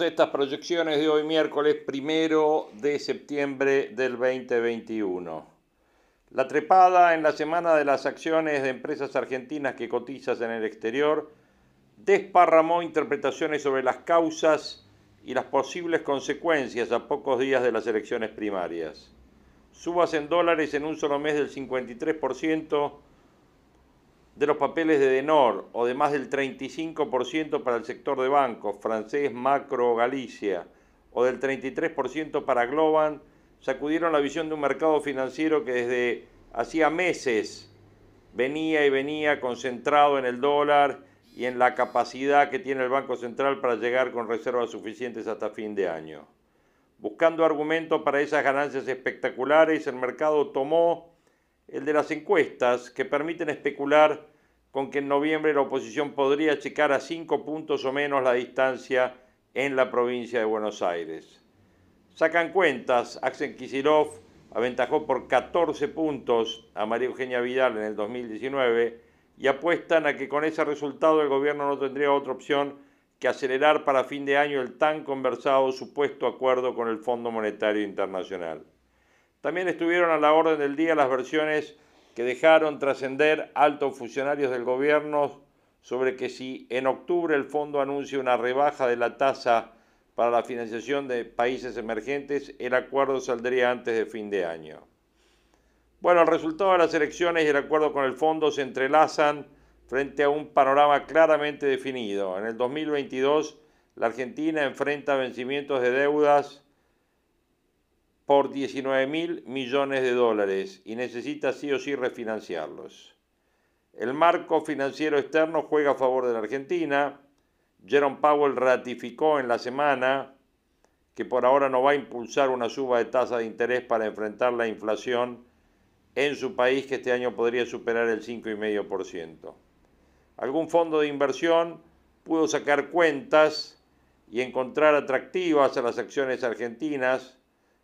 Estas proyecciones de hoy miércoles primero de septiembre del 2021. La trepada en la semana de las acciones de empresas argentinas que cotizan en el exterior desparramó interpretaciones sobre las causas y las posibles consecuencias a pocos días de las elecciones primarias. Subas en dólares en un solo mes del 53%, de los papeles de Denor o de más del 35% para el sector de bancos francés Macro Galicia o del 33% para Globan sacudieron la visión de un mercado financiero que desde hacía meses venía y venía concentrado en el dólar y en la capacidad que tiene el Banco Central para llegar con reservas suficientes hasta fin de año. Buscando argumentos para esas ganancias espectaculares, el mercado tomó el de las encuestas que permiten especular con que en noviembre la oposición podría checar a cinco puntos o menos la distancia en la provincia de Buenos Aires. Sacan cuentas, Axel Kisilov aventajó por 14 puntos a María Eugenia Vidal en el 2019 y apuestan a que con ese resultado el gobierno no tendría otra opción que acelerar para fin de año el tan conversado supuesto acuerdo con el Fondo Monetario Internacional. También estuvieron a la orden del día las versiones que dejaron trascender altos funcionarios del gobierno sobre que si en octubre el fondo anuncia una rebaja de la tasa para la financiación de países emergentes, el acuerdo saldría antes de fin de año. Bueno, el resultado de las elecciones y el acuerdo con el fondo se entrelazan frente a un panorama claramente definido. En el 2022, la Argentina enfrenta vencimientos de deudas por 19 mil millones de dólares y necesita sí o sí refinanciarlos. El marco financiero externo juega a favor de la Argentina. Jerome Powell ratificó en la semana que por ahora no va a impulsar una suba de tasa de interés para enfrentar la inflación en su país que este año podría superar el 5,5%. Algún fondo de inversión pudo sacar cuentas y encontrar atractivas a las acciones argentinas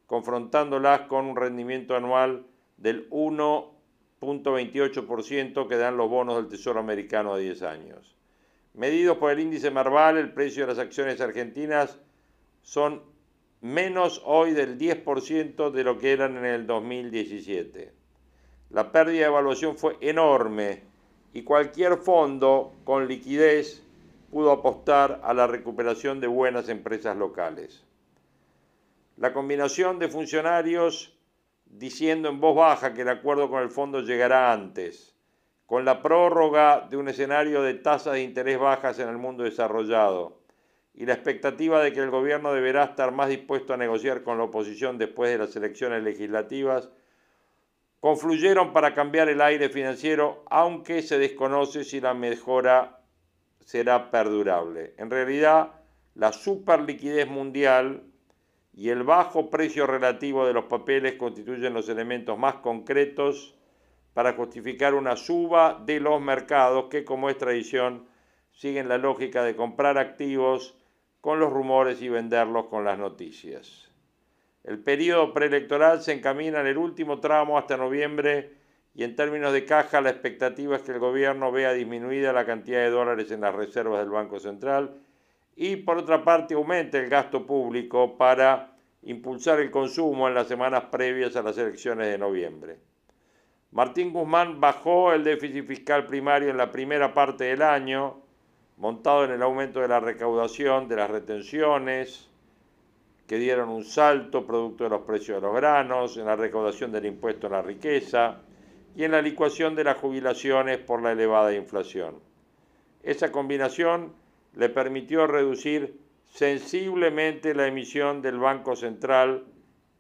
confrontándolas con un rendimiento anual del 1.28% que dan los bonos del Tesoro americano a 10 años. Medidos por el índice Marval, el precio de las acciones argentinas son menos hoy del 10% de lo que eran en el 2017. La pérdida de evaluación fue enorme y cualquier fondo con liquidez pudo apostar a la recuperación de buenas empresas locales la combinación de funcionarios diciendo en voz baja que el acuerdo con el fondo llegará antes, con la prórroga de un escenario de tasas de interés bajas en el mundo desarrollado y la expectativa de que el gobierno deberá estar más dispuesto a negociar con la oposición después de las elecciones legislativas, confluyeron para cambiar el aire financiero, aunque se desconoce si la mejora será perdurable. En realidad, la superliquidez mundial y el bajo precio relativo de los papeles constituyen los elementos más concretos para justificar una suba de los mercados que, como es tradición, siguen la lógica de comprar activos con los rumores y venderlos con las noticias. El periodo preelectoral se encamina en el último tramo hasta noviembre y en términos de caja la expectativa es que el gobierno vea disminuida la cantidad de dólares en las reservas del Banco Central y por otra parte aumente el gasto público para impulsar el consumo en las semanas previas a las elecciones de noviembre. Martín Guzmán bajó el déficit fiscal primario en la primera parte del año, montado en el aumento de la recaudación, de las retenciones, que dieron un salto producto de los precios de los granos, en la recaudación del impuesto a la riqueza y en la licuación de las jubilaciones por la elevada inflación. Esa combinación le permitió reducir sensiblemente la emisión del Banco Central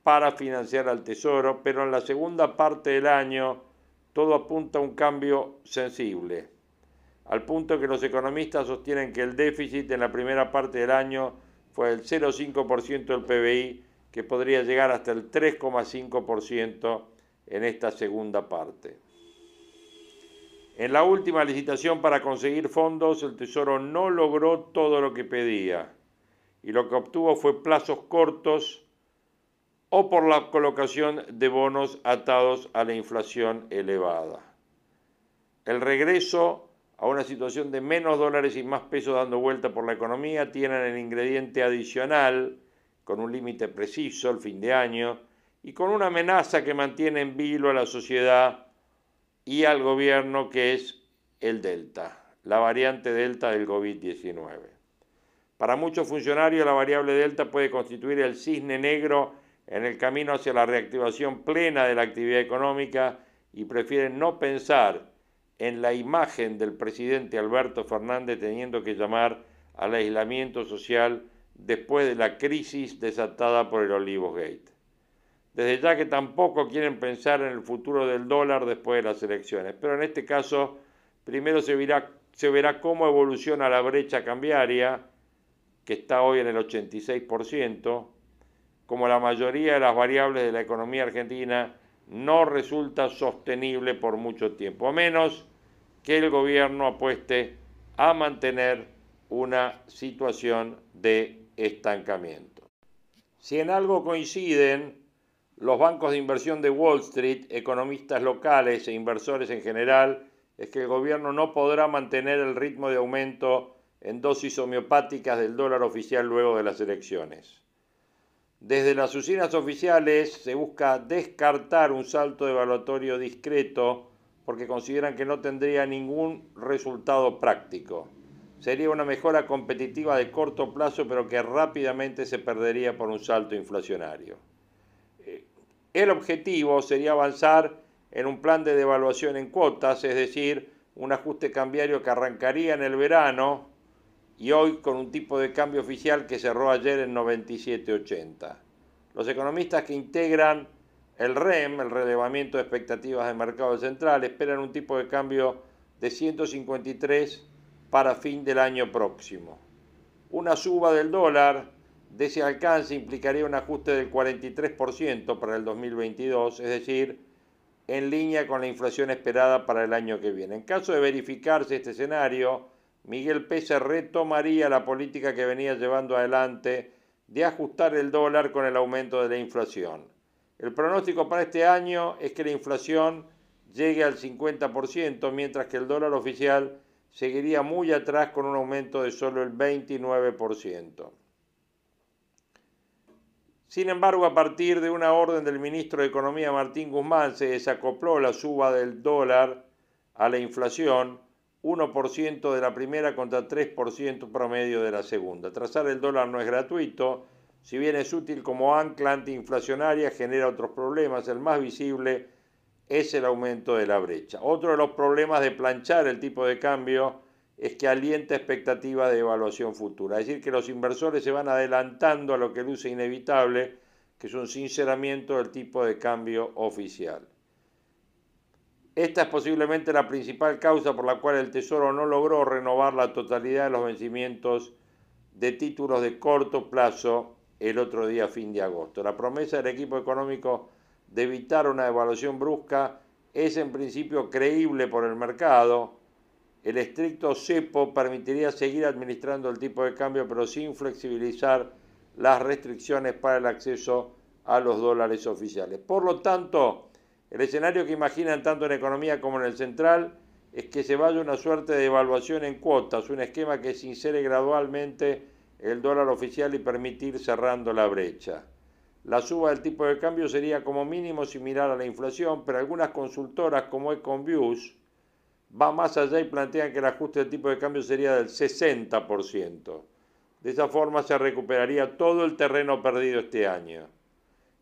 para financiar al Tesoro, pero en la segunda parte del año todo apunta a un cambio sensible, al punto que los economistas sostienen que el déficit en la primera parte del año fue el 0,5% del PBI, que podría llegar hasta el 3,5% en esta segunda parte. En la última licitación para conseguir fondos, el Tesoro no logró todo lo que pedía y lo que obtuvo fue plazos cortos o por la colocación de bonos atados a la inflación elevada. El regreso a una situación de menos dólares y más pesos dando vuelta por la economía tienen el ingrediente adicional, con un límite preciso, el fin de año, y con una amenaza que mantiene en vilo a la sociedad y al gobierno, que es el Delta, la variante Delta del COVID-19. Para muchos funcionarios la variable Delta puede constituir el cisne negro en el camino hacia la reactivación plena de la actividad económica y prefieren no pensar en la imagen del presidente Alberto Fernández teniendo que llamar al aislamiento social después de la crisis desatada por el Olivos Gate. Desde ya que tampoco quieren pensar en el futuro del dólar después de las elecciones, pero en este caso primero se verá, cómo evoluciona la brecha cambiaria, que está hoy en el 86%, como la mayoría de las variables de la economía argentina, no resulta sostenible por mucho tiempo, a menos que el gobierno apueste a mantener una situación de estancamiento. Si en algo coinciden los bancos de inversión de Wall Street, economistas locales e inversores en general, es que el gobierno no podrá mantener el ritmo de aumento en dosis homeopáticas del dólar oficial luego de las elecciones. Desde las usinas oficiales se busca descartar un salto evaluatorio discreto porque consideran que no tendría ningún resultado práctico. Sería una mejora competitiva de corto plazo, pero que rápidamente se perdería por un salto inflacionario. El objetivo sería avanzar en un plan de devaluación en cuotas, es decir, un ajuste cambiario que arrancaría en el verano y hoy con un tipo de cambio oficial que cerró ayer en 97.80. Los economistas que integran el REM, el relevamiento de expectativas de mercado central, esperan un tipo de cambio de 153 para fin del año próximo. Una suba del dólar de ese alcance implicaría un ajuste del 43% para el 2022, es decir, en línea con la inflación esperada para el año que viene. En caso de verificarse este escenario, Miguel Pérez retomaría la política que venía llevando adelante de ajustar el dólar con el aumento de la inflación. El pronóstico para este año es que la inflación llegue al 50%, mientras que el dólar oficial seguiría muy atrás con un aumento de solo el 29%. Sin embargo, a partir de una orden del ministro de Economía Martín Guzmán se desacopló la suba del dólar a la inflación 1% de la primera contra 3% promedio de la segunda. Trazar el dólar no es gratuito, si bien es útil como ancla antiinflacionaria, genera otros problemas. El más visible es el aumento de la brecha. Otro de los problemas de planchar el tipo de cambio es que alienta expectativa de evaluación futura. Es decir, que los inversores se van adelantando a lo que luce inevitable, que es un sinceramiento del tipo de cambio oficial. Esta es posiblemente la principal causa por la cual el Tesoro no logró renovar la totalidad de los vencimientos de títulos de corto plazo el otro día, fin de agosto. La promesa del equipo económico de evitar una devaluación brusca es en principio creíble por el mercado. El estricto cepo permitiría seguir administrando el tipo de cambio, pero sin flexibilizar las restricciones para el acceso a los dólares oficiales. Por lo tanto, el escenario que imaginan tanto en economía como en el central es que se vaya una suerte de evaluación en cuotas, un esquema que se insere gradualmente el dólar oficial y permitir cerrando la brecha. La suba del tipo de cambio sería como mínimo similar a la inflación, pero algunas consultoras como Econviews van más allá y plantean que el ajuste del tipo de cambio sería del 60%. De esa forma se recuperaría todo el terreno perdido este año.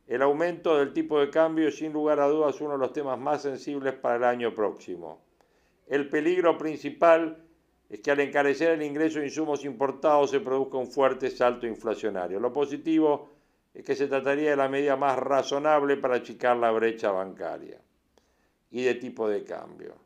El aumento del tipo de cambio es sin lugar a dudas uno de los temas más sensibles para el año próximo. El peligro principal es que al encarecer el ingreso de insumos importados se produzca un fuerte salto inflacionario. Lo positivo es que se trataría de la medida más razonable para achicar la brecha bancaria y de tipo de cambio.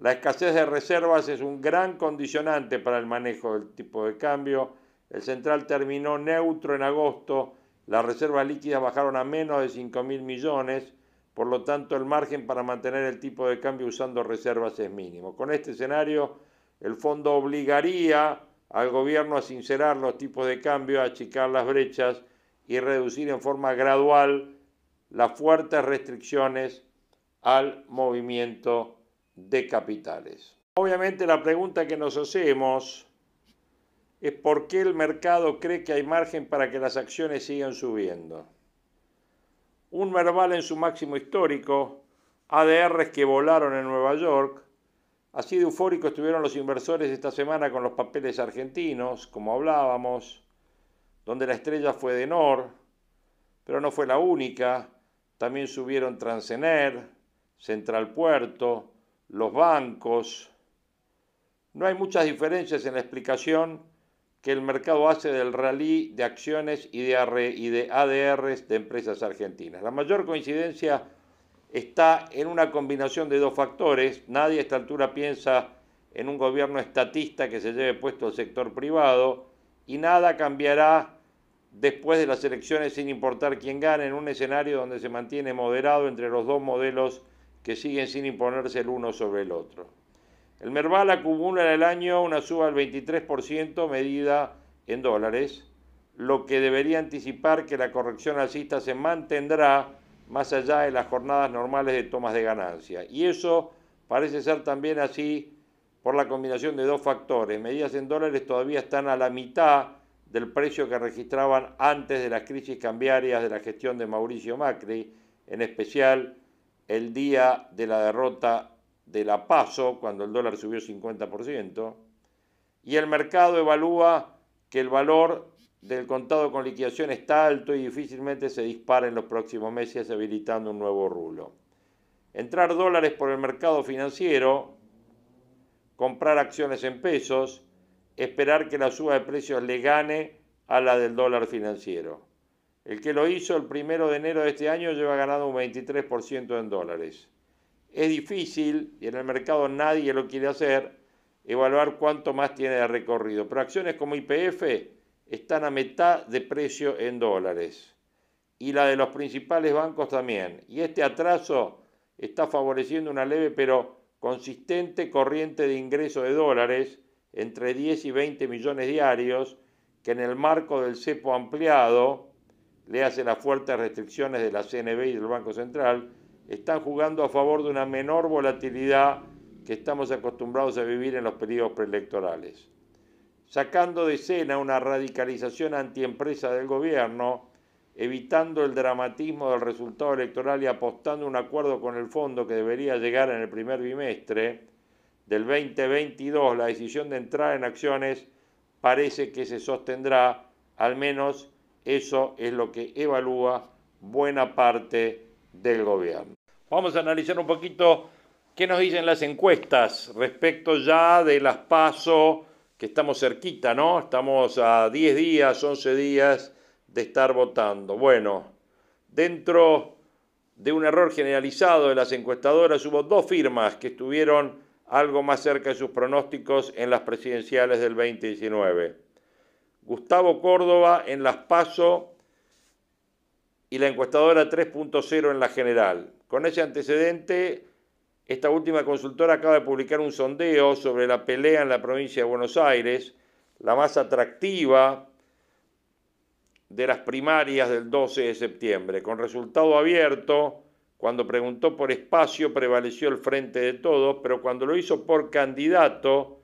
La escasez de reservas es un gran condicionante para el manejo del tipo de cambio. El central terminó neutro en agosto, las reservas líquidas bajaron a menos de 5 mil millones, por lo tanto el margen para mantener el tipo de cambio usando reservas es mínimo. Con este escenario, el fondo obligaría al gobierno a sincerar los tipos de cambio, a achicar las brechas y reducir en forma gradual las fuertes restricciones al movimiento de capitales. Obviamente la pregunta que nos hacemos es por qué el mercado cree que hay margen para que las acciones sigan subiendo. Un Merval en su máximo histórico, ADRs que volaron en Nueva York, así de eufórico estuvieron los inversores esta semana con los papeles argentinos, como hablábamos, donde la estrella fue de Nor, pero no fue la única, también subieron Transener, Central Puerto, los bancos. No hay muchas diferencias en la explicación que el mercado hace del rally de acciones y de, y de ADRs de empresas argentinas. La mayor coincidencia está en una combinación de dos factores. Nadie a esta altura piensa en un gobierno estatista que se lleve puesto al sector privado y nada cambiará después de las elecciones sin importar quién gane en un escenario donde se mantiene moderado entre los dos modelos que siguen sin imponerse el uno sobre el otro. El Merval acumula en el año una suba del 23% medida en dólares, lo que debería anticipar que la corrección alcista se mantendrá más allá de las jornadas normales de tomas de ganancia. Y eso parece ser también así por la combinación de dos factores. Medidas en dólares todavía están a la mitad del precio que registraban antes de las crisis cambiarias de la gestión de Mauricio Macri, en especial el día de la derrota de la PASO, cuando el dólar subió 50%, y el mercado evalúa que el valor del contado con liquidación está alto y difícilmente se dispara en los próximos meses habilitando un nuevo rulo. Entrar dólares por el mercado financiero, comprar acciones en pesos, esperar que la suba de precios le gane a la del dólar financiero. El que lo hizo el primero de enero de este año lleva ganado un 23% en dólares. Es difícil, y en el mercado nadie lo quiere hacer, evaluar cuánto más tiene de recorrido. Pero acciones como IPF están a mitad de precio en dólares. Y la de los principales bancos también. Y este atraso está favoreciendo una leve pero consistente corriente de ingreso de dólares entre 10 y 20 millones diarios que en el marco del cepo ampliado le hace las fuertes restricciones de la CNB y del Banco Central, están jugando a favor de una menor volatilidad que estamos acostumbrados a vivir en los periodos preelectorales. Sacando de escena una radicalización antiempresa del gobierno, evitando el dramatismo del resultado electoral y apostando un acuerdo con el fondo que debería llegar en el primer bimestre del 2022, la decisión de entrar en acciones parece que se sostendrá al menos eso es lo que evalúa buena parte del gobierno. Vamos a analizar un poquito qué nos dicen las encuestas respecto ya de las PASO, que estamos cerquita, ¿no? Estamos a 10 días, 11 días de estar votando. Bueno, dentro de un error generalizado de las encuestadoras hubo dos firmas que estuvieron algo más cerca de sus pronósticos en las presidenciales del 2019. Gustavo Córdoba en Las Paso y la encuestadora 3.0 en la general. Con ese antecedente, esta última consultora acaba de publicar un sondeo sobre la pelea en la provincia de Buenos Aires, la más atractiva de las primarias del 12 de septiembre. Con resultado abierto, cuando preguntó por espacio prevaleció el frente de todos, pero cuando lo hizo por candidato,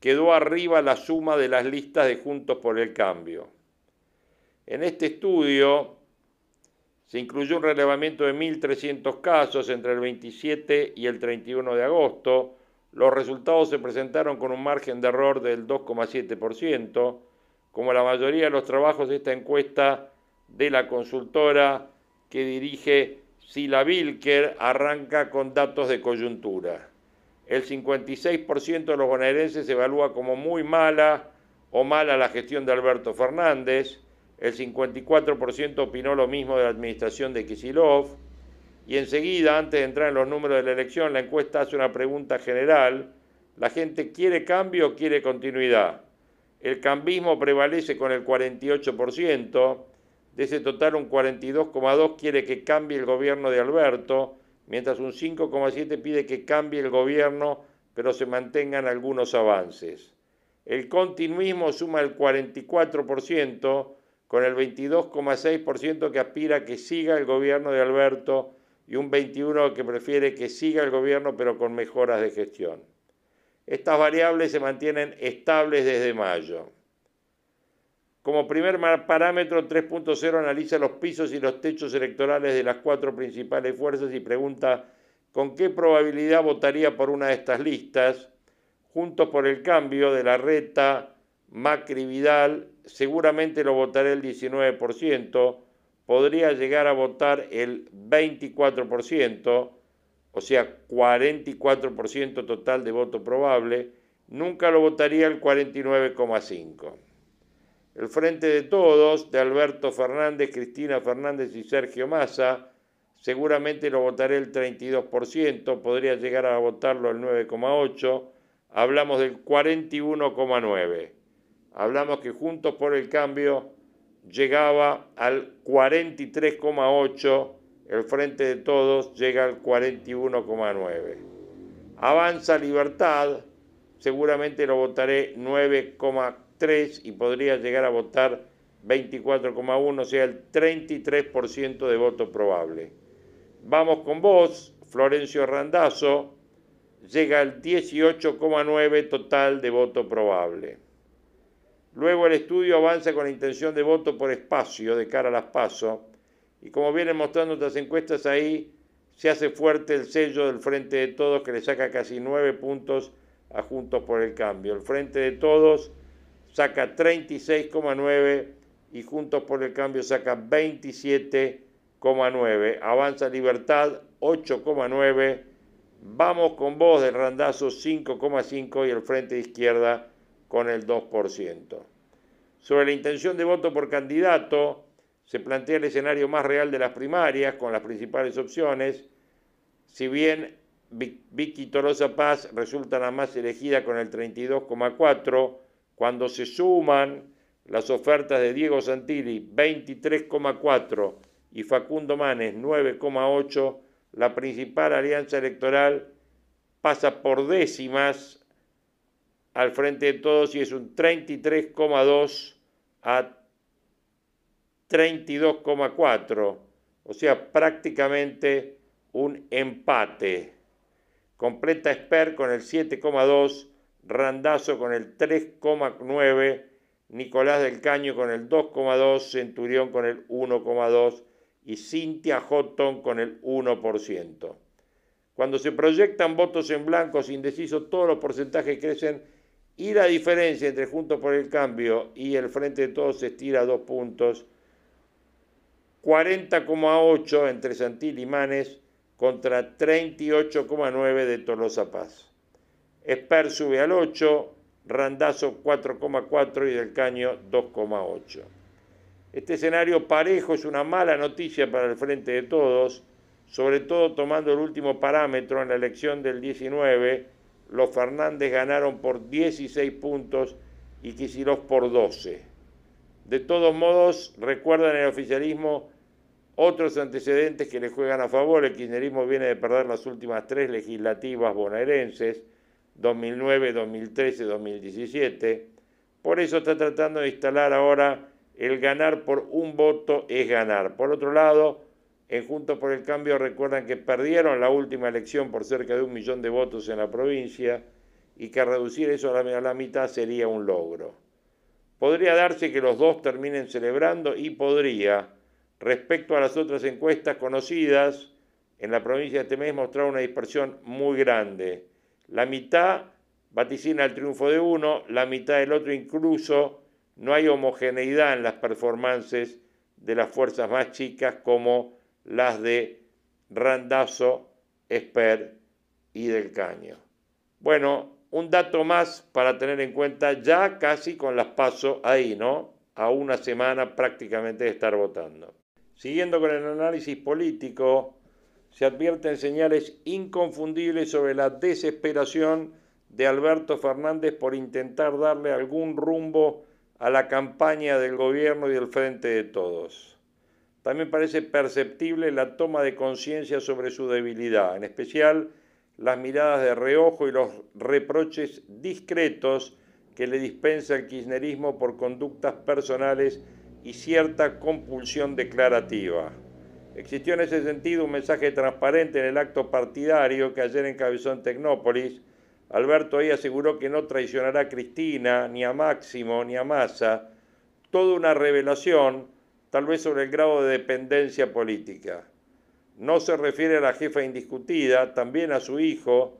quedó arriba la suma de las listas de Juntos por el Cambio. En este estudio se incluyó un relevamiento de 1.300 casos entre el 27 y el 31 de agosto. Los resultados se presentaron con un margen de error del 2,7%. Como la mayoría de los trabajos de esta encuesta de la consultora que dirige Sila Wilker arranca con datos de coyuntura el 56% de los bonaerenses evalúa como muy mala o mala la gestión de Alberto Fernández, el 54% opinó lo mismo de la administración de Kisilov, y enseguida, antes de entrar en los números de la elección, la encuesta hace una pregunta general. ¿La gente quiere cambio o quiere continuidad? El cambismo prevalece con el 48%, de ese total un 42,2 quiere que cambie el gobierno de Alberto, mientras un 5,7 pide que cambie el gobierno, pero se mantengan algunos avances. El continuismo suma el 44%, con el 22,6% que aspira que siga el gobierno de Alberto y un 21% que prefiere que siga el gobierno pero con mejoras de gestión. Estas variables se mantienen estables desde mayo. Como primer parámetro, 3.0 analiza los pisos y los techos electorales de las cuatro principales fuerzas y pregunta con qué probabilidad votaría por una de estas listas. Juntos por el cambio de la reta Macri Vidal, seguramente lo votaré el 19%, podría llegar a votar el 24%, o sea, 44% total de voto probable, nunca lo votaría el 49,5%. El Frente de Todos, de Alberto Fernández, Cristina Fernández y Sergio Massa, seguramente lo votaré el 32%, podría llegar a votarlo el 9,8%, hablamos del 41,9%. Hablamos que Juntos por el Cambio llegaba al 43,8%, el Frente de Todos llega al 41,9%. Avanza Libertad, seguramente lo votaré 9,3% y podría llegar a votar 24,1%, o sea, el 33% de voto probable. Vamos con vos, Florencio Randazzo, llega al 18,9% total de voto probable. Luego el estudio avanza con la intención de voto por espacio de cara a las PASO y como vienen mostrando otras encuestas ahí, se hace fuerte el sello del Frente de Todos que le saca casi nueve puntos a Juntos por el Cambio. El Frente de Todos saca 36,9 y Juntos por el Cambio saca 27,9. Avanza Libertad 8,9. Vamos con vos del Randazo 5,5 y el Frente de Izquierda con el 2%. Sobre la intención de voto por candidato, se plantea el escenario más real de las primarias, con las principales opciones. Si bien Vicky Tolosa Paz resulta la más elegida con el 32,4, cuando se suman las ofertas de Diego Santilli 23,4 y Facundo Manes 9,8, la principal alianza electoral pasa por décimas al frente de todos y es un 33,2 a 32,4, o sea, prácticamente un empate. Completa Esper con el 7,2, Randazo con el 3,9, Nicolás del Caño con el 2,2, Centurión con el 1,2 y Cintia Houghton con el 1%. Cuando se proyectan votos en blanco indecisos, todos los porcentajes crecen y la diferencia entre Juntos por el Cambio y el Frente de Todos se estira a dos puntos. 40,8 entre Santil y Manes contra 38,9 de Tolosa Paz. Esper sube al 8, Randazo 4,4 y Del Caño 2,8. Este escenario parejo es una mala noticia para el Frente de Todos, sobre todo tomando el último parámetro en la elección del 19, los Fernández ganaron por 16 puntos y Kicillof por 12. De todos modos, recuerdan el oficialismo otros antecedentes que le juegan a favor. El kirchnerismo viene de perder las últimas tres legislativas bonaerenses, 2009, 2013, 2017. Por eso está tratando de instalar ahora el ganar por un voto es ganar. Por otro lado, en Juntos por el Cambio recuerdan que perdieron la última elección por cerca de un millón de votos en la provincia y que reducir eso a la, mitad sería un logro. Podría darse que los dos terminen celebrando y podría, respecto a las otras encuestas conocidas, en la provincia de este mes mostrar una dispersión muy grande. La mitad vaticina el triunfo de uno, la mitad del otro incluso no hay homogeneidad en las performances de las fuerzas más chicas como las de Randazo, Esper y del Caño. Bueno, un dato más para tener en cuenta ya casi con las paso ahí, ¿no? a una semana prácticamente de estar votando. Siguiendo con el análisis político, se advierten señales inconfundibles sobre la desesperación de Alberto Fernández por intentar darle algún rumbo a la campaña del gobierno y del frente de todos. También parece perceptible la toma de conciencia sobre su debilidad, en especial las miradas de reojo y los reproches discretos que le dispensa el kirchnerismo por conductas personales y cierta compulsión declarativa. Existió en ese sentido un mensaje transparente en el acto partidario que ayer encabezó en Tecnópolis. Alberto ahí aseguró que no traicionará a Cristina, ni a Máximo, ni a Massa. Toda una revelación, tal vez sobre el grado de dependencia política. No se refiere a la jefa indiscutida, también a su hijo,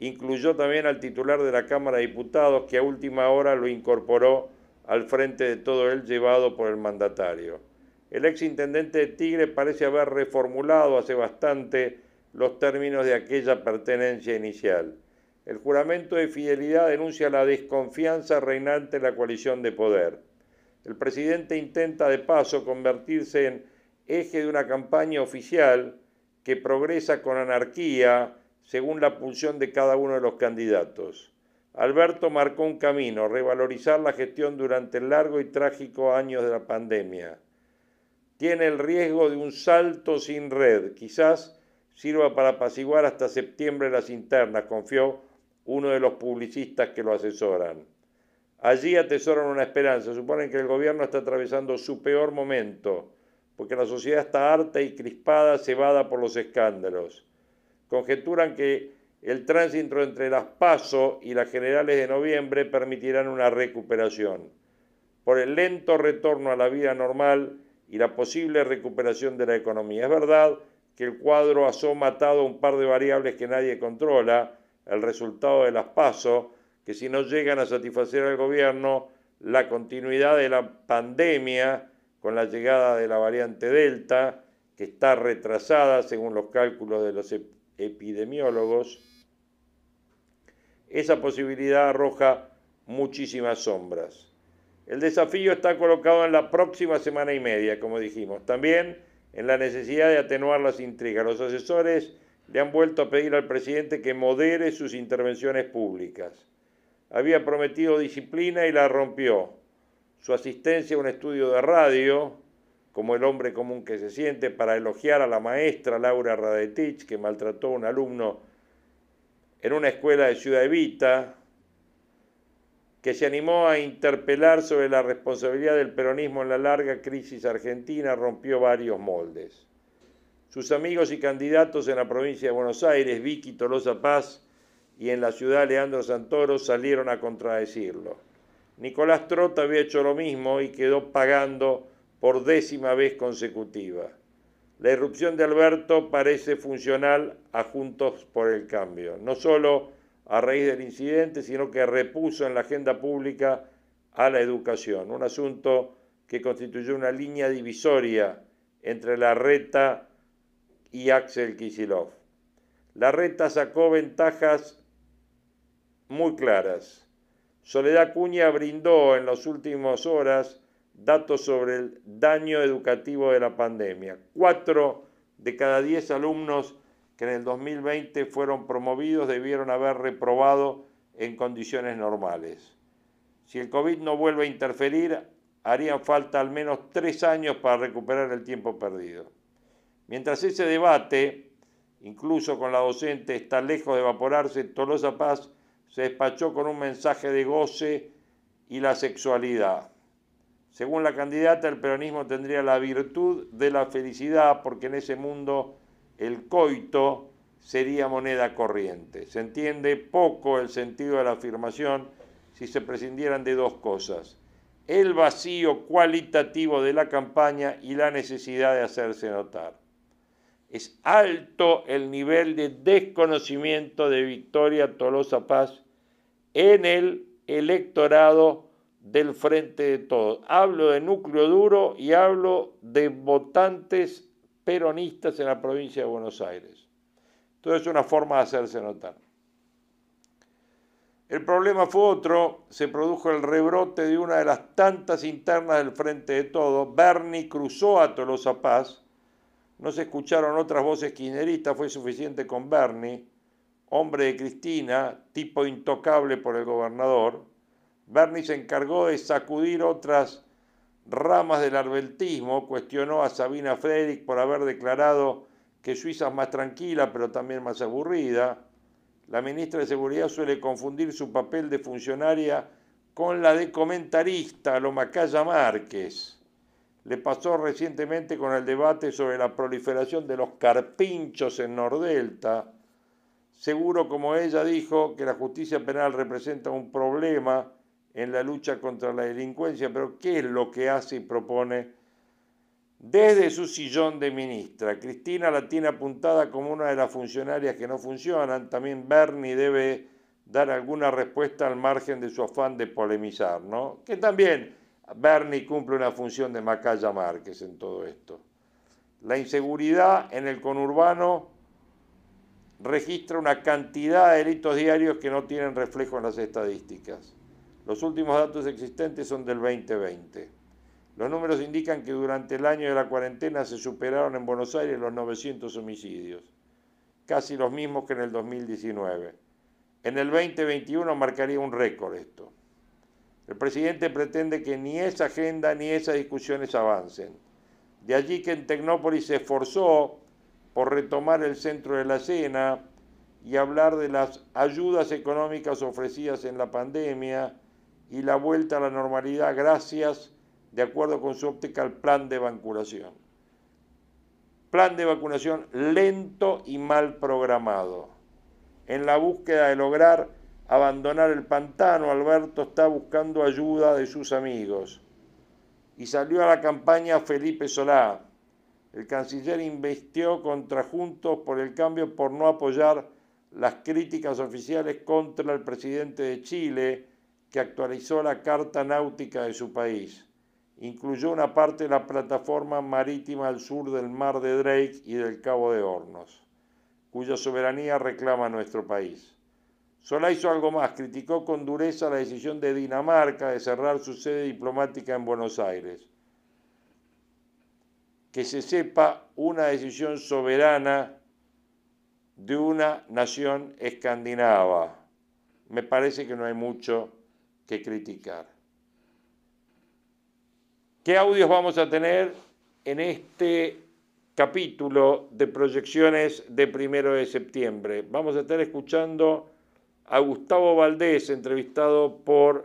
incluyó también al titular de la Cámara de Diputados, que a última hora lo incorporó al frente de todo él llevado por el mandatario. El ex intendente de Tigre parece haber reformulado hace bastante los términos de aquella pertenencia inicial. El juramento de fidelidad denuncia la desconfianza reinante en la coalición de poder. El presidente intenta de paso convertirse en eje de una campaña oficial que progresa con anarquía según la pulsión de cada uno de los candidatos. Alberto marcó un camino, revalorizar la gestión durante el largo y trágico año de la pandemia. Tiene el riesgo de un salto sin red, quizás sirva para apaciguar hasta septiembre las internas, confió uno de los publicistas que lo asesoran. Allí atesoran una esperanza, suponen que el gobierno está atravesando su peor momento, porque la sociedad está harta y crispada, cebada por los escándalos. Conjeturan que el tránsito entre las PASO y las generales de noviembre permitirán una recuperación. Por el lento retorno a la vida normal y la posible recuperación de la economía. Es verdad que el cuadro ha matado un par de variables que nadie controla, el resultado de las PASO, que si no llegan a satisfacer al gobierno, la continuidad de la pandemia con la llegada de la variante Delta, que está retrasada según los cálculos de los epidemiólogos, esa posibilidad arroja muchísimas sombras. El desafío está colocado en la próxima semana y media, como dijimos. También en la necesidad de atenuar las intrigas. Los asesores le han vuelto a pedir al presidente que modere sus intervenciones públicas. Había prometido disciplina y la rompió. Su asistencia a un estudio de radio, como el hombre común que se siente, para elogiar a la maestra Laura Radetich, que maltrató a un alumno en una escuela de Ciudad Evita, que se animó a interpelar sobre la responsabilidad del peronismo en la larga crisis argentina, rompió varios moldes. Sus amigos y candidatos en la provincia de Buenos Aires, Vicky Tolosa Paz, y en la ciudad Leandro Santoro salieron a contradecirlo. Nicolás Trota había hecho lo mismo y quedó pagando por décima vez consecutiva. La irrupción de Alberto parece funcional a Juntos por el Cambio, no solo a raíz del incidente, sino que repuso en la agenda pública a la educación, un asunto que constituyó una línea divisoria entre la reta y Axel Kisilov. La reta sacó ventajas muy claras. Soledad Cuña brindó en las últimas horas datos sobre el daño educativo de la pandemia. Cuatro de cada diez alumnos que en el 2020 fueron promovidos debieron haber reprobado en condiciones normales. Si el COVID no vuelve a interferir, harían falta al menos tres años para recuperar el tiempo perdido. Mientras ese debate, incluso con la docente, está lejos de evaporarse, Tolosa Paz se despachó con un mensaje de goce y la sexualidad. Según la candidata, el peronismo tendría la virtud de la felicidad porque en ese mundo el coito sería moneda corriente. Se entiende poco el sentido de la afirmación si se prescindieran de dos cosas. El vacío cualitativo de la campaña y la necesidad de hacerse notar. Es alto el nivel de desconocimiento de Victoria Tolosa Paz en el electorado del frente de todos. Hablo de núcleo duro y hablo de votantes peronistas en la provincia de Buenos Aires. Todo es una forma de hacerse notar. El problema fue otro, se produjo el rebrote de una de las tantas internas del Frente de Todo. Bernie cruzó a Tolosa Paz. No se escucharon otras voces kirchneristas, fue suficiente con Bernie, hombre de Cristina, tipo intocable por el gobernador. Bernie se encargó de sacudir otras ramas del arbeltismo, cuestionó a Sabina Frederick por haber declarado que Suiza es más tranquila pero también más aburrida. La ministra de Seguridad suele confundir su papel de funcionaria con la de comentarista, lo Macaya Márquez. Le pasó recientemente con el debate sobre la proliferación de los carpinchos en Nordelta. Seguro, como ella dijo, que la justicia penal representa un problema en la lucha contra la delincuencia, pero ¿qué es lo que hace y propone desde su sillón de ministra. Cristina la tiene apuntada como una de las funcionarias que no funcionan. También Bernie debe dar alguna respuesta al margen de su afán de polemizar, ¿no? Que también Bernie cumple una función de Macaya Márquez en todo esto. La inseguridad en el conurbano registra una cantidad de delitos diarios que no tienen reflejo en las estadísticas. Los últimos datos existentes son del 2020. Los números indican que durante el año de la cuarentena se superaron en Buenos Aires los 900 homicidios, casi los mismos que en el 2019. En el 2021 marcaría un récord esto. El presidente pretende que ni esa agenda ni esas discusiones avancen. De allí que en Tecnópolis se esforzó por retomar el centro de la escena y hablar de las ayudas económicas ofrecidas en la pandemia y la vuelta a la normalidad gracias de acuerdo con su óptica al plan de vacunación. Plan de vacunación lento y mal programado. En la búsqueda de lograr abandonar el pantano, Alberto está buscando ayuda de sus amigos. Y salió a la campaña Felipe Solá. El canciller investió contra Juntos por el Cambio por no apoyar las críticas oficiales contra el presidente de Chile, que actualizó la carta náutica de su país incluyó una parte de la plataforma marítima al sur del mar de Drake y del Cabo de Hornos, cuya soberanía reclama nuestro país. Solá hizo algo más, criticó con dureza la decisión de Dinamarca de cerrar su sede diplomática en Buenos Aires. Que se sepa una decisión soberana de una nación escandinava. Me parece que no hay mucho que criticar. ¿Qué audios vamos a tener en este capítulo de proyecciones de primero de septiembre? Vamos a estar escuchando a Gustavo Valdés, entrevistado por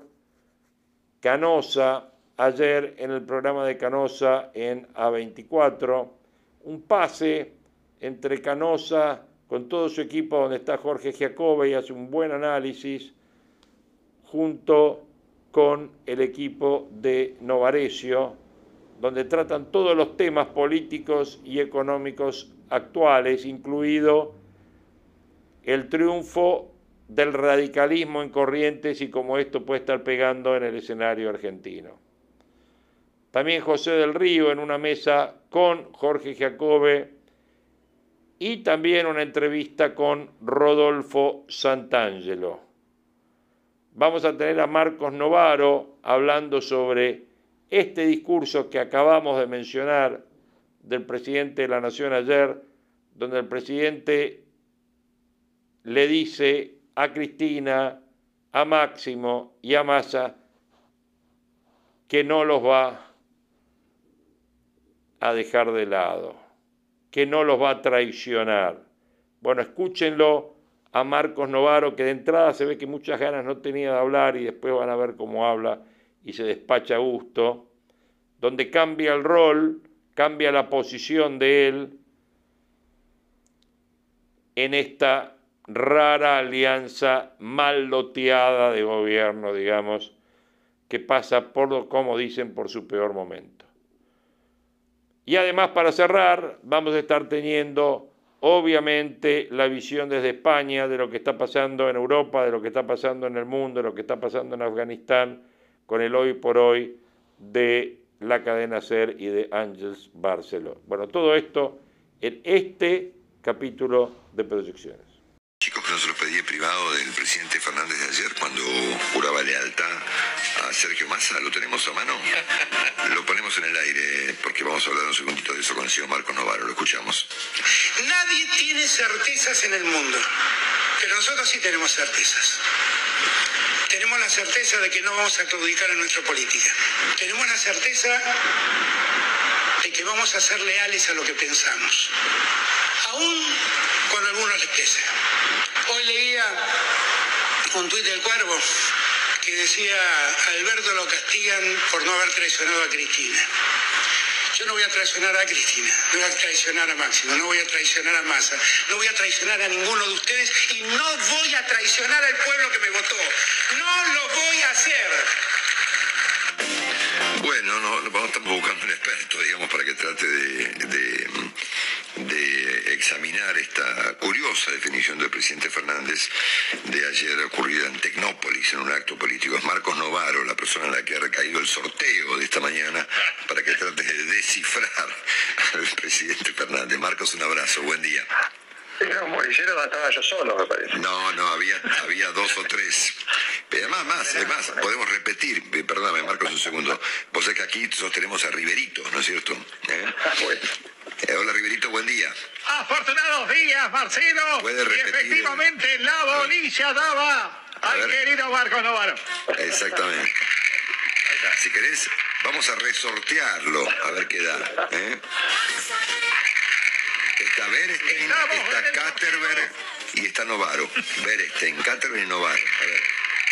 Canosa ayer en el programa de Canosa en A24. Un pase entre Canosa con todo su equipo, donde está Jorge Giacobbe y hace un buen análisis, junto con el equipo de Novarecio, donde tratan todos los temas políticos y económicos actuales, incluido el triunfo del radicalismo en Corrientes y cómo esto puede estar pegando en el escenario argentino. También José del Río en una mesa con Jorge Jacobe y también una entrevista con Rodolfo Santangelo. Vamos a tener a Marcos Novaro hablando sobre este discurso que acabamos de mencionar del presidente de la Nación ayer, donde el presidente le dice a Cristina, a Máximo y a Massa que no los va a dejar de lado, que no los va a traicionar. Bueno, escúchenlo a Marcos Novaro, que de entrada se ve que muchas ganas no tenía de hablar y después van a ver cómo habla y se despacha a gusto, donde cambia el rol, cambia la posición de él en esta rara alianza mal loteada de gobierno, digamos, que pasa por, como dicen, por su peor momento. Y además, para cerrar, vamos a estar teniendo obviamente la visión desde España de lo que está pasando en Europa, de lo que está pasando en el mundo, de lo que está pasando en Afganistán, con el hoy por hoy de la cadena SER y de Ángels Barceló. Bueno, todo esto en este capítulo de proyecciones. Chicos, no se lo pedí privado del presidente Fernández de ayer cuando juraba lealtad a Sergio Massa. ¿Lo tenemos a mano? Lo ponemos en el aire porque vamos a hablar un segundito de eso con el señor Marco Novaro. Lo escuchamos. Nadie tiene certezas en el mundo, pero nosotros sí tenemos certezas. Tenemos la certeza de que no vamos a claudicar en nuestra política. Tenemos la certeza de que vamos a ser leales a lo que pensamos, aún a algunos les pese. Hoy leía un tuit del Cuervo que decía, Alberto lo castigan por no haber traicionado a Cristina. Yo no voy a traicionar a Cristina, no voy a traicionar a Máximo, no voy a traicionar a Massa, no voy a traicionar a ninguno de ustedes y no voy a traicionar al pueblo que me votó. No lo voy a hacer. Bueno, no, no estamos buscando un experto, digamos, para que trate de, de, examinar esta curiosa definición del presidente Fernández de ayer ocurrida en Tecnópolis, en un acto político. Es Marcos Novaro, la persona en la que ha recaído el sorteo de esta mañana, para que trate de descifrar al presidente Fernández. Marcos, un abrazo, buen día. Bolillero estaba yo solo, me parece. No, no, había, había dos o tres. Pero además, más, además, podemos repetir, eh, perdóname, Marcos, un segundo. Vos sabés que aquí sostenemos a Riverito, ¿no es cierto? ¿Eh? Eh, hola, Riverito, buen día. Afortunados días, Marcelo. Puede Y repetir. efectivamente la bolilla daba A al ver. querido Marcos Novaro. Exactamente. Si querés, vamos a resortearlo, a ver qué da. ¿eh? Está Berestein, está Caterberg y está Novaro. Berestein, Caterberg y Novaro. A ver.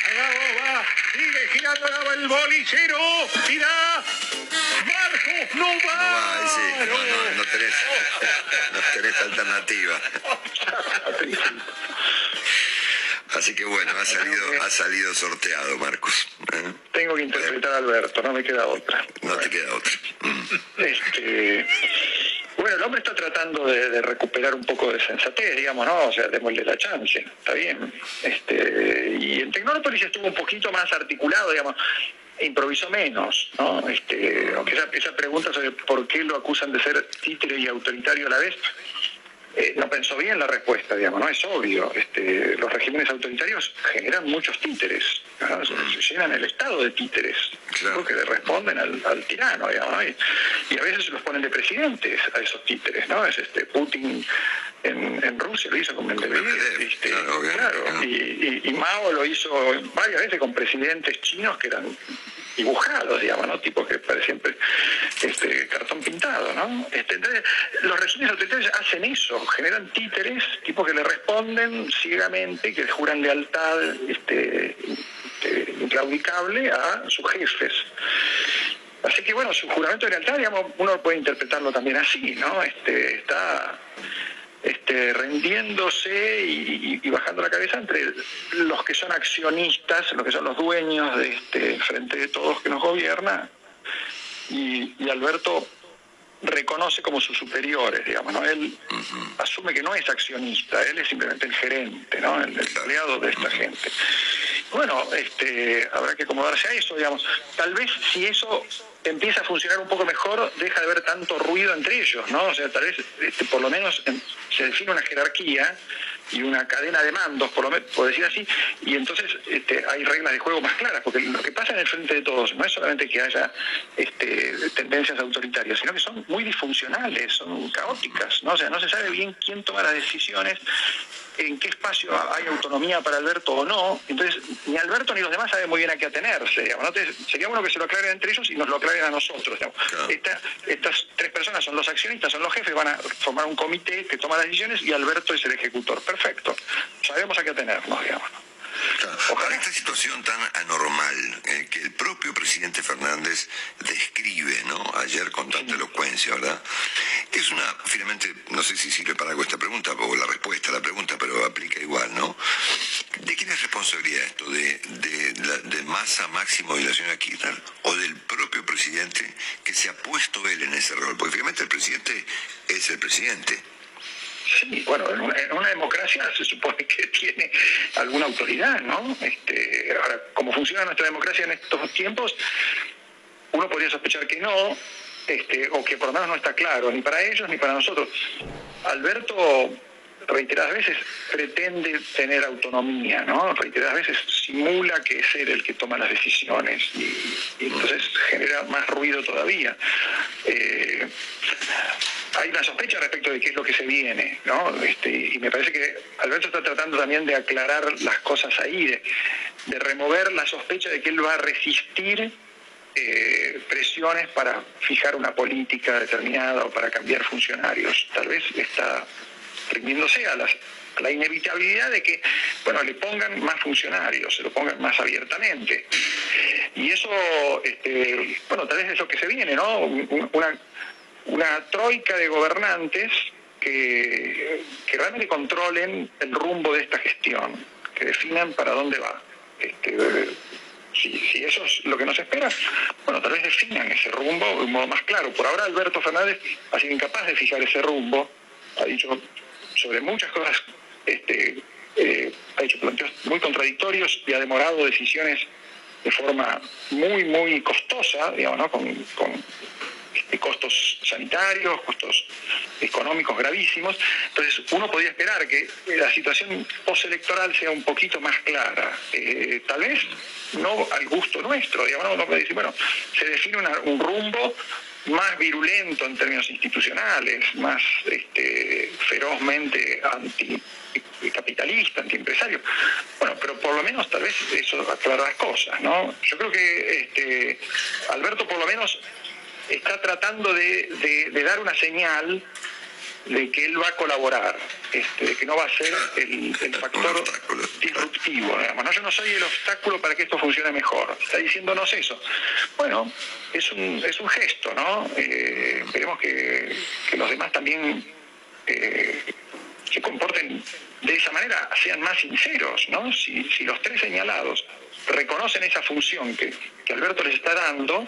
Va, sigue girando la- el bolillero. Mira, Marcos No va, Novaro. ese, no, no, no tenés, no tenés alternativa. Así que bueno, ha salido, ha salido sorteado, Marcos. ¿eh? Tengo que interpretar a Alberto, no me queda otra. No te queda otra. Mm. Este, bueno, el hombre está tratando de, recuperar un poco de sensatez, digamos, ¿no? O sea, démosle la chance, está bien. Este, y en Tecnópolis estuvo un poquito más articulado, digamos, e improvisó menos, ¿no? Este, aunque esa, esa pregunta sobre por qué lo acusan de ser títere y autoritario a la vez, eh, no pensó bien la respuesta, digamos, no es obvio. Este, los regímenes autoritarios generan muchos títeres, ¿no? se, llenan el estado de títeres, Claro. que le responden al, al tirano, digamos, ¿no? y, y a veces los ponen de presidentes a esos títeres, ¿no? Es este Putin en, en Rusia lo hizo con Medvedev, este, claro, claro, claro. y, y- y Mao lo hizo varias veces con presidentes chinos que eran dibujados, digamos, ¿no? Tipos que parecían pre- este, cartón pintado, ¿no? Este, entonces, los regímenes autoritarios hacen eso, generan títeres, tipos que le responden ciegamente, que juran lealtad este, este, inclaudicable a sus jefes. Así que bueno, su juramento de lealtad, digamos, uno puede interpretarlo también así, ¿no? Este, está este, rendiéndose y, y- y bajando la cabeza entre los que son accionistas, los que son los dueños de este frente de todos que nos gobierna, y, y Alberto reconoce como sus superiores, digamos, ¿no? Él asume que no es accionista, él es simplemente el gerente, ¿no? El, el empleado de esta gente. Bueno, este, habrá que acomodarse a eso, digamos. Tal vez si eso empieza a funcionar un poco mejor, deja de haber tanto ruido entre ellos, ¿no? O sea, tal vez este, por lo menos em, se define una jerarquía y una cadena de mandos, por lo menos, por decir así, y entonces este, hay reglas de juego más claras, porque lo que pasa en el frente de todos no es solamente que haya este, tendencias autoritarias, sino que son muy disfuncionales, son caóticas, ¿no? O sea, no se sabe bien quién toma las decisiones, en qué espacio hay autonomía para Alberto o no, entonces ni Alberto ni los demás saben muy bien a qué atenerse, digamos, ¿no? Entonces, sería bueno que se lo aclaren entre ellos y nos lo aclaren a nosotros, digamos. Claro. Esta- estas tres personas son los accionistas, son los jefes, van a formar un comité que toma las decisiones y Alberto es el ejecutor. Perfecto. Sabemos a qué atenernos, digamos. Claro. Ahora, esta situación tan anormal eh, que el propio presidente Fernández describe, ¿no? Ayer con tanta elocuencia, ¿verdad? Es una, finalmente, no sé si sirve para algo esta pregunta o la respuesta a la pregunta, pero aplica igual, ¿no? ¿De quién es responsabilidad esto? ¿De, de, la- de Massa, Máximo y la señora Kirchner? ¿O del propio presidente que se ha puesto él en ese rol? Porque finalmente el presidente es el presidente. Sí, bueno, en una, democracia se supone que tiene alguna autoridad, ¿no? Este, ahora, como funciona nuestra democracia en estos tiempos, uno podría sospechar que no, este, o que por lo menos no está claro, ni para ellos ni para nosotros. Alberto reiteradas veces pretende tener autonomía, ¿no? Reiteradas veces simula que es él el que toma las decisiones y, entonces genera más ruido todavía. Eh, hay una sospecha respecto de qué es lo que se viene, ¿no? Este, y me parece que Alberto está tratando también de aclarar las cosas ahí, de, de remover la sospecha de que él va a resistir eh, presiones para fijar una política determinada o para cambiar funcionarios. Tal vez está rindiéndose a, la inevitabilidad de que, bueno, le pongan más funcionarios, se lo pongan más abiertamente. Y eso, este, bueno, tal vez es lo que se viene, ¿no? Una, una troika de gobernantes que, que realmente controlen el rumbo de esta gestión, que definan para dónde va. Este, si, eso es lo que nos espera, bueno, tal vez definan ese rumbo de un modo más claro. Por ahora Alberto Fernández ha sido incapaz de fijar ese rumbo, ha dicho sobre muchas cosas, este, eh, ha hecho planteos muy contradictorios y ha demorado decisiones de forma muy, muy costosa, digamos, ¿no? con este, costos sanitarios, costos económicos gravísimos. Entonces, uno podría esperar que la situación postelectoral sea un poquito más clara. Eh, tal vez no al gusto nuestro, digamos, uno puede decir, bueno, se define un rumbo más virulento en términos institucionales, más este, ferozmente anticapitalista, antiempresario. Bueno, pero por lo menos tal vez eso aclara las cosas, ¿no? Yo creo que este, Alberto por lo menos está tratando de, dar una señal de que él va a colaborar, este, de que no va a ser el, factor disruptivo. ¿no? Yo no soy el obstáculo para que esto funcione mejor. Está diciéndonos eso. Bueno, es un, es un gesto, ¿no? Eh, esperemos que, los demás también eh, se comporten de esa manera, sean más sinceros, ¿no? Si, si los tres señalados reconocen esa función que, Alberto les está dando,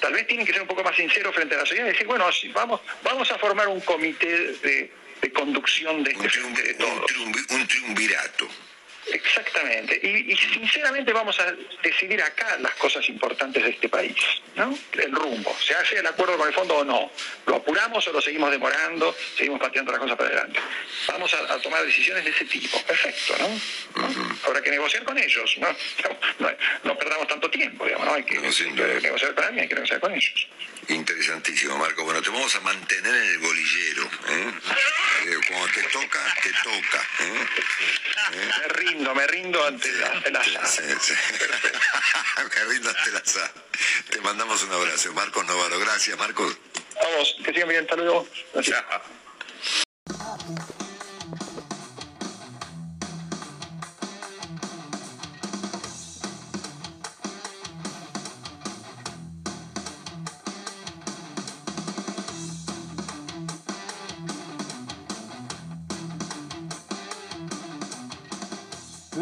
tal vez tienen que ser un poco más sinceros frente a la sociedad y decir, bueno, vamos, vamos a formar un comité de, conducción de este de todo. un triunvirato. Exactamente. Y, sinceramente vamos a decidir acá las cosas importantes de este país, ¿no? El rumbo. ¿Se hace el acuerdo con el fondo o no? ¿Lo apuramos o lo seguimos demorando? Seguimos pateando las cosas para adelante. Vamos a, tomar decisiones de ese tipo. Perfecto, ¿no? Habrá que negociar con ellos, ¿no? No, perdamos tanto tiempo, digamos, ¿no? Hay que, negociar con alguien, hay que negociar con ellos. Interesantísimo, Marco. Bueno, te vamos a mantener en el bolillero. ¿eh? eh cuando te toca, te toca. ¿eh? ¿Eh? Me rindo ante la, Sí, sí. me rindo ante la Te mandamos un abrazo. Marcos Novaro, gracias, Marcos. Vamos, que sigan bien, hasta luego. Gracias.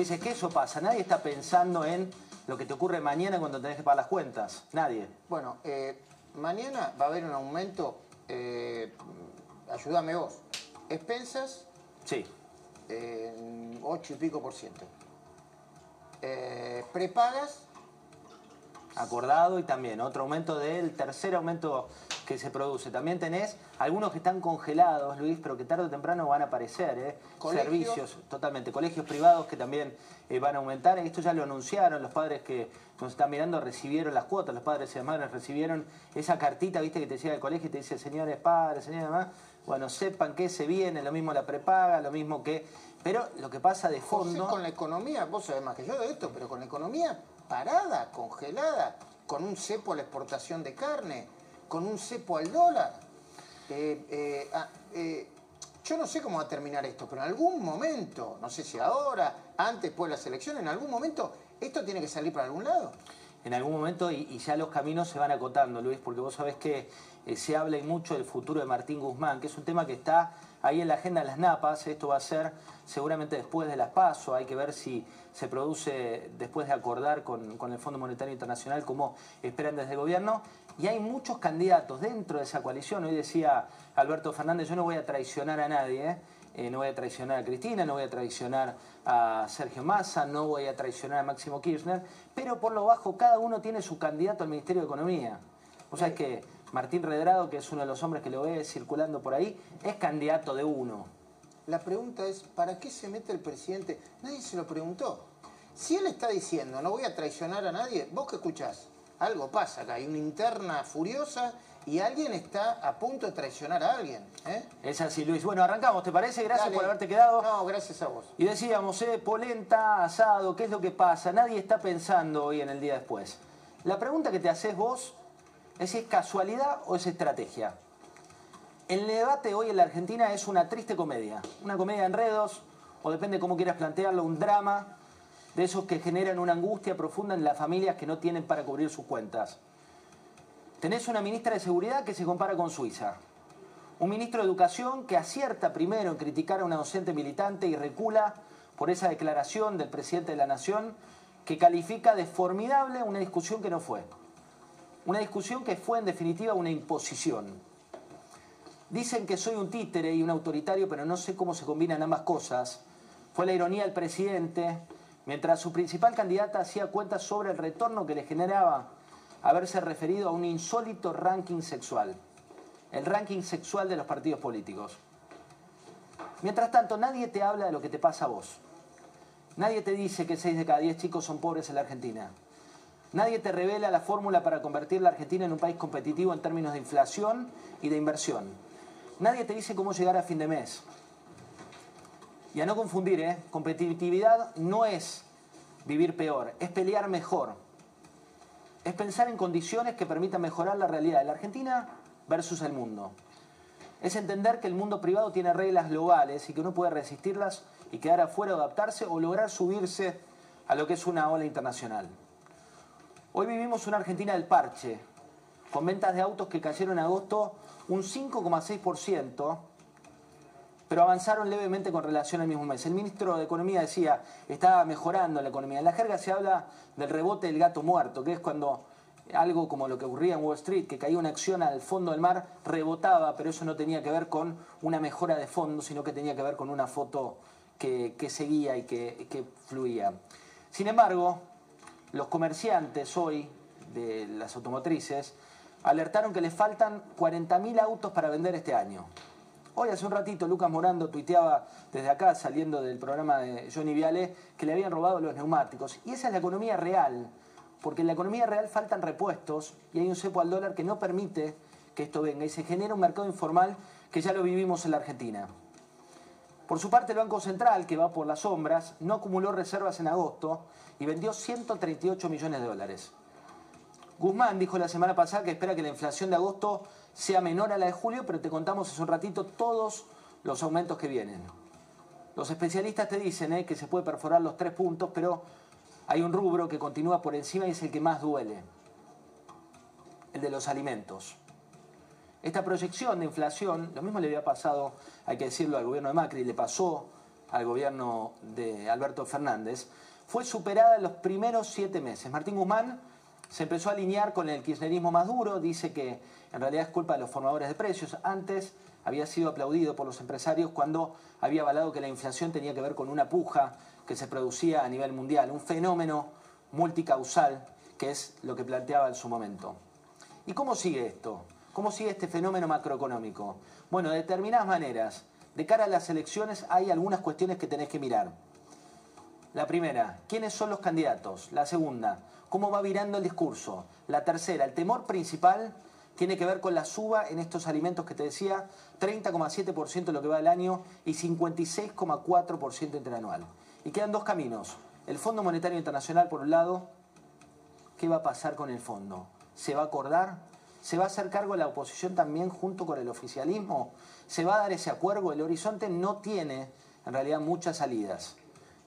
Dice que eso pasa. Nadie está pensando en lo que te ocurre mañana cuando tenés que pagar las cuentas. Nadie. Bueno, eh, mañana va a haber un aumento, eh, ayúdame vos, expensas. Sí. 8 y pico por ciento. Eh, prepagas. Acordado y también otro aumento del tercer aumento que se produce. También tenés algunos que están congelados, Luis, pero que tarde o temprano van a aparecer. ¿eh? Servicios, totalmente. Colegios privados que también eh, van a aumentar. Esto ya lo anunciaron los padres que nos están mirando, recibieron las cuotas. Los padres y madres recibieron esa cartita, viste, que te llega del colegio y te dice, señores padres, señores demás. Bueno, sepan que se viene, lo mismo la prepaga, lo mismo que... Pero lo que pasa de fondo... con la economía, vos sabés más que yo de esto, pero con la economía parada, congelada, con un cepo a la exportación de carne con un cepo al dólar. Eh, eh, ah, eh, yo no sé cómo va a terminar esto, pero en algún momento, no sé si ahora, antes, después de las elecciones, en algún momento esto tiene que salir para algún lado. En algún momento, y, ya los caminos se van acotando, Luis, porque vos sabés que se habla mucho del futuro de Martín Guzmán, que es un tema que está ahí en la agenda de las napas. Esto va a ser seguramente después de las PASO. Hay que ver si se produce después de acordar con, con el Fondo Monetario Internacional, como esperan desde el gobierno. Y hay muchos candidatos dentro de esa coalición. Hoy decía Alberto Fernández, yo no voy a traicionar a nadie. Eh, no voy a traicionar a Cristina, no voy a traicionar a Sergio Massa, no voy a traicionar a Máximo Kirchner, pero por lo bajo cada uno tiene su candidato al Ministerio de Economía. O sea, es que Martín Redrado, que es uno de los hombres que lo ve circulando por ahí, es candidato de uno. La pregunta es, ¿para qué se mete el presidente? Nadie se lo preguntó. Si él está diciendo, no voy a traicionar a nadie, vos que escuchás, algo pasa acá, hay una interna furiosa y alguien está a punto de traicionar a alguien. ¿eh? Es así, Luis. Bueno, arrancamos, ¿te parece? Gracias Dale. por haberte quedado. No, gracias a vos. Y decíamos, eh, polenta, asado, ¿qué es lo que pasa? Nadie está pensando hoy en el día después. La pregunta que te haces vos es si es casualidad o es estrategia. El debate hoy en la Argentina es una triste comedia. Una comedia de enredos, o depende cómo quieras plantearlo, un drama de esos que generan una angustia profunda en las familias que no tienen para cubrir sus cuentas. Tenés una ministra de Seguridad que se compara con Suiza. Un ministro de Educación que acierta primero en criticar a una docente militante y recula por esa declaración del presidente de la Nación que califica de formidable una discusión que no fue. Una discusión que fue en definitiva una imposición. Dicen que soy un títere y un autoritario, pero no sé cómo se combinan ambas cosas. Fue la ironía del presidente, mientras su principal candidata hacía cuentas sobre el retorno que le generaba haberse referido a un insólito ranking sexual, el ranking sexual de los partidos políticos. Mientras tanto, nadie te habla de lo que te pasa a vos. Nadie te dice que 6 de cada 10 chicos son pobres en la Argentina. Nadie te revela la fórmula para convertir la Argentina en un país competitivo en términos de inflación y de inversión. Nadie te dice cómo llegar a fin de mes. Y a no confundir, ¿eh? competitividad no es vivir peor, es pelear mejor. Es pensar en condiciones que permitan mejorar la realidad de la Argentina versus el mundo. Es entender que el mundo privado tiene reglas globales y que uno puede resistirlas y quedar afuera adaptarse o lograr subirse a lo que es una ola internacional. Hoy vivimos una Argentina del parche, con ventas de autos que cayeron en agosto un 5,6%, pero avanzaron levemente con relación al mismo mes. El ministro de Economía decía, estaba mejorando la economía. En la jerga se habla del rebote del gato muerto, que es cuando algo como lo que ocurría en Wall Street, que caía una acción al fondo del mar, rebotaba, pero eso no tenía que ver con una mejora de fondo, sino que tenía que ver con una foto que, seguía y que, que fluía. Sin embargo, los comerciantes hoy de las automotrices alertaron que les faltan 40.000 autos para vender este año. Hoy, hace un ratito, Lucas Morando tuiteaba desde acá, saliendo del programa de Johnny Viale, que le habían robado los neumáticos. Y esa es la economía real, porque en la economía real faltan repuestos y hay un cepo al dólar que no permite que esto venga y se genera un mercado informal que ya lo vivimos en la Argentina. Por su parte, el Banco Central, que va por las sombras, no acumuló reservas en agosto y vendió 138 millones de dólares. Guzmán dijo la semana pasada que espera que la inflación de agosto sea menor a la de julio, pero te contamos hace un ratito todos los aumentos que vienen. Los especialistas te dicen eh, que se puede perforar los tres puntos, pero hay un rubro que continúa por encima y es el que más duele, el de los alimentos. Esta proyección de inflación, lo mismo le había pasado, hay que decirlo, al gobierno de Macri, le pasó al gobierno de Alberto Fernández, fue superada en los primeros siete meses. Martín Guzmán se empezó a alinear con el kirchnerismo más duro, dice que en realidad es culpa de los formadores de precios. Antes había sido aplaudido por los empresarios cuando había avalado que la inflación tenía que ver con una puja que se producía a nivel mundial, un fenómeno multicausal, que es lo que planteaba en su momento. ¿Y cómo sigue esto? ¿Cómo sigue este fenómeno macroeconómico? Bueno, de determinadas maneras. De cara a las elecciones hay algunas cuestiones que tenés que mirar. La primera, ¿quiénes son los candidatos? La segunda, ¿cómo va virando el discurso? La tercera, el temor principal tiene que ver con la suba en estos alimentos que te decía, 30,7% de lo que va del año y 56,4% interanual. Y quedan dos caminos. El Fondo Monetario Internacional, por un lado, ¿qué va a pasar con el fondo? ¿Se va a acordar? ¿Se va a hacer cargo la oposición también junto con el oficialismo? ¿Se va a dar ese acuerdo? El horizonte no tiene en realidad muchas salidas.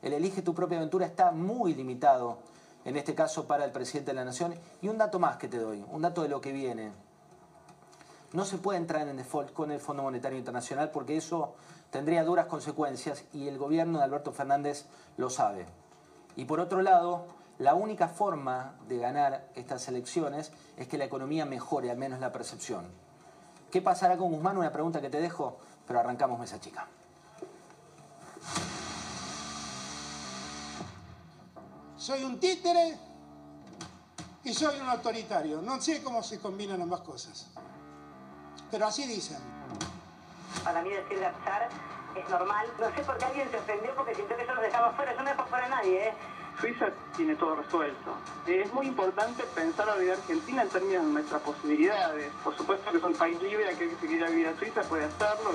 El elige tu propia aventura está muy limitado, en este caso para el presidente de la Nación. Y un dato más que te doy, un dato de lo que viene. No se puede entrar en default con el Fondo Monetario Internacional porque eso tendría duras consecuencias y el gobierno de Alberto Fernández lo sabe. Y por otro lado, la única forma de ganar estas elecciones es que la economía mejore, al menos la percepción. ¿Qué pasará con Guzmán? Una pregunta que te dejo, pero arrancamos mesa chica. Soy un títere y soy un autoritario. No sé cómo se combinan ambas cosas. Pero así dicen. Para mí decir Gapsar es normal. No sé por qué alguien se ofendió porque sintió que yo los dejaba fuera. Yo no dejo fuera a nadie, ¿eh? Suiza tiene todo resuelto. Es muy importante pensar a la vida argentina en términos de nuestras posibilidades. Por supuesto que es un país libre, aquel que se quiera vivir a Suiza puede hacerlo.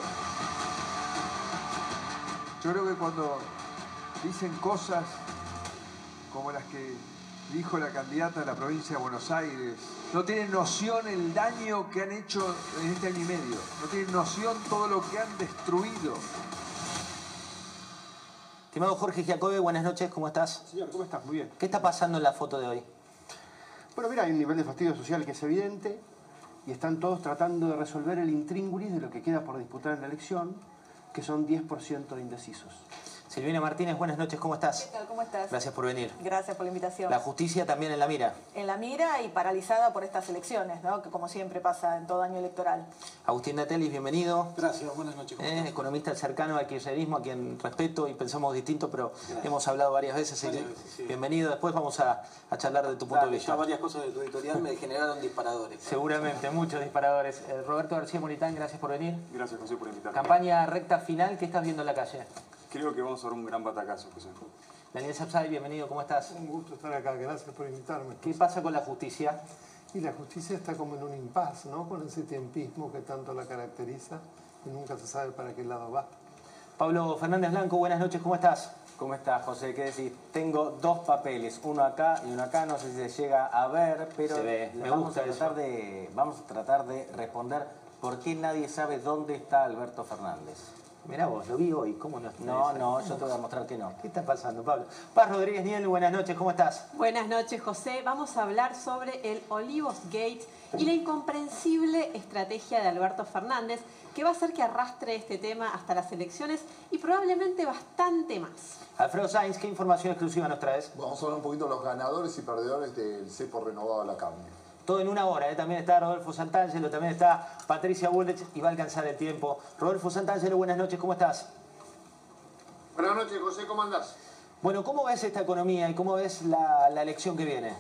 Yo creo que cuando dicen cosas como las que dijo la candidata de la provincia de Buenos Aires, no tienen noción el daño que han hecho en este año y medio, no tienen noción todo lo que han destruido. Estimado Jorge Giacobbe, buenas noches, ¿cómo estás? Señor, ¿cómo estás? Muy bien. ¿Qué está pasando en la foto de hoy? Bueno, mira, hay un nivel de fastidio social que es evidente y están todos tratando de resolver el intríngulis de lo que queda por disputar en la elección, que son 10% de indecisos. Silvina Martínez, buenas noches, ¿cómo estás? ¿Qué tal? ¿Cómo estás? Gracias por venir. Gracias por la invitación. La justicia también en la mira. En la mira y paralizada por estas elecciones, ¿no? que como siempre pasa en todo año electoral. Agustín Natelis, bienvenido. Gracias, buenas noches. ¿cómo Eh, estás? economista cercano al kirchnerismo, a quien respeto y pensamos distinto, pero hemos hablado varias veces. Varias veces, sí. Bienvenido, después vamos a, a charlar de tu punto de ya vista. varias cosas de tu editorial me generaron disparadores. Seguramente, muchos disparadores. Eh, Roberto García Molitán, gracias por venir. Gracias, José, por invitarme. Campaña recta final, ¿qué estás viendo en la calle? Creo que vamos a dar un gran batacazo, José. Daniel Sapsay, bienvenido, ¿cómo estás? Un gusto estar acá, gracias por invitarme. ¿Qué pasa con la justicia? Y la justicia está como en un impas, ¿no? Con ese tiempismo que tanto la caracteriza y nunca se sabe para qué lado va. Pablo Fernández Blanco, buenas noches, ¿cómo estás? ¿Cómo estás, José? ¿Qué decís? Tengo dos papeles, uno acá y uno acá, no sé si se llega a ver, pero Se ve, me vamos, gusta a tratar eso. de, vamos a tratar de responder por qué nadie sabe dónde está Alberto Fernández. Mirá vos, lo vi hoy, ¿cómo no? No, no, yo te voy a mostrar que no. ¿Qué está pasando, Pablo? Paz Rodríguez Niel, buenas noches, ¿cómo estás? Buenas noches, José. Vamos a hablar sobre el Olivos Gate y la incomprensible estrategia de Alberto Fernández, que va a hacer que arrastre este tema hasta las elecciones y probablemente bastante más. Alfredo Sainz, ¿qué información exclusiva nos traes? Vamos a hablar un poquito de los ganadores y perdedores del cepo renovado a la carne. Todo en una hora, ¿eh? también está Rodolfo Santangelo, también está Patricia Bullech y va a alcanzar el tiempo. Rodolfo Santangelo, buenas noches, ¿cómo estás? Buenas noches, José, ¿cómo andás? Bueno, ¿cómo ves esta economía y cómo ves la, la elección que viene?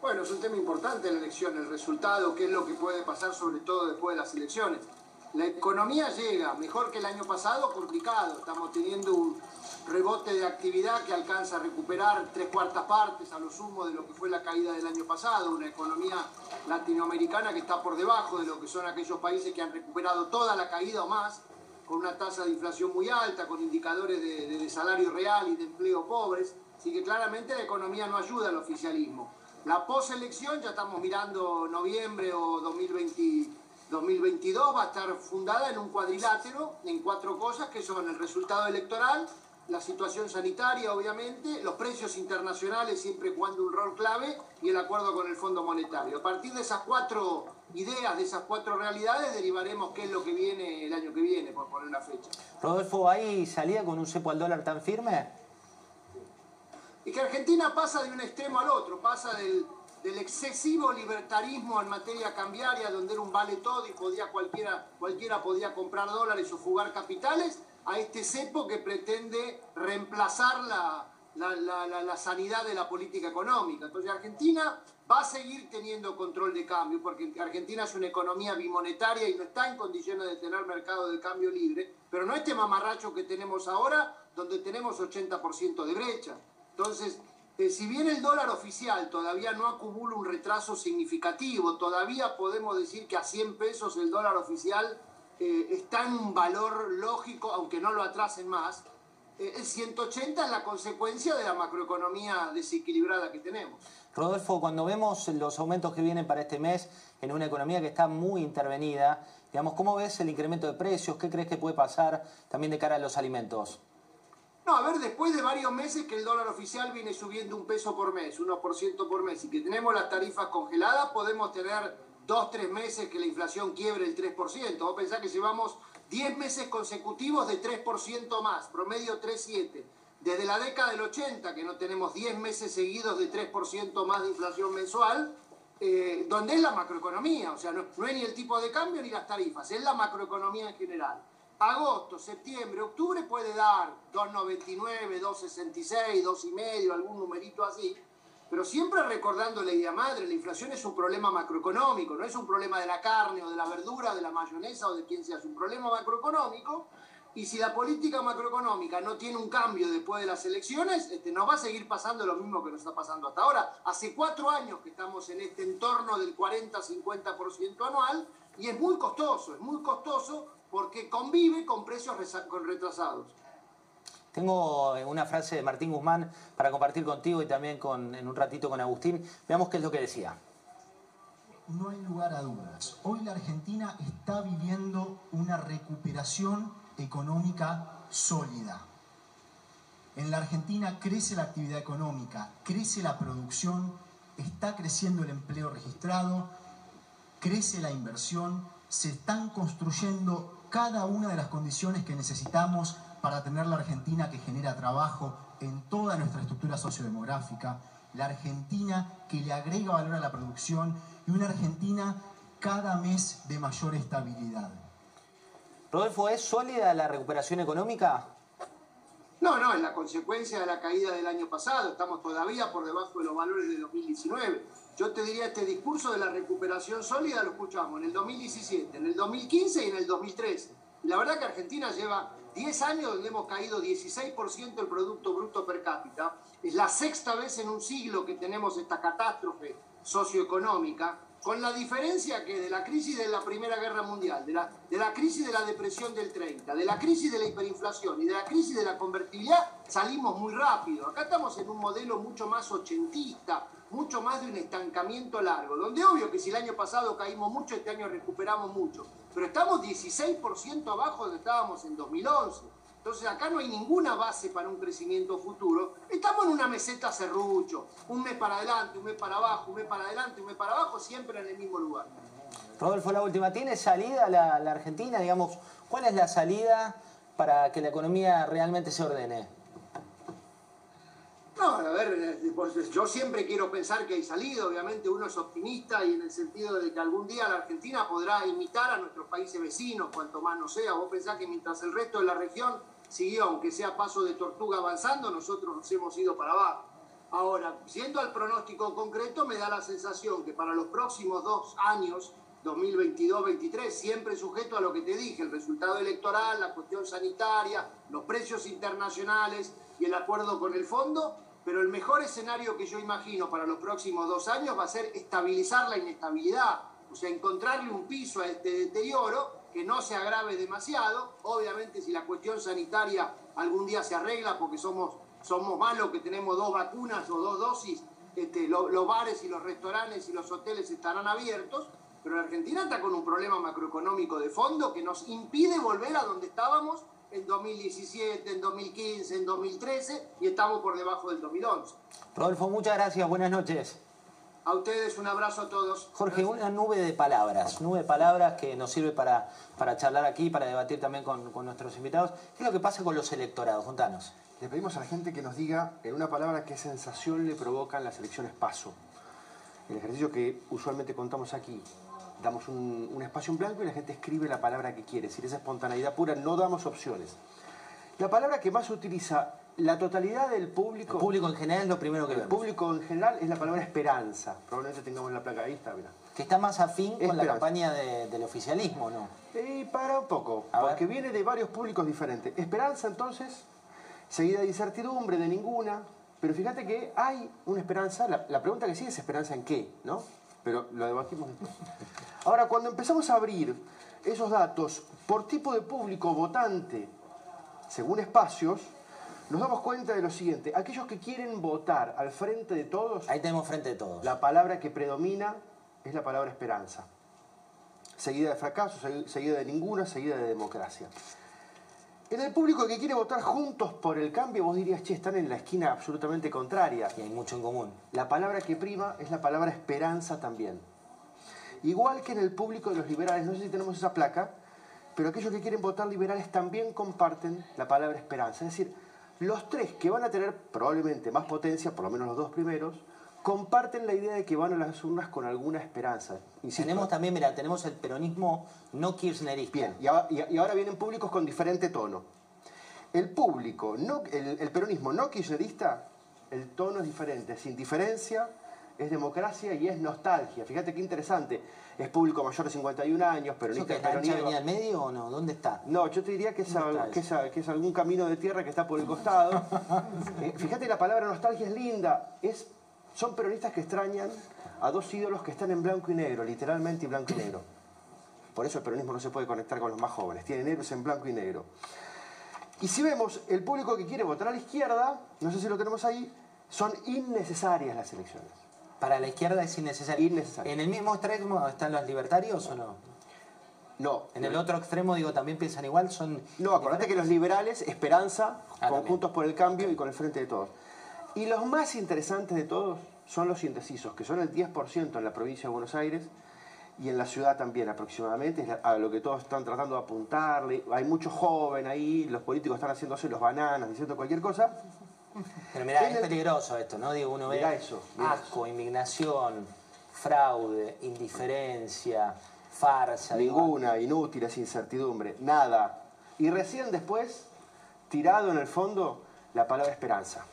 Bueno, es un tema importante la elección, el resultado, qué es lo que puede pasar sobre todo después de las elecciones. La economía llega mejor que el año pasado, complicado. Estamos teniendo un rebote de actividad que alcanza a recuperar tres cuartas partes a lo sumo de lo que fue la caída del año pasado. Una economía latinoamericana que está por debajo de lo que son aquellos países que han recuperado toda la caída o más, con una tasa de inflación muy alta, con indicadores de, salario real y de empleo pobres. Así que claramente la economía no ayuda al oficialismo. La poselección, ya estamos mirando noviembre o 2020 2022, va a estar fundada en un cuadrilátero, en cuatro cosas que son el resultado electoral, la situación sanitaria, obviamente, los precios internacionales siempre jugando un rol clave y el acuerdo con el Fondo Monetario. A partir de esas cuatro ideas, de esas cuatro realidades, derivaremos qué es lo que viene el año que viene, por poner una fecha. Rodolfo, ¿hay salida con un cepo al dólar tan firme? Y que Argentina pasa de un extremo al otro, pasa del, del excesivo libertarismo en materia cambiaria, donde era un vale todo y podía cualquiera, cualquiera podía comprar dólares o fugar capitales, a este cepo que pretende reemplazar la, la, la- la- la sanidad de la política económica. Entonces Argentina va a seguir teniendo control de cambio, porque Argentina es una economía bimonetaria y no está en condiciones de tener mercado de cambio libre, pero no este mamarracho que tenemos ahora, donde tenemos 80% de brecha. Entonces, si bien el dólar oficial todavía no acumula un retraso significativo, todavía podemos decir que a 100 pesos el dólar oficial eh, está en un valor lógico, aunque no lo atrasen más, eh, el 180 es la consecuencia de la macroeconomía desequilibrada que tenemos. Rodolfo, cuando vemos los aumentos que vienen para este mes en una economía que está muy intervenida, digamos, ¿cómo ves el incremento de precios? ¿Qué crees que puede pasar también de cara a los alimentos? No, a ver, después de varios meses que el dólar oficial viene subiendo un peso por mes, 1% por mes, y que tenemos las tarifas congeladas, podemos tener dos, tres meses que la inflación quiebre el 3%. Vos pensás que llevamos 10 meses consecutivos de 3% más, promedio 3,7. Desde la década del 80, que no tenemos 10 meses seguidos de 3% más de inflación mensual, eh, es la macroeconomía, o sea, no, no es ni el tipo de cambio ni las tarifas, es la macroeconomía en general. Agosto, septiembre, octubre puede dar 2,99, 2,66, 2,5, algún numerito así. pero siempre recordando la idea madre, la inflación es un problema macroeconómico, no es un problema de la carne o de la verdura, de la mayonesa o de quien sea, es un problema macroeconómico. Y si la política macroeconómica no tiene un cambio después de las elecciones, este, nos va a seguir pasando lo mismo que nos está pasando hasta ahora. Hace cuatro años que estamos en este entorno del 40-50% anual y es muy costoso, es muy costoso porque convive con precios con retrasados. Tengo eh, una frase de Martín Guzmán para compartir contigo y también con, en un ratito con Agustín. Veamos qué es lo que decía. No hay lugar a dudas. Hoy la Argentina está viviendo una recuperación económica sólida. En la Argentina crece la actividad económica, crece la producción, está creciendo el empleo registrado, crece la inversión, se están construyendo cada una de las condiciones que necesitamos para tener la Argentina que genera trabajo en toda nuestra estructura sociodemográfica, la Argentina que le agrega valor a la producción y una Argentina cada mes de mayor estabilidad. Rodolfo, ¿es sólida la recuperación económica? No, no, es la consecuencia de la caída del año pasado. Estamos todavía por debajo de los valores de 2019. Yo te diría, este discurso de la recuperación sólida lo escuchamos en el 2017, en el 2015 y en el 2013. Y la verdad que Argentina lleva 10 años donde hemos caído 16% del Producto Bruto per cápita. Es la sexta vez en un siglo que tenemos esta catástrofe socioeconómica, con la diferencia que de la crisis de la Primera Guerra Mundial, de la, de la crisis de la depresión del 30, de la crisis de la hiperinflación y de la crisis de la convertibilidad, salimos muy rápido. Acá estamos en un modelo mucho más ochentista, mucho más de un estancamiento largo, donde obvio que si el año pasado caímos mucho, este año recuperamos mucho, pero estamos 16% abajo de donde estábamos en 2011. Entonces acá no hay ninguna base para un crecimiento futuro. Estamos en una meseta serrucho, un mes para adelante, un mes para abajo, un mes para adelante, un mes para abajo, siempre en el mismo lugar. Rodolfo, la última, ¿tiene salida la, la Argentina? Digamos, ¿cuál es la salida para que la economía realmente se ordene? No, a ver, eh, pues, yo siempre quiero pensar que hay salida, obviamente uno es optimista y en el sentido de que algún día la Argentina podrá imitar a nuestros países vecinos, cuanto más no sea. Vos pensás que mientras el resto de la región siguió, aunque sea paso de tortuga avanzando, nosotros nos hemos ido para abajo. Ahora, siendo al pronóstico concreto, me da la sensación que para los próximos dos años, 2022-23, siempre sujeto a lo que te dije, el resultado electoral, la cuestión sanitaria, los precios internacionales y el acuerdo con el fondo, pero el mejor escenario que yo imagino para los próximos dos años va a ser estabilizar la inestabilidad, o sea, encontrarle un piso a este deterioro que no se agrave demasiado. Obviamente, si la cuestión sanitaria algún día se arregla porque somos, somos malos que tenemos dos vacunas o dos dosis, este, lo- los bares y los restaurantes y los hoteles estarán abiertos, pero la Argentina está con un problema macroeconómico de fondo que nos impide volver a donde estábamos en 2017, en 2015, en 2013 y estamos por debajo del 2011. Rodolfo, muchas gracias, buenas noches. A ustedes un abrazo a todos. Jorge, una nube de palabras, nube de palabras que nos sirve para, para charlar aquí, para debatir también con, con nuestros invitados. ¿Qué es lo que pasa con los electorados? Juntanos. Le pedimos a la gente que nos diga en una palabra qué sensación le provocan las elecciones paso. El ejercicio que usualmente contamos aquí. Damos un, un espacio en blanco y la gente escribe la palabra que quiere. Es decir, esa espontaneidad pura, no damos opciones. La palabra que más utiliza la totalidad del público... El público en general es lo primero que El vemos. público en general es la palabra esperanza. Probablemente tengamos la placa ahí, está, mira. Que está más afín con la campaña de- del oficialismo, ¿no? Y para un poco, A ver. porque viene de varios públicos diferentes. Esperanza, entonces, seguida de incertidumbre, de ninguna. Pero fíjate que hay una esperanza. La, la pregunta que sigue es esperanza en qué, ¿no? Pero lo debatimos después. Ahora, cuando empezamos a abrir esos datos por tipo de público votante, según espacios, nos damos cuenta de lo siguiente. Aquellos que quieren votar al frente de todos... Ahí tenemos frente de todos. La palabra que predomina es la palabra esperanza. Seguida de fracaso, segui- seguida de ninguna, seguida de democracia. En el público que quiere votar juntos por el cambio, vos dirías, che, están en la esquina absolutamente contraria. Y hay mucho en común. La palabra que prima es la palabra esperanza también. Igual que en el público de los liberales, no sé si tenemos esa placa, pero aquellos que quieren votar liberales también comparten la palabra esperanza. Es decir, los tres que van a tener probablemente más potencia, por lo menos los dos primeros, comparten la idea de que van a las urnas con alguna esperanza. Insisto, Tenemos también, mira, tenemos el peronismo no kirchnerista. Bien, y ahora, y- y ahora vienen públicos con diferente tono. El público, no, el, el peronismo no kirchnerista, el tono es diferente, es indiferencia, es democracia y es nostalgia. Fíjate qué interesante. Es público mayor de 51 años, ¿Eso peronista, que es la ancha peronista. avenida al medio o no? ¿Dónde está? No, yo te diría que es, ¿Dónde al- está que es a- que es algún camino de tierra que está por el costado. Eh, fíjate, la palabra nostalgia es linda. Es, son peronistas que extrañan a dos ídolos que están en blanco y negro, literalmente y blanco y negro. Por eso el peronismo no se puede conectar con los más jóvenes. Tienen héroes en blanco y negro. Y si vemos el público que quiere votar a la izquierda, no sé si lo tenemos ahí, son innecesarias las elecciones. Para la izquierda es innecesario. Innecesario. ¿En el mismo extremo están los libertarios o no? No. En el otro extremo, digo, también piensan igual, son... No, acordate que los liberales, Esperanza, Ah, Conjuntos por el Cambio y con el Frente de Todos. Y los más interesantes de todos son los indecisos, que son el 10% en la provincia de Buenos Aires y en la ciudad también aproximadamente, es a lo que todos están tratando de apuntarle. Hay mucho joven ahí, los políticos están haciéndose los bananas, diciendo cualquier cosa. Pero mirá, es el- peligroso esto, ¿no? Digo, uno ve eso, mirá asco, indignación, fraude, indiferencia, farsa. digo, Ninguna, inútil, es incertidumbre, nada. Y recién después, tirado en el fondo, la palabra esperanza.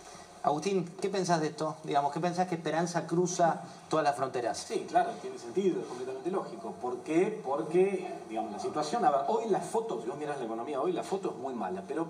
Agustín, ¿qué pensás de esto? Digamos, ¿qué pensás que Esperanza cruza todas las fronteras? Sí, claro, tiene sentido, es completamente lógico. ¿Por qué? Porque, digamos, la situación, a ver, hoy las fotos, si vos mirás la economía, hoy la foto es muy mala, pero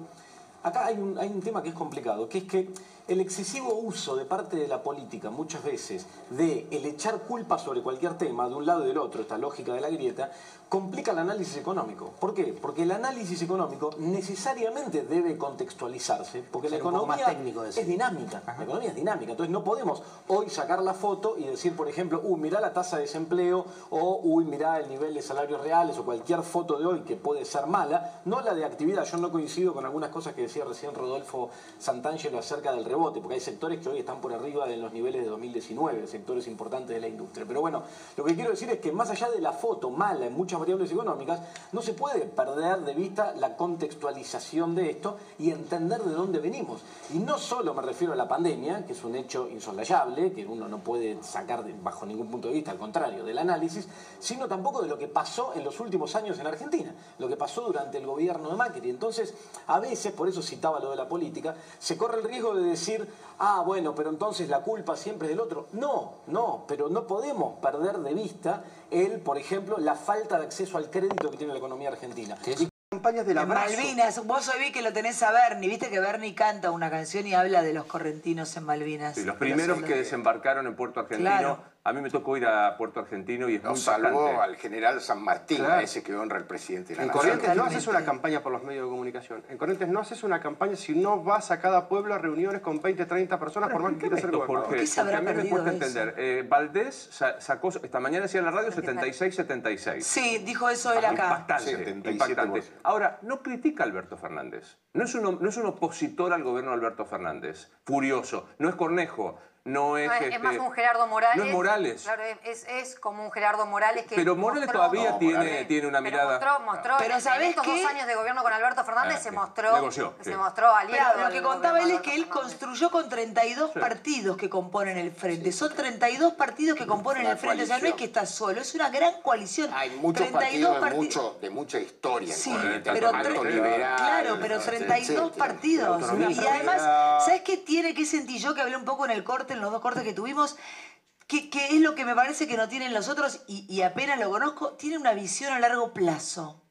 acá hay un, hay un tema que es complicado, que es que el excesivo uso de parte de la política, muchas veces, de el echar culpa sobre cualquier tema, de un lado y del otro, esta lógica de la grieta, complica el análisis económico. ¿Por qué? Porque el análisis económico necesariamente debe contextualizarse, porque la Ser poco economía más técnico de eso. es dinámica. La economía es dinámica. Entonces no podemos hoy sacar la foto y decir, por ejemplo, uy, mirá la tasa de desempleo o uy, mirá el nivel de salarios reales o cualquier foto de hoy que puede ser mala. No la de actividad. Yo no coincido con algunas cosas que decía recién Rodolfo Santangelo acerca del rebote, porque hay sectores que hoy están por arriba de los niveles de 2019, sectores importantes de la industria. Pero bueno, lo que quiero decir es que más allá de la foto mala en muchas variables económicas, no se puede perder de vista la contextualización de esto y entender de dónde venimos. Y no solo me refiero a la pandemia, que es un hecho insolayable, que uno no puede sacar bajo ningún punto de vista, al contrario, del análisis, sino tampoco de lo que pasó en los últimos años en Argentina, lo que pasó durante el gobierno de Macri. Entonces, a veces, por eso citaba lo de la política, se corre el riesgo de decir, ah, bueno, pero entonces la culpa siempre es del otro. No, no, pero no podemos perder de vista el, por ejemplo, la falta de acceso al crédito que tiene la economía argentina. Y campañas del En abrazo. Malvinas, vos hoy vi que lo tenés a Bernie, viste que Bernie canta una canción y habla de los correntinos en Malvinas. Sí, los primeros que desembarcaron en Puerto Argentino. Claro. A mí me tocó ir a Puerto Argentino y es muy salvó al general San Martín, Claro. a ese que honra el presidente de la En nación. Corrientes no haces una campaña por los medios de comunicación. En Corrientes no haces una campaña si no vas a cada pueblo a reuniones con 20, 30 personas por más que quieras ser gobernador. Jorge, porque a mí me cuesta entender. Eh, Valdés sa- sacó, esta mañana decía en la radio 76-76. Sí, dijo eso él acá. Impactante, 77%. impactante. Ahora, no critica a Alberto Fernández. No es, un, no es un opositor al gobierno de Alberto Fernández. Furioso. No es Cornejo. No es. No, es, es este, más un Gerardo Morales. No es Morales. Claro, es, es como un Gerardo Morales que. Pero Morales mostró- todavía No, tiene, Morales. tiene una Pero mirada. mostró, mostró Pero en- en ¿sabés estos qué? dos años de gobierno con Alberto Fernández Ah, se sí. mostró, Negoció, se sí. mostró aliado. Pero lo que contaba él es que él construyó con 32 partidos que componen el frente. Son 32 partidos que componen Una el frente. O sea, no es coalición. que está solo, es una gran coalición. Hay muchos 32 partidos de, parti- mucho, de mucha historia Sí, pero liberal, claro, pero etcétera, 32 etcétera. partidos. Y además. ¿sabes qué tiene? ¿Qué sentí yo que hablé un poco en el corte, en los dos cortes que tuvimos? ¿Qué, qué es lo que me parece que no tienen los otros? Y, y apenas lo conozco, tiene una visión a largo plazo.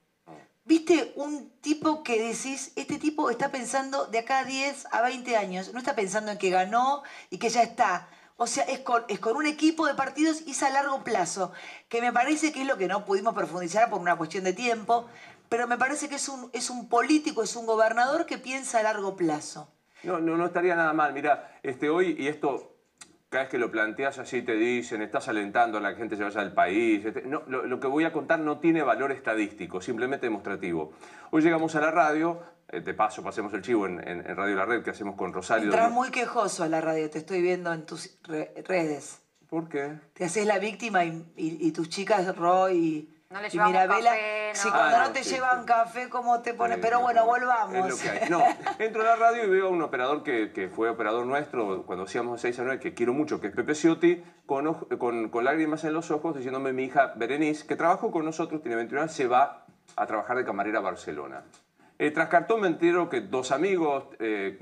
¿Viste un tipo que decís, este tipo está pensando de acá a 10 a 20 años? No está pensando en que ganó y que ya está. O sea, es con, es con un equipo de partidos y es a largo plazo, que me parece que es lo que no pudimos profundizar por una cuestión de tiempo, pero me parece que es un, es un político, es un gobernador que piensa a largo plazo. No, no, no estaría nada mal. Mira, este, hoy, y esto, cada vez que lo planteas así, te dicen, estás alentando a la gente que se vaya del país. este, no, lo, lo que voy a contar no tiene valor estadístico, simplemente demostrativo. Hoy llegamos a la radio, eh, de paso pasemos el chivo en, en- en Radio La Red que hacemos con Rosario. Entrás muy quejoso a la radio, te estoy viendo en tus re- redes. ¿Por qué? Te haces la víctima y, y- y tus chicas, Roy y, No le y Mirabela, café, no. si cuando Ah, no no, te sí, llevan café, ¿cómo te pones? Pero bueno, Es volvamos. lo que hay. No, entro a la radio y veo a un operador que, que fue operador nuestro cuando hacíamos 6 a 9, que quiero mucho, que es Pepe Ciotti, con, con lágrimas en los ojos, diciéndome mi hija Berenice, que trabajó con nosotros, tiene 21 años, se va a trabajar de camarera a Barcelona. Eh, tras cartón me entero que dos amigos, eh,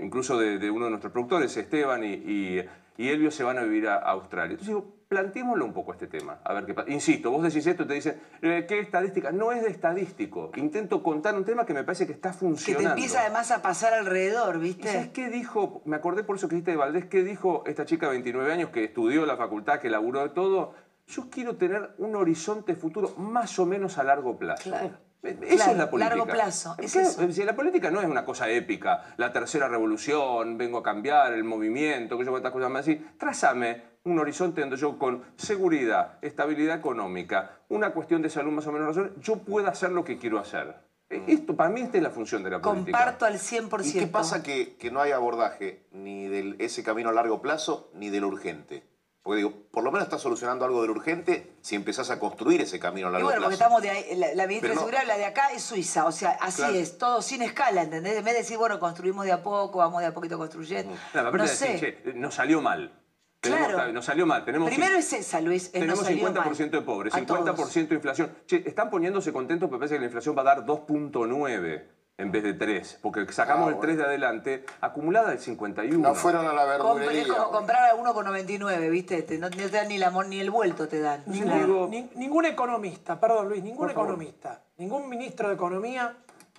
incluso de, de uno de nuestros productores, Esteban y, y- y Elvio, se van a vivir a Australia. Entonces digo, planteémoslo un poco este tema. A ver qué pasa. Insisto, vos decís esto y te dicen, eh, ¿qué estadística? No es de estadístico. Intento contar un tema que me parece que está Que te funcionando. empieza además a pasar alrededor, ¿Y ¿viste? sabes qué dijo? Me acordé por eso que dijiste de Valdés, ¿qué dijo esta chica de 29 años que estudió la facultad, que laburó de todo? Yo quiero tener un horizonte futuro más o menos a largo plazo. Claro. Eso Claro, es la política. largo plazo, es Claro, eso. si La política no es una cosa épica, la tercera revolución, vengo a cambiar el movimiento, que yo cuántas cosas más así. Trázame un horizonte donde yo con seguridad, estabilidad económica, una cuestión de salud más o menos razón, yo pueda hacer lo que quiero hacer. Eh, Esto, para mí esta es la función de la política. Comparto al 100%. ¿Y qué pasa que, que no hay abordaje ni de ese camino a largo plazo ni de lo urgente? Porque digo, por lo menos estás solucionando algo de lo urgente si empezás a construir ese camino a Y largo bueno, porque plazo. estamos de ahí, la, la ministra Pero de no- Seguridad, la de acá es Suiza, o sea, así Claro. es, todo sin escala, ¿entendés? En vez de decir, bueno, construimos de a poco, vamos de a poquito construyendo. Claro, aparte no de decir, sé. che, nos salió mal. Tenemos- Claro. Nos salió mal. Tenemos Primero es esa, Luis, es no Tenemos salió 50% de pobres, A 50% de inflación. Che, están poniéndose contentos porque parece que la inflación va a dar 2.9 en vez de 3. Porque sacamos Ah, el 3 de adelante, acumulada el 51. No fueron a la Compre- es como comprar a uno con 99, ¿viste? Te- no, no te dan ni, la, mon- ni el vuelto, te dan. Ningún, ni- ningún economista, perdón Luis, ningún Por favor. economista, ningún ministro de Economía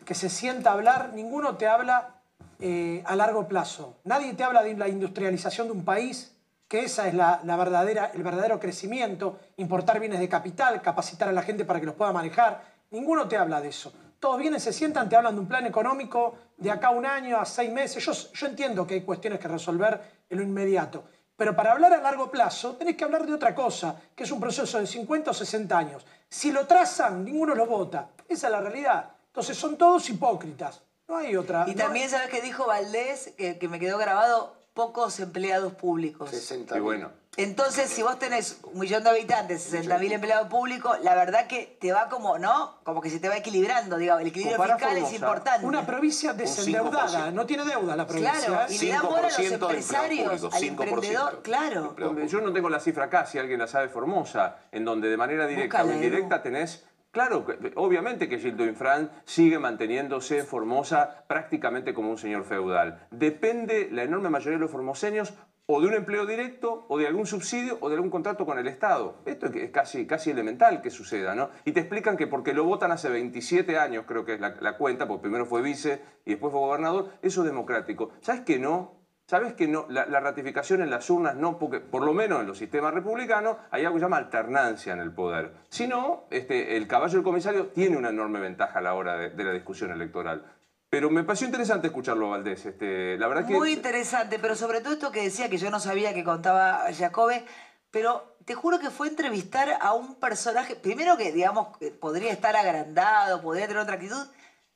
que se sienta a hablar, ninguno te habla eh, a largo plazo. Nadie te habla de la industrialización de un país, que esa es la, la verdadera, el verdadero crecimiento, importar bienes de capital, capacitar a la gente para que los pueda manejar. Ninguno te habla de eso. Todos vienen, se sientan, te hablan de un plan económico de acá a un año, a seis meses. Yo, yo entiendo que hay cuestiones que resolver en lo inmediato. Pero para hablar a largo plazo tenés que hablar de otra cosa, que es un proceso de 50 o 60 años. Si lo trazan, ninguno lo vota. Esa es la realidad. Entonces son todos hipócritas. No hay otra. Y no también, ¿sabes qué dijo Valdés? Que, que me quedó grabado, pocos empleados públicos. 60 Y bueno. Entonces, si vos tenés un millón de habitantes, 60 mil empleados públicos, la verdad que te va como, ¿no? Como que se te va equilibrando, digamos. El equilibrio fiscal es importante. Una provincia desendeudada, 5%. no tiene deuda la provincia. Claro, ¿eh? y le da bola a los 5% de empleados empresarios, al 5%. emprendedor, claro. Yo no tengo la cifra acá, si alguien la sabe, Formosa, en donde de manera directa o Edu. indirecta tenés... Claro, obviamente que Gildo Infran sigue manteniéndose en Formosa prácticamente como un señor feudal. Depende la enorme mayoría de los formoseños o de un empleo directo, o de algún subsidio, o de algún contrato con el Estado. Esto es casi, casi elemental que suceda, ¿no? Y te explican que porque lo votan hace 27 años, creo que es la, la cuenta, porque primero fue vice y después fue gobernador, eso es democrático. ¿Sabes que no? ¿Sabes que no? La, ratificación en las urnas no, porque por lo menos en los sistemas republicanos hay algo que se llama alternancia en el poder. Si no, este, el caballo del comisario tiene una enorme ventaja a la hora de, la discusión electoral. Pero me pareció interesante escucharlo Valdés. Este, la verdad que... Muy interesante, pero sobre todo esto que decía que yo no sabía que contaba Jacobe, pero te juro que fue entrevistar a un personaje, primero que, digamos, podría estar agrandado, podría tener otra actitud,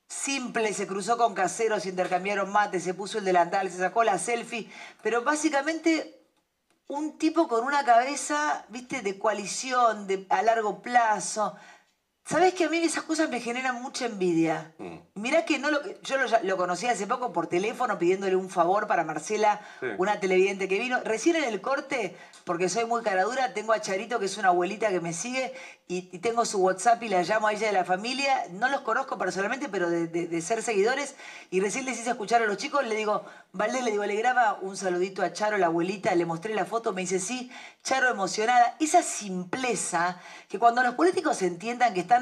simple, se cruzó con caseros, se intercambiaron mates, se puso el delantal, se sacó la selfie, pero básicamente un tipo con una cabeza, viste, de coalición, a largo plazo. ¿Sabes que a mí esas cosas me generan mucha envidia? Mirá que no lo, yo lo, lo conocí hace poco por teléfono pidiéndole un favor para Marcela, Sí. una televidente que vino. Recién en el corte, porque soy muy caradura, tengo a Charito, que es una abuelita que me sigue, y, y tengo su WhatsApp y la llamo a ella de la familia. No los conozco personalmente, pero de, de- de ser seguidores. Y recién les hice escuchar a los chicos, le digo, Valdés, le digo, le graba un saludito a Charo, la abuelita, le mostré la foto, me dice, sí, Charo emocionada. Esa simpleza que cuando los políticos entiendan que están,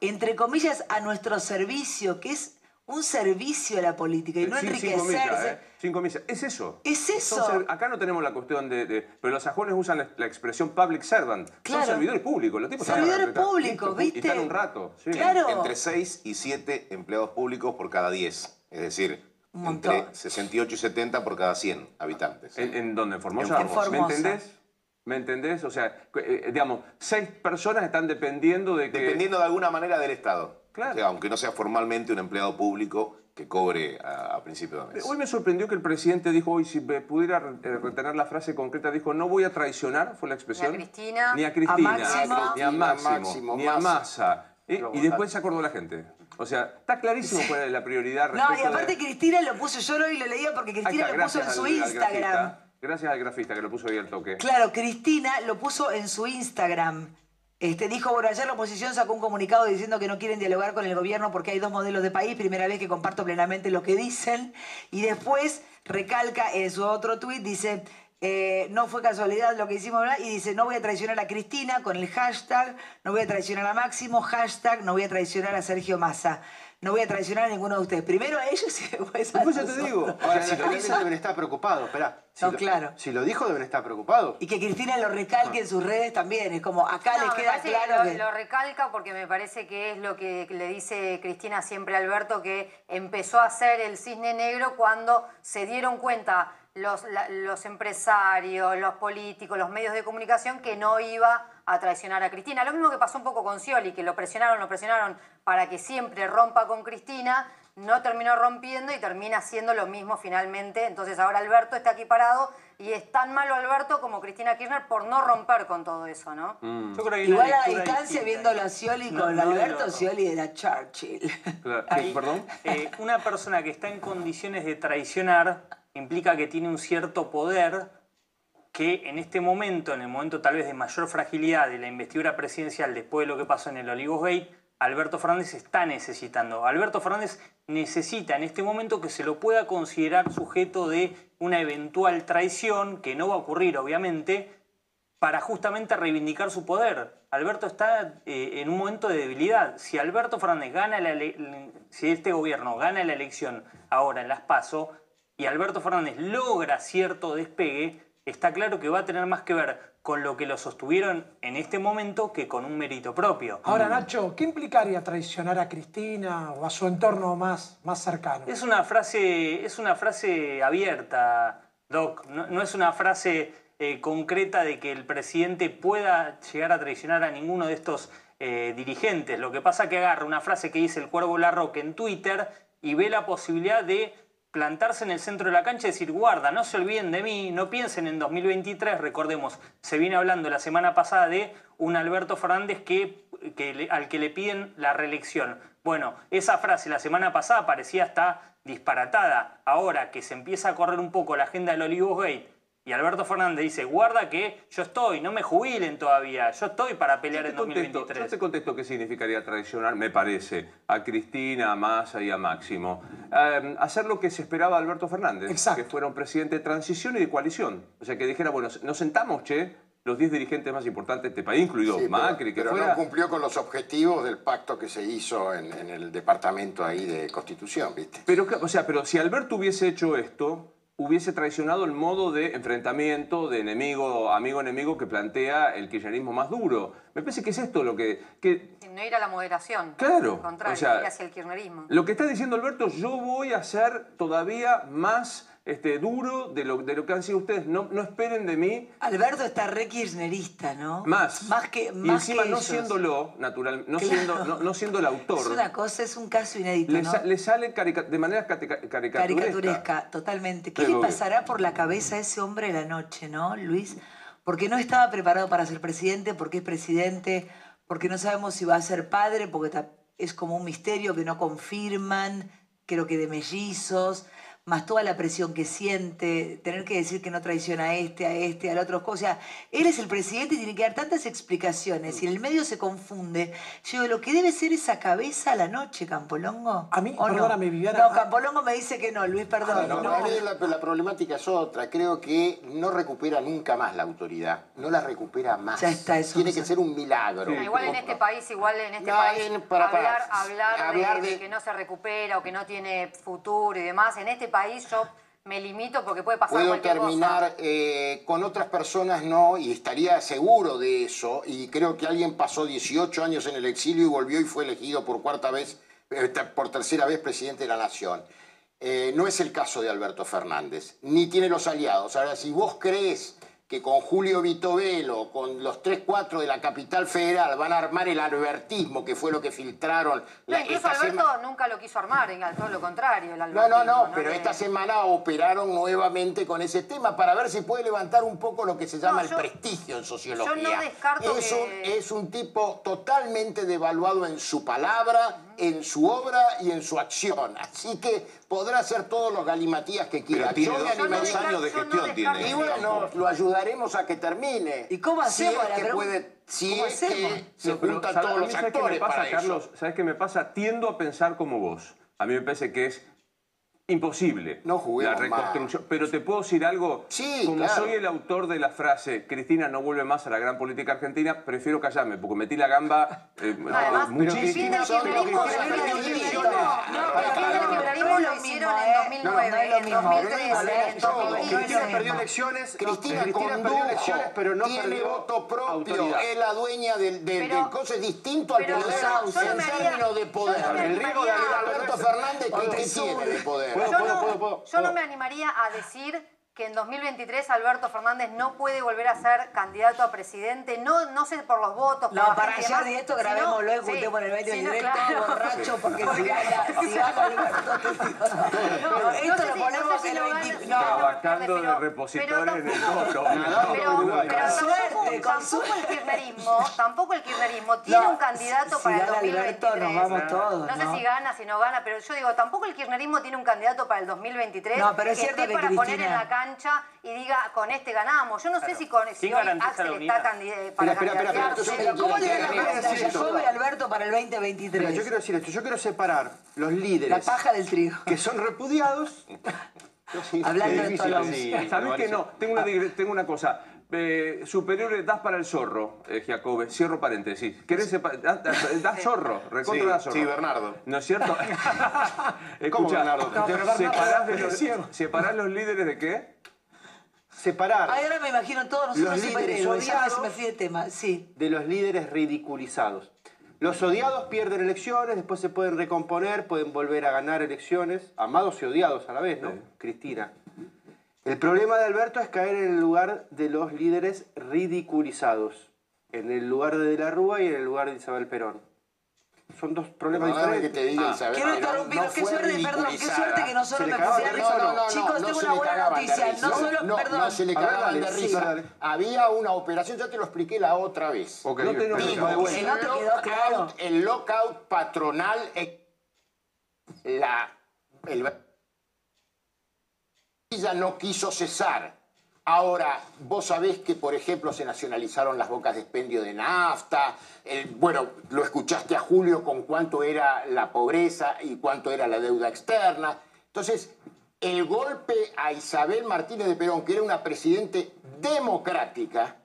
entre comillas, a nuestro servicio, que es un servicio a la política y no Sin- sin enriquecerse. comillas, ¿eh? Sin comillas. Es eso. Es eso. Son acá no tenemos la cuestión de, de- Pero los sajones usan la, la expresión public servant. Claro. Son servidores públicos. Los tipos Servidores públicos, listo, Y ¿viste? están un rato. sí. Entre 6 y 7 empleados públicos por cada 10. Es decir, Un entre montón. 68 y 70 por cada 100 habitantes. ¿En, en dónde? ¿En Formosa? En Formosa. ¿Me entendés? ¿Me entendés? O sea, eh, digamos, seis personas están dependiendo de que... Dependiendo de alguna manera del Estado. Claro. O sea, aunque no sea formalmente un empleado público que cobre a, a principio de mes. Hoy me sorprendió que el presidente dijo, hoy si me pudiera eh, retener la frase concreta, dijo, no voy a traicionar, fue la expresión. Ni a Cristina. Ni a Cristina, A Máximo. ni a Máximo, Máximo, ni a Massa. Y, y después se acordó la gente. O sea, está clarísimo cuál es la prioridad No, y respecto aparte de- Cristina lo puso, yo lo vi y lo leía porque Cristina está, lo puso en su Instagram. grafista. Gracias al grafista que lo puso ahí al toque. Claro, Cristina lo puso en su Instagram. Este, dijo, bueno, ayer la oposición sacó un comunicado diciendo que no quieren dialogar con el gobierno porque hay dos modelos de país, primera vez que comparto plenamente lo que dicen, y después recalca en su otro tuit, dice, eh, no fue casualidad lo que hicimos, ¿verdad? y dice, no voy a traicionar a Cristina con el hashtag, no voy a traicionar a Máximo, hashtag, no voy a traicionar a Sergio Massa. No voy a traicionar a ninguno de ustedes. Primero a ellos y después a Después ya te digo. Ahora, si lo dicen deben estar preocupados, esperá. Si No, lo- claro. Si lo dijo deben estar preocupados. Y que Cristina lo recalque en sus redes también. Es como, acá No, les queda claro que que... lo, lo recalca porque me parece que es lo que le dice Cristina siempre a Alberto, que empezó a hacer el cisne negro cuando se dieron cuenta los, la- los empresarios, los políticos, los medios de comunicación que no iba a traicionar a Cristina. Lo mismo que pasó un poco con Scioli, que lo presionaron, lo presionaron para que siempre rompa con Cristina, no terminó rompiendo y termina haciendo lo mismo finalmente. Entonces ahora Alberto está aquí parado y es tan malo Alberto como Cristina Kirchner por no romper con todo eso, ¿no? Yo creo que Igual a la distancia, viéndolo a Scioli No, con no Alberto, lo- Scioli era Churchill. Ahí, ¿Perdón? eh, una persona que está en condiciones de traicionar implica que tiene un cierto poder que en este momento, en el momento tal vez de mayor fragilidad de la investidura presidencial después de lo que pasó en el Olivos Gate, Alberto Fernández está necesitando. Alberto Fernández necesita en este momento que se lo pueda considerar sujeto de una eventual traición, que no va a ocurrir obviamente, para justamente reivindicar su poder. Alberto está eh, en un momento de debilidad. Si Alberto Fernández gana la si este gobierno gana la elección ahora en las PASO y Alberto Fernández logra cierto despegue, está claro que va a tener más que ver con lo que lo sostuvieron en este momento que con un mérito propio. Ahora, Nacho, ¿qué implicaría traicionar a Cristina o a su entorno más, más cercano? Es una frase, es una frase abierta, Doc. No, no es una frase eh, concreta de que el presidente pueda llegar a traicionar a ninguno de estos eh, dirigentes. Lo que pasa es que agarra una frase que dice el Cuervo Larroque en Twitter y ve la posibilidad de plantarse en el centro de la cancha y decir, guarda, no se olviden de mí, no piensen en 2023, recordemos, se viene hablando la semana pasada de un Alberto Fernández que, que al que le piden la reelección. Bueno, esa frase la semana pasada parecía hasta disparatada. Ahora que se empieza a correr un poco la agenda del Olivos Gate y Alberto Fernández dice, guarda que yo estoy, no me jubilen todavía, yo estoy para pelear en Yo te 2023. contesto qué significaría traicionar, me parece, a Cristina, a Massa y a Máximo. Eh, hacer lo que se esperaba de Alberto Fernández, que fuera un presidente de transición y de coalición. O sea, que dijera, bueno, nos sentamos, che, los 10 dirigentes más importantes de este país, incluido Sí, pero- Macri, que pero fuera... no cumplió con los objetivos del pacto que se hizo en, en el departamento ahí de Constitución, ¿viste? Pero, o sea, pero si Alberto hubiese hecho esto, hubiese traicionado el modo de enfrentamiento, de enemigo, amigo-enemigo que plantea el kirchnerismo más duro. Me parece que es esto lo que... que No ir a la moderación. Claro, Al contrario, o sea, ir hacia el kirchnerismo. Lo que está diciendo Alberto, yo voy a ser todavía más este, duro de lo, de lo que han sido ustedes. No, no esperen de mí Alberto está re kirchnerista, ¿no? más. Más que, y más encima que no ellos. siéndolo, natural, no, Claro. siendo, no, no siendo el autor. Es una cosa, es un caso inédito, le, ¿no? sa- le sale de manera caricaturesca. Caricaturesca, totalmente. ¿Qué Pero le pasará por la cabeza a ese hombre la noche, no, Luis? Porque no estaba preparado para ser presidente, porque es presidente, porque no sabemos si va a ser padre, porque es como un misterio que no confirman, creo que de mellizos, más toda la presión que siente, tener que decir que no traiciona a este, a este, al otro. O sea, él es el presidente y tiene que dar tantas explicaciones y en el medio se confunde. Yo digo, lo que debe ser esa cabeza a la noche, Campolongo. A mí, ¿O no? perdóname, Viviana. No, Campolongo me dice que no, Luis, perdón. No, no. para mí la, la problemática es otra. Creo que no recupera nunca más la autoridad. No la recupera más. Ya está, eso Tiene no que ser un milagro. No, igual en este país, igual en este No, país, en- para- para- hablar, hablar, de- hablar de, de- que no se recupera o que no tiene futuro y demás, en este país yo me limito porque puede pasar Puedo cualquier terminar cosa. eh, con otras personas, no, y estaría seguro de eso. Y creo que alguien pasó 18 años en el exilio y volvió y fue elegido por cuarta vez, eh, por tercera vez presidente de la nación. Eh, no es el caso de Alberto Fernández, ni tiene los aliados. Ahora, si vos crees que con Julio Vitovelo, con los 3-4 de la capital federal, van a armar el albertismo, que fue lo que filtraron No, la- incluso esta Alberto nunca lo quiso armar, en- todo lo contrario. El no, no, no, pero Que- esta semana operaron nuevamente con ese tema para ver si puede levantar un poco lo que se llama No, el prestigio en sociología. yo no descarto es, que- un, es un tipo totalmente devaluado en su palabra, en su obra y en su acción. Así que podrá hacer todos los galimatías que quiera. tiene Yo me dos- animaría- dos años de no gestión descarto tiene. Y bueno, lo ayudaremos a que termine. ¿Y cómo Si hacemos, es que puede, si ¿Cómo es que hacemos? se No, pero, juntan ¿sabes- todos los ¿sabes qué me actores pasa, para eso. Carlos? ¿Sabes qué me pasa? Tiendo a pensar como vos. A mí me parece que es imposible No juguemos la reconstrucción. Pero te puedo decir algo. Sí, como claro. soy el autor de la frase Cristina no vuelve más a la gran política argentina, prefiero callarme porque metí la gamba eh, Además, muchísimo. no, lo hicieron en 2009, en 2013, en 2015. Cristina perdió elecciones. Cristina, Cristina perdió condujo, elecciones, pero no tiene voto propio, es la dueña del, del, Pero- del coso, es distinto al poder en términos de poder. el riesgo de Alberto Fernández, ¿qué, qué tiene de poder? Yo no- Yo no me animaría a decir que en 2023 Alberto Fernández no puede volver a ser candidato a presidente, no, no sé por los votos. No, para demás, de esto y sí, juntemos el medio directo, claro. borracho, porque si gana, si gana. No, no esto sé lo si- ponemos no sé si el lo gana, 20. si No, gana. Trabajando de pero- repositores en el voto. Pero, tampoco, suerte, con tampoco el kirchnerismo, tampoco el kirchnerismo tiene No, un candidato si para el gana 2023. Alberto, nos vamos todos, No sé si gana, si no gana, pero yo digo, tampoco el kirchnerismo tiene un candidato para el 2023 No, pero es que cierto esté que para poner en Cristina- la cancha y diga, con este ganamos. Yo no sé si con si ¿Quién hoy Axel está unidad? candi- para Espera, espera, espera, ¿cómo le dan la Mira, cuenta a mira, Jacob y Alberto para el 2023? Mira, yo quiero decir esto, yo quiero separar los líderes La paja del trigo. que son repudiados. Hablando de Tolón. sí, ¿Sabes me que no? Tengo una, digre- tengo una cosa. Eh, superiores das para el zorro, eh, Jacobe. Cierro paréntesis. ¿Querés da- da zorro, recontra Sí, da zorro. sí, Bernardo. ¿No es cierto? ¿Cómo, Escucha, Bernardo? No, pero separás, de los, separás los líderes de qué? Separar Ay, ahora me imagino todos nosotros Los líderes odiados. me fui de tema. Sí. de los líderes ridiculizados. Los odiados pierden elecciones, después se pueden recomponer, pueden volver a ganar elecciones, amados y odiados a la vez, ¿no? Cristina. El problema de Alberto es caer en el lugar de los líderes ridiculizados, en el lugar de De la Rúa y en el lugar de Isabel Perón. Son dos problemas Perdóname diferentes. que te diga, Ah. Isabel, Quiero interrumpir, no qué suerte, perdón, qué suerte que no solo me risa. No, no, Chicos, no tengo una buena noticia. No solo, no, perdón. no se le A ver, cagaban dale, de risa. Había una operación, ya te lo expliqué la otra vez. Ok, No te te quedó claro. el lockout patronal, eh, la, el, ella no quiso cesar. Ahora, vos sabés que, por ejemplo, se nacionalizaron las bocas de expendio de nafta. el- bueno, lo escuchaste a Julio con cuánto era la pobreza y cuánto era la deuda externa. Entonces, el golpe a Isabel Martínez de Perón, que era una presidente democrática,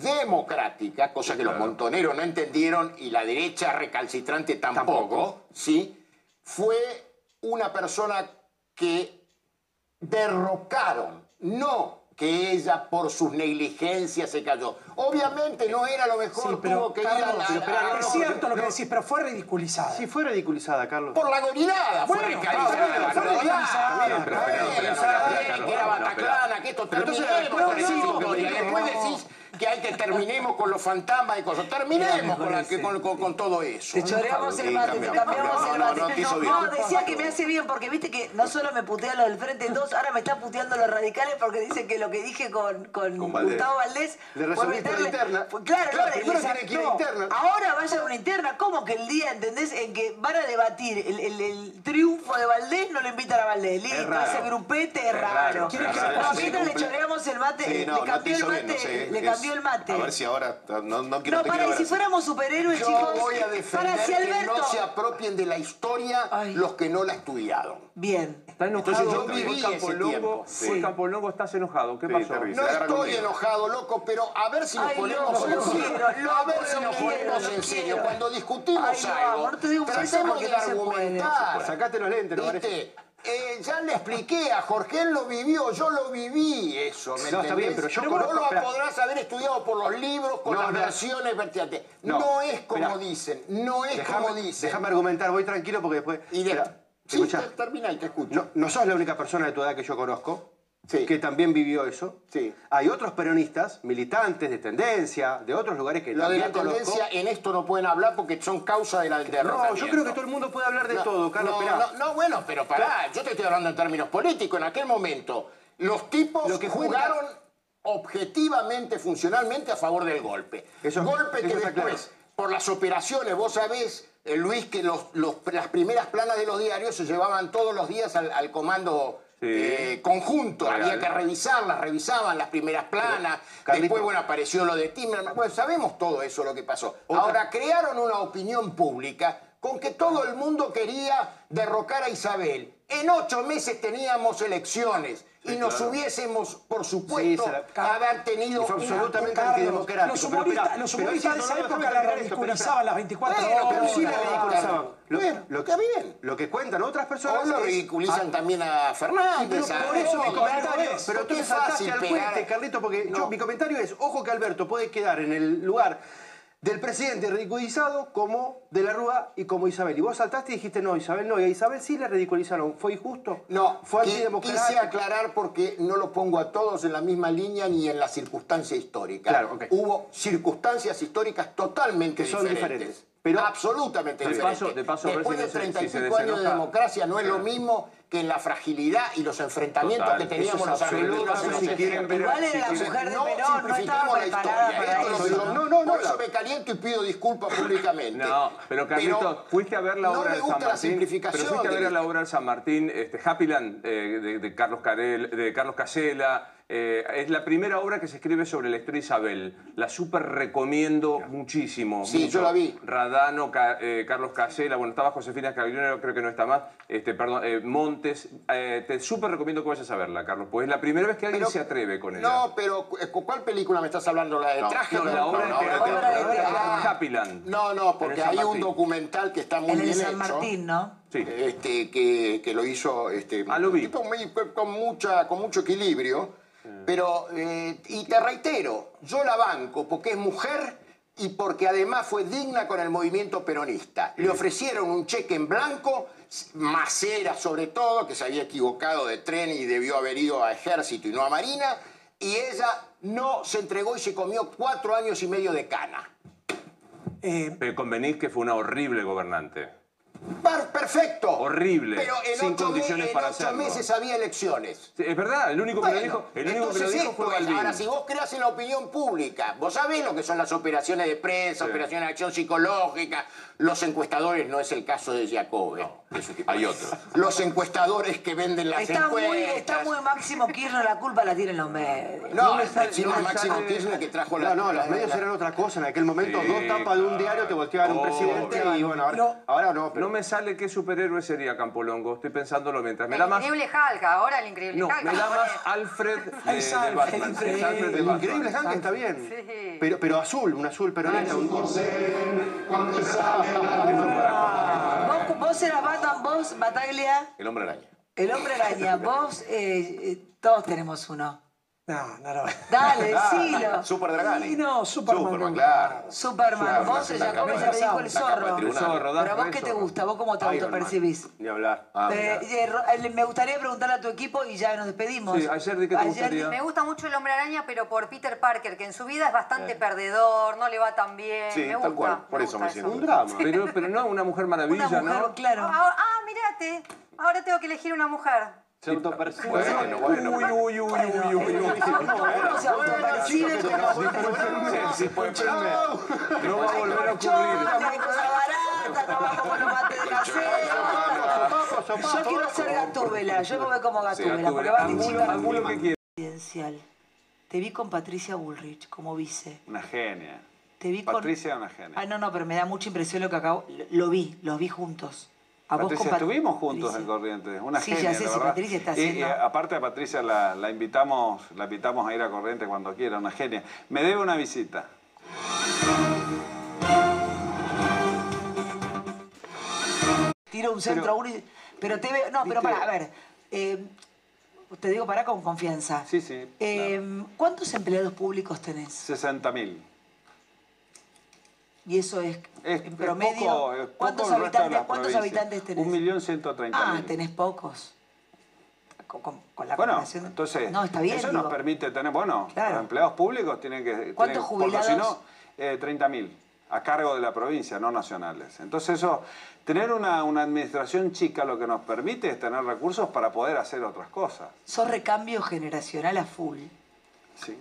democrática, cosa que los montoneros no entendieron y la derecha recalcitrante tampoco, ¿sí? Fue una persona que derrocaron, no que ella por sus negligencias se cayó. Obviamente no era lo mejor, Sí, pero, tuvo que ir a Carlos, la... pero, a- a- es cierto lo que decís, pero fue ridiculizada. Sí, fue ridiculizada, Carlos. Por la gorinada fue Bueno, ridiculizada. fue ¿no? ridiculizada. Pero, pero, pero, pero, bien, pero, que era no, Bataclana, que esto Pero no, no, no, después no. decís que hay que terminemos con los fantasmas y cosas. Terminemos con, la- que- con- con- con todo eso. Te choreamos el mate, te cambiamos, el mate. No, decía que me hace bien porque viste que no solo me putea lo del Frente 2, ahora me está puteando los radicales porque dice que lo que dije con, con. Gustavo Valdés Le resolviste la interna. Claro, Claro, no, le- primero le tiene que ir a sacó. interna. Ahora vaya una interna. ¿Cómo que el día, entendés, en que van a debatir el, el- el triunfo de Valdés, no lo invitan a Valdés? Listo, ese grupete es, raro. raro, ¿Quieres que- No, le choreamos el mate, Sí, le no, cambió el mate, le el mate. A ver si ahora. No, no, quiero No, te para, quiero y si fuéramos superhéroes, Yo chicos. voy a para defender si que no se apropien de la historia los que no la estudiaron. Bien. Está enojado. Entonces yo viví ese Campolongo, tiempo. fue Sí. Campolongo, estás enojado. ¿Qué Sí, pasó? terrible. No estoy conmigo. enojado, loco, pero a ver si nos Ay, ponemos en serio. a ver si nos ponemos en serio. Cuando discutimos Ay, no, algo, amor, te digo tratemos de argumentar. Sacate los lentes, ¿no. Eh, ya le expliqué a Jorge, él lo vivió, yo lo viví eso, ¿me No, está bien, entendés? pero yo no lo espera. podrás haber estudiado por los libros, con No, las no. versiones vertientes. No, No, es como espera. dicen, no es Déjame- como dicen. Déjame argumentar, voy tranquilo porque después. Y de- Espera, Sí, escuchá. te- termina y te escucho. No, no sos la única persona de tu edad que yo conozco Sí. que también vivió eso. Sí. Hay otros peronistas, militantes de tendencia, de otros lugares que Lo de también la tendencia conozco. en esto no pueden hablar porque son causa de la del No, yo creo que todo el mundo puede hablar de No, todo, Carlos. no, no, no, bueno, pero pará, yo te estoy hablando en términos políticos. En aquel momento, los tipos Lo que jugaron objetivamente, funcionalmente a favor del golpe. Eso- golpe que eso después, claro. por las operaciones, vos sabés, eh, Luis, que los, los- las primeras planas de los diarios se llevaban todos los días al, al comando eh, conjunto, Real. había que revisarlas, revisaban las primeras planas, Carlito. después bueno, apareció lo de Timerman, bueno, sabemos todo eso lo que pasó. Ahora crearon una opinión pública con que todo el mundo quería derrocar a Isabel. En ocho meses teníamos elecciones y nos claro. hubiésemos, por supuesto, Sí, la- haber tenido Y fue una- absolutamente Carlos, antidemocrático. Los Pero humoristas, pero de esa no, época déjame la ridiculizaban las 24 Bueno, horas. pero sí la ridiculizaban. Lo, Bueno, lo que, bien. lo que cuentan otras personas Hoy lo ridiculizan Ah, también a Fernández. pero a- por eso mi No, comentario, es, pero tú saltaste al puente, Carlito, porque yo- No. mi comentario es, ojo que Alberto puede quedar en el lugar del presidente ridiculizado como de la Rúa y como Isabel. Y vos saltaste y dijiste, no, Isabel no, y a Isabel sí le ridiculizaron. ¿Fue injusto? No, fue antidemocrático. quise aclarar porque no lo pongo a todos en la misma línea ni en la circunstancia histórica. Claro. Hubo circunstancias históricas totalmente Que son diferentes. diferentes. Pero- absolutamente De diferentes. paso- de paso, Después si de no se- 30 y si se pico años de democracia no es lo mismo que en la fragilidad y los enfrentamientos Total, que teníamos los en los Si quieren 60. ver- Igual era la mujer de No Perón, no estaba preparada para eso. digo- No, no, no, Por eso me caliento y pido disculpas públicamente. No, pero Carlito, fuiste a ver la no obra me del San gusta la Martín. simplificación Pero fuiste a ver de- la obra del San Martín, este, Happyland, eh, de, de Carlos Carel, de Carlos Casella. Eh, es la primera obra que se escribe sobre la historia de Isabel. La súper recomiendo muchísimo. Sí, mucho. yo la vi. Radano, Ca- eh, Carlos Casella, bueno, estaba Josefina Scaglione, creo que no está más. Este, perdón, eh, Montes. eh, te súper recomiendo que vayas a verla, Carlos, pues es la primera vez que alguien Pero- se atreve con ella. No, pero ¿cu- ¿cuál película me estás hablando? ¿La de No, traje? no, la obra de no, teatro. la Obra de obra de. Happyland. No, no, porque hay un documental que está muy En el bien de San hecho. Martín, ¿no? Sí. Este, que, que lo hizo este, Ah, lo vi. un tipo muy- con, mucha, con mucho equilibrio. Pero, eh, y te reitero, yo la banco porque es mujer y porque además fue digna con el movimiento peronista. Le ofrecieron un cheque en blanco, Macera sobre todo, que se había equivocado de tren y debió haber ido a ejército y no a marina, y ella no se entregó y se comió cuatro años y medio de cana. Eh, Pero convenís que fue una horrible gobernante. Per- Perfecto. Horrible. Pero en sin ocho, me- condiciones en para ocho hacerlo. meses había elecciones. Sí, es verdad, el único que lo dijo, el único que entonces lo dijo fue. Ahora, si vos creas en la opinión pública, vos sabés lo que son las operaciones de prensa, Sí. operaciones de acción psicológica, los encuestadores, no es el caso de Jacob, de ese tipo. Hay otro. Los encuestadores que venden las Está muy, encuestas. está muy Máximo Kirchner, la culpa la tienen los medios. No, No sale- sino no Máximo sale- Kirchner que trajo No, la... no, los la- medios la- eran otra cosa. En aquel momento, Sí, dos tapas de un diario te volteaban un presidente y bueno, ahora No. ahora no. Pero No me sale qué superhéroe sería Campolongo, estoy pensándolo mientras. Me da El más. increíble Hulk, ahora el increíble No, Hulk. me da más Alfred de, de Batman. Es. Alfred de el Batman. increíble Hank está bien. Sí. Pero, pero azul, un azul peronista. un- Vos, vos eras Batman, vos, Bataglia, El hombre araña. el hombre araña. Vos, eh, eh, todos tenemos uno. No, no, no. Dale, decilo. Super Dragani. Y no, Superman. Superman, claro. Superman, vos, Jacob de- te dijo el de zorro. El zorro, Pero a vos qué te gusta, vos cómo te autopercibís. Ni hablar. Ah, Eh, mirá. eh, eh, me gustaría preguntarle a tu equipo y ya nos despedimos. Sí, ayer di que te gustaría. Me gusta mucho el hombre araña, pero por Peter Parker, que en su vida es bastante perdedor, no le va tan bien. Sí, me tal gusta. cual, por me eso me siento. Un drama. Pero, pero no, una mujer maravilla, Una mujer, ¿no? claro. Ah, ah, mirate. Ahora tengo que elegir una mujer. Se autopercibe. Bueno, bueno. Uy, uy, uy, uy, uy, uy. Autopercibe como. No va a volver a ocurrir. no. Yo quiero ser gatúbela, yo me voy como gatúbela, porque va a que presidencial. Te vi con Patricia Bullrich como vice. Una genia. Te vi con... Patricia una genia. Ah, no, no, pero me da mucha impresión lo que acabo... Lo vi, los vi juntos. A Patricia, estuvimos juntos Patricia. en Corrientes, una Sí, genia, ya sé, la si verdad. Patricia está Y- y, haciendo- aparte a Patricia la, la invitamos, la invitamos a ir a Corrientes cuando quiera, una genia. Me debe una visita. Tiro un centro a uno y... Pero te veo... No, pero para, a ver. eh, te digo para con confianza. Sí, sí. Eh, ¿Cuántos empleados públicos tenés? 60 mil. Y eso es, Es, en es promedio. poco, es poco ¿Cuántos, habitantes, ¿cuántos habitantes tenés? Un millón ciento treinta Ah, mil. tenés pocos. Con, con- con la Bueno, comparación. entonces, No, está bien. eso digo. nos permite tener, bueno, Claro. los empleados públicos tienen que... ¿Cuántos tienen- porque Si jubilados? no, eh, 30 mil, a cargo de la provincia, no nacionales. Entonces eso, tener una, una administración chica lo que nos permite es tener recursos para poder hacer otras cosas. Sos recambio generacional a full. Sí.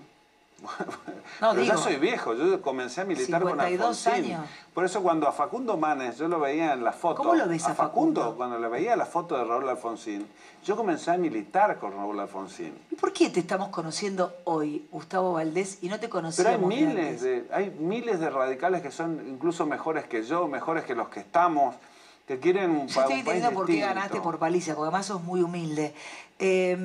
No, Pero digo, soy viejo, yo comencé a militar con 52 Alfonsín. años. Por eso cuando a Facundo Manes, yo lo veía en la foto. ¿Cómo lo ves a Facundo? Cuando le veía la foto de Raúl Alfonsín, yo comencé a militar con Raúl Alfonsín. ¿Y por qué te estamos conociendo hoy, Gustavo Valdés, y no te Pero conocíamos hay miles antes? de, hay miles de radicales que son incluso mejores que yo, mejores que los que estamos, que quieren un, Yo estoy un país por qué ganaste por paliza, porque además sos muy humilde. Eh,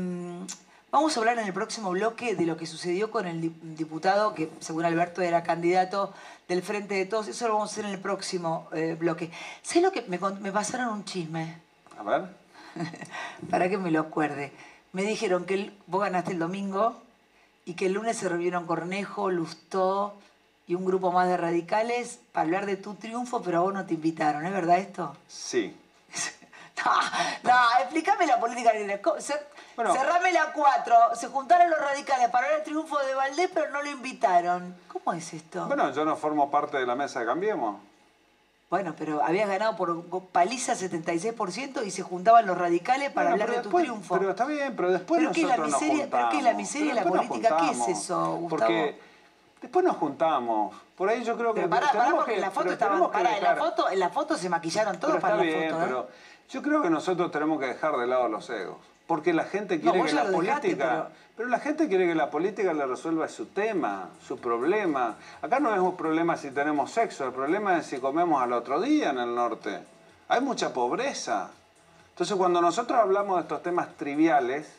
vamos a hablar en el próximo bloque de lo que sucedió con el di- diputado, que según Alberto era candidato del Frente de Todos. Eso lo vamos a hacer en el próximo eh, bloque. ¿Sabes lo que me, pasaron un chisme? A ver. Para que me lo acuerde. Me dijeron que el- vos ganaste el domingo y que el lunes se reunieron Cornejo, Lustó y un grupo más de radicales para hablar de tu triunfo, pero a vos no te invitaron. ¿Es verdad esto? Sí. No, no, explícame la política cer- Cerrame la cuatro. Se juntaron los radicales para ver el triunfo de Valdés, pero no lo invitaron. ¿Cómo es esto? Bueno, yo no formo parte de la mesa de Cambiemos. Bueno, pero habías ganado por paliza 76% y se juntaban los radicales para Bueno, hablar de tu triunfo. Pero está bien, pero después ¿Pero qué es la nosotros nos miseria- pero qué es la miseria y la política? ¿Qué es juntamos. eso, Gustavo? Porque después nos juntamos. Por ahí yo creo que Pero pará, pará, porque que- en la foto pero estaban. tenemos que Pará, en la dejar- foto, en la foto se maquillaron todos Pero para está la bien, foto, ¿eh? pero yo creo que nosotros tenemos que dejar de lado los egos. Porque la gente quiere que la política. pero... la gente quiere que la política le resuelva su tema, su problema. Acá no es un problema si tenemos sexo, el problema es si comemos al otro día en el norte. Hay mucha pobreza. Entonces, cuando nosotros hablamos de estos temas triviales,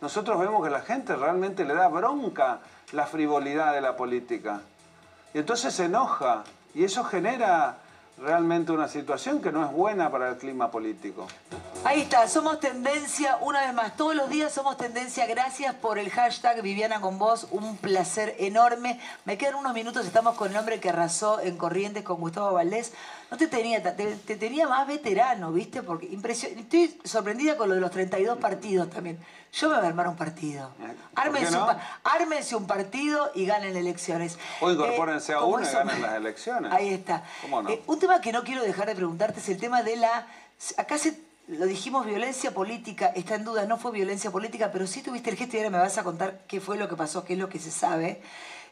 nosotros vemos que la gente realmente le da bronca la frivolidad de la política. Y entonces se enoja. Y eso genera realmente una situación que no es buena para el clima político. Ahí está, somos tendencia, una vez más, todos los días somos tendencia. Gracias por el hashtag Viviana con vos, un placer enorme. Me quedan unos minutos, estamos con el hombre que arrasó en Corrientes con Gustavo Valdés. No te tenía, te, te tenía más veterano, ¿viste? Porque impresio- estoy sorprendida con lo de los 32 partidos también. Yo me voy a armar un partido. Ármense, no? un, pa- ármense un partido y ganen elecciones. O Eh, incorpórense a uno y ganen las elecciones. Ahí está. ¿Cómo no? Eh, un tema que no quiero dejar de preguntarte es el tema de la... Acá se, lo dijimos, violencia política, está en duda, no fue violencia política, pero sí tuviste el gesto y ahora me vas a contar qué fue lo que pasó, qué es lo que se sabe.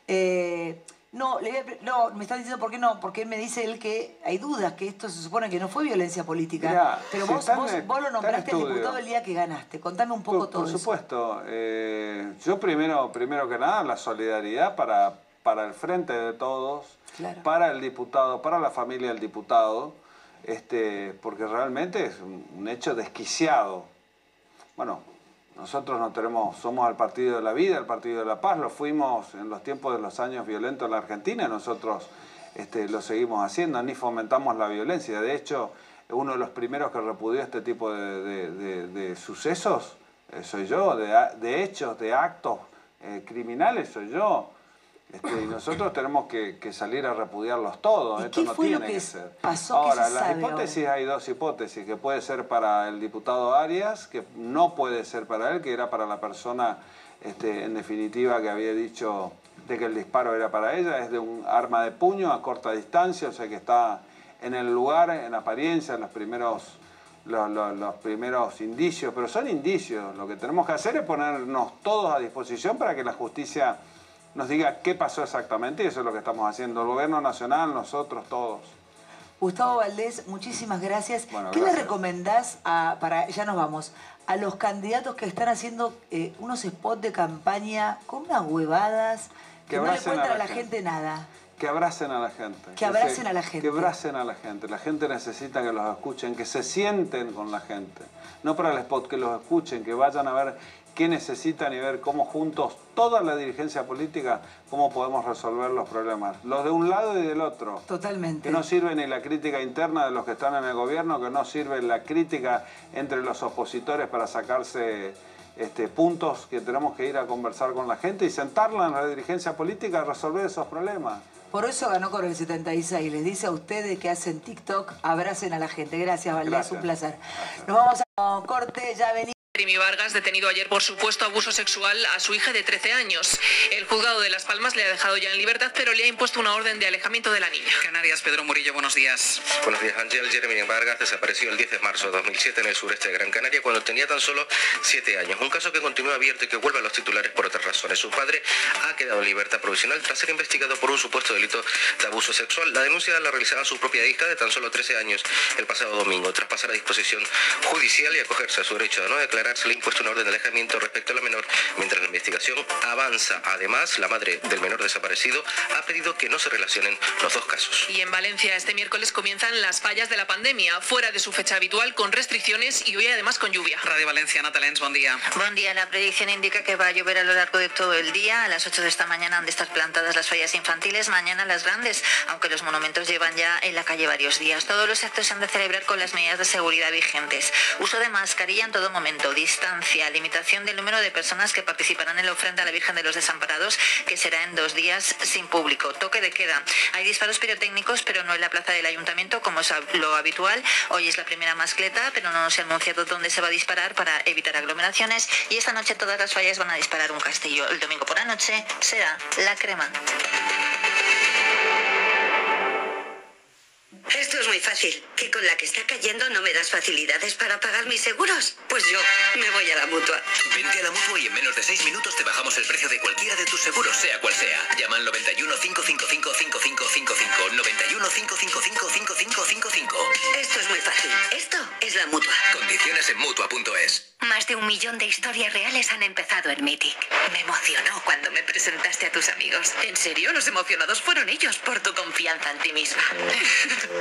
Eh, no, le no, me están diciendo por qué no, porque él me dice él que hay dudas, que esto se supone que no fue violencia política. Mirá, pero si vos, en vos, lo nombraste al diputado el día que ganaste. Contame un poco Por, todo por eso. supuesto. eh, yo primero, primero que nada, la solidaridad para, para el frente de todos, Claro. para el diputado, para la familia del diputado, este, porque realmente es un, un hecho desquiciado. Bueno, nosotros no tenemos, somos el partido de la vida, el partido de la paz, lo fuimos en los tiempos de los años violentos en la Argentina, nosotros este, lo seguimos haciendo, ni fomentamos la violencia. De hecho, uno de los primeros que repudió este tipo de, sucesos eh, soy yo, de hechos, de actos eh, criminales soy yo. Este, y nosotros tenemos que, que salir a repudiarlos todos. Esto no tiene que que ser. pasó? ¿Qué Ahora, las hipótesis hay dos hipótesis, que puede ser para el diputado Arias, que no puede ser para él, que era para la persona, este, en definitiva, que había dicho de que el disparo era para ella, es de un arma de puño a corta distancia, o sea que está en el lugar, en apariencia, en los primeros, los, los- los primeros indicios, pero son indicios. Lo que tenemos que hacer es ponernos todos a disposición para que la justicia nos diga qué pasó exactamente, y eso es lo que estamos haciendo, el gobierno nacional, nosotros, todos. Gustavo Valdés, muchísimas gracias. Bueno, ¿Qué le recomendás a, para, ya nos vamos, a los candidatos que están haciendo eh, unos spots de campaña con unas huevadas que, Que no le cuentan a la la gente nada? Que abracen a la gente. Que abracen se- a la gente. Que abracen a la gente. La gente necesita que los escuchen, que se sienten con la gente. No para el spot, que los escuchen, que vayan a ver qué necesitan y ver cómo juntos, toda la dirigencia política, cómo podemos resolver los problemas. Los de un lado y del otro. Totalmente. Que no sirve ni la crítica interna de los que están en el gobierno, que no sirve la crítica entre los opositores para sacarse este, puntos que tenemos que ir a conversar con la gente y sentarla en la dirigencia política a resolver esos problemas. Por eso ganó con el 76. Les dice a ustedes que hacen TikTok, abracen a la gente. Gracias, Valdés, un placer. Nos vamos a corte, ya venimos. Jeremy Vargas, detenido ayer por supuesto abuso sexual a su hija de 13 años. El juzgado de Las Palmas le ha dejado ya en libertad, pero le ha impuesto una orden de alejamiento de la niña. Canarias, Pedro Murillo, buenos días. Buenos días, Ángel. Jeremy Vargas desapareció el 10 de marzo de 2007 en el sureste de Gran Canaria cuando tenía tan solo 7 años. Un caso que continúa abierto y que vuelve a los titulares por otras razones. Su padre ha quedado en libertad provisional tras ser investigado por un supuesto delito de abuso sexual. La denuncia la realizaba su propia hija de tan solo 13 años el pasado domingo. Tras pasar a disposición judicial y acogerse a su derecho de no declarar, se le ha impuesto una orden de alejamiento respecto a la menor mientras la investigación avanza. Además, la madre del menor desaparecido ha pedido que no se relacionen los dos casos. Y en Valencia este miércoles comienzan las fallas de la pandemia, fuera de su fecha habitual, con restricciones y hoy además con lluvia. Radio Valencia, Natalens, buen día. Buen día, la predicción indica que va a llover a lo largo de todo el día. A las 8 de esta mañana han de estar plantadas las fallas infantiles, mañana las grandes, aunque los monumentos llevan ya en la calle varios días. Todos los actos se han de celebrar con las medidas de seguridad vigentes. Uso de mascarilla en todo momento, distancia, limitación del número de personas que participarán en la ofrenda a la Virgen de los Desamparados, que será en dos días sin público. Toque de queda. Hay disparos pirotécnicos, pero no en la plaza del ayuntamiento, como es lo habitual. Hoy es la primera mascleta, pero no se ha anunciado dónde se va a disparar para evitar aglomeraciones. Y esta noche todas las fallas van a disparar un castillo. El domingo por la noche será la crema. Esto es muy fácil. ¿Que con la que está cayendo no me das facilidades para pagar mis seguros? Pues yo me voy a la mutua. Vente a la mutua y en menos de 6 minutos te bajamos el precio de cualquiera de tus seguros, sea cual sea. Llama al 91 555 5555. 91 555 5555. Esto es muy fácil. Esto es la mutua. Condiciones en mutua.es. Más de un millón de historias reales han empezado en Mythic. Me emocionó cuando me presentaste a tus amigos. En serio, los emocionados fueron ellos por tu confianza en ti misma.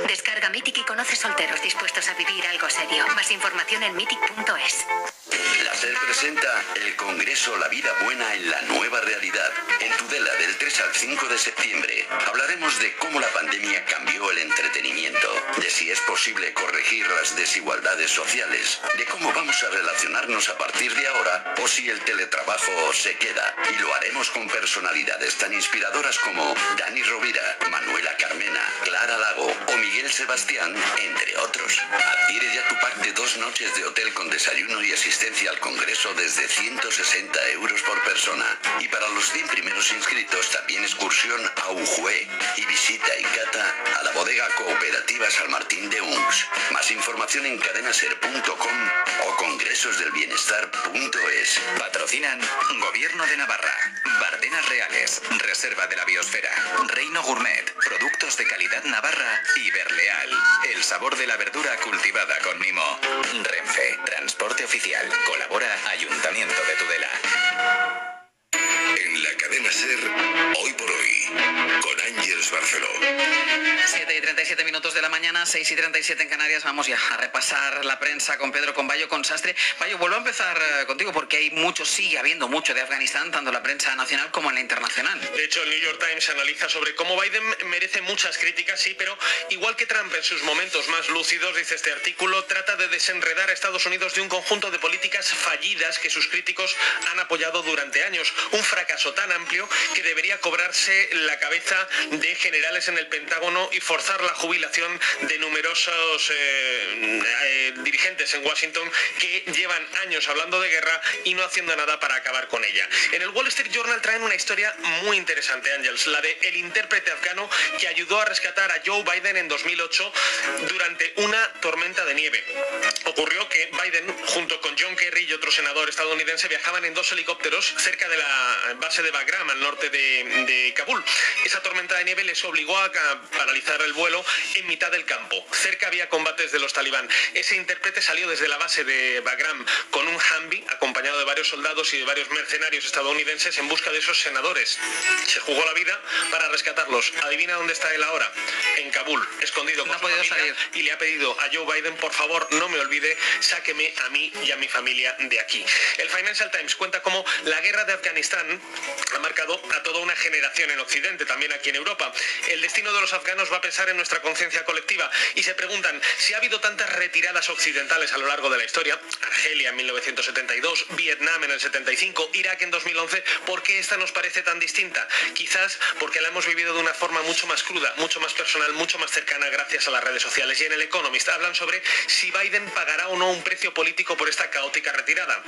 Descarga Mythic y conoce solteros dispuestos a vivir algo serio. Más información en mythic.es. La SER presenta el Congreso La Vida Buena en la Nueva Realidad. En Tudela del 3 al 5 de septiembre hablaremos de cómo la pandemia cambió el entretenimiento, de si es posible corregir las desigualdades sociales, de cómo vamos a relacionarnos a partir de ahora o si el teletrabajo se queda. Y lo haremos con personalidades tan inspiradoras como Dani Rovira, Manuela Carmena, Clara Lago o Miguel Sebastián, entre otros. Adquiere ya tu pack de dos noches de hotel con desayuno y asistencia al Congreso desde 160 euros por persona. Y para los 100 primeros inscritos también excursión a Ujue y visita y cata a la bodega cooperativa San Martín de Unx. Más información en cadenaser.com o congresosdelbienestar.es. Patrocinan Gobierno de Navarra, Bardenas Reales, Reserva de la Biosfera, Reino Gourmet, Productos de Calidad Navarra y Berleal. El sabor de la verdura cultivada con mimo. Renfe, Transporte Oficial. Colabora Ayuntamiento de Tudela. En la cadena Ser, hoy por hoy, con Ángeles Barceló. 7 y 37 minutos de la mañana, 6 y 37 en Canarias. Vamos ya a repasar la prensa con Pedro, con Bayo, con Sastre. Bayo, vuelvo a empezar eh, contigo porque hay mucho, sigue habiendo mucho de Afganistán, tanto en la prensa nacional como en la internacional. De hecho, el New York Times analiza sobre cómo Biden merece muchas críticas, sí, pero igual que Trump en sus momentos más lúcidos, dice este artículo, trata de desenredar a Estados Unidos de un conjunto de políticas fallidas que sus críticos han apoyado durante años. Un fracaso tan amplio que debería cobrarse la cabeza de generales en el Pentágono y forzar la jubilación de numerosos eh, eh, dirigentes en Washington que llevan años hablando de guerra y no haciendo nada para acabar con ella. En el Wall Street Journal traen una historia muy interesante, Ángels, la de el intérprete afgano que ayudó a rescatar a Joe Biden en 2008 durante una tormenta de nieve. Ocurrió que Biden, junto con John Kerry y otro senador estadounidense, viajaban en dos helicópteros cerca de la base de Bagram, al norte de, de Kabul. Esa tormenta de nieve les obligó a paralizar el vuelo en mitad del campo. Cerca había combates de los talibán. Ese intérprete salió desde la base de Bagram con un Humvee acompañado de varios soldados y de varios mercenarios estadounidenses en busca de esos senadores. Se jugó la vida para rescatarlos. Adivina dónde está él ahora. En Kabul, escondido con su familia, y le ha pedido a Joe Biden, por favor, no me olvide, sáqueme a mí y a mi familia de aquí. El Financial Times cuenta cómo la guerra de Afganistán ha marcado a toda una generación en Occidente, también aquí en Europa. El destino de los afganos va a pensar en nuestra conciencia colectiva y se preguntan si ha habido tantas retiradas occidentales a lo largo de la historia, Argelia en 1972, Vietnam en el 75, Irak en 2011, ¿por qué esta nos parece tan distinta? Quizás porque la hemos vivido de una forma mucho más cruda, mucho más personal, mucho más cercana gracias a las redes sociales. Y en el Economist hablan sobre si Biden pagará o no un precio político por esta caótica retirada.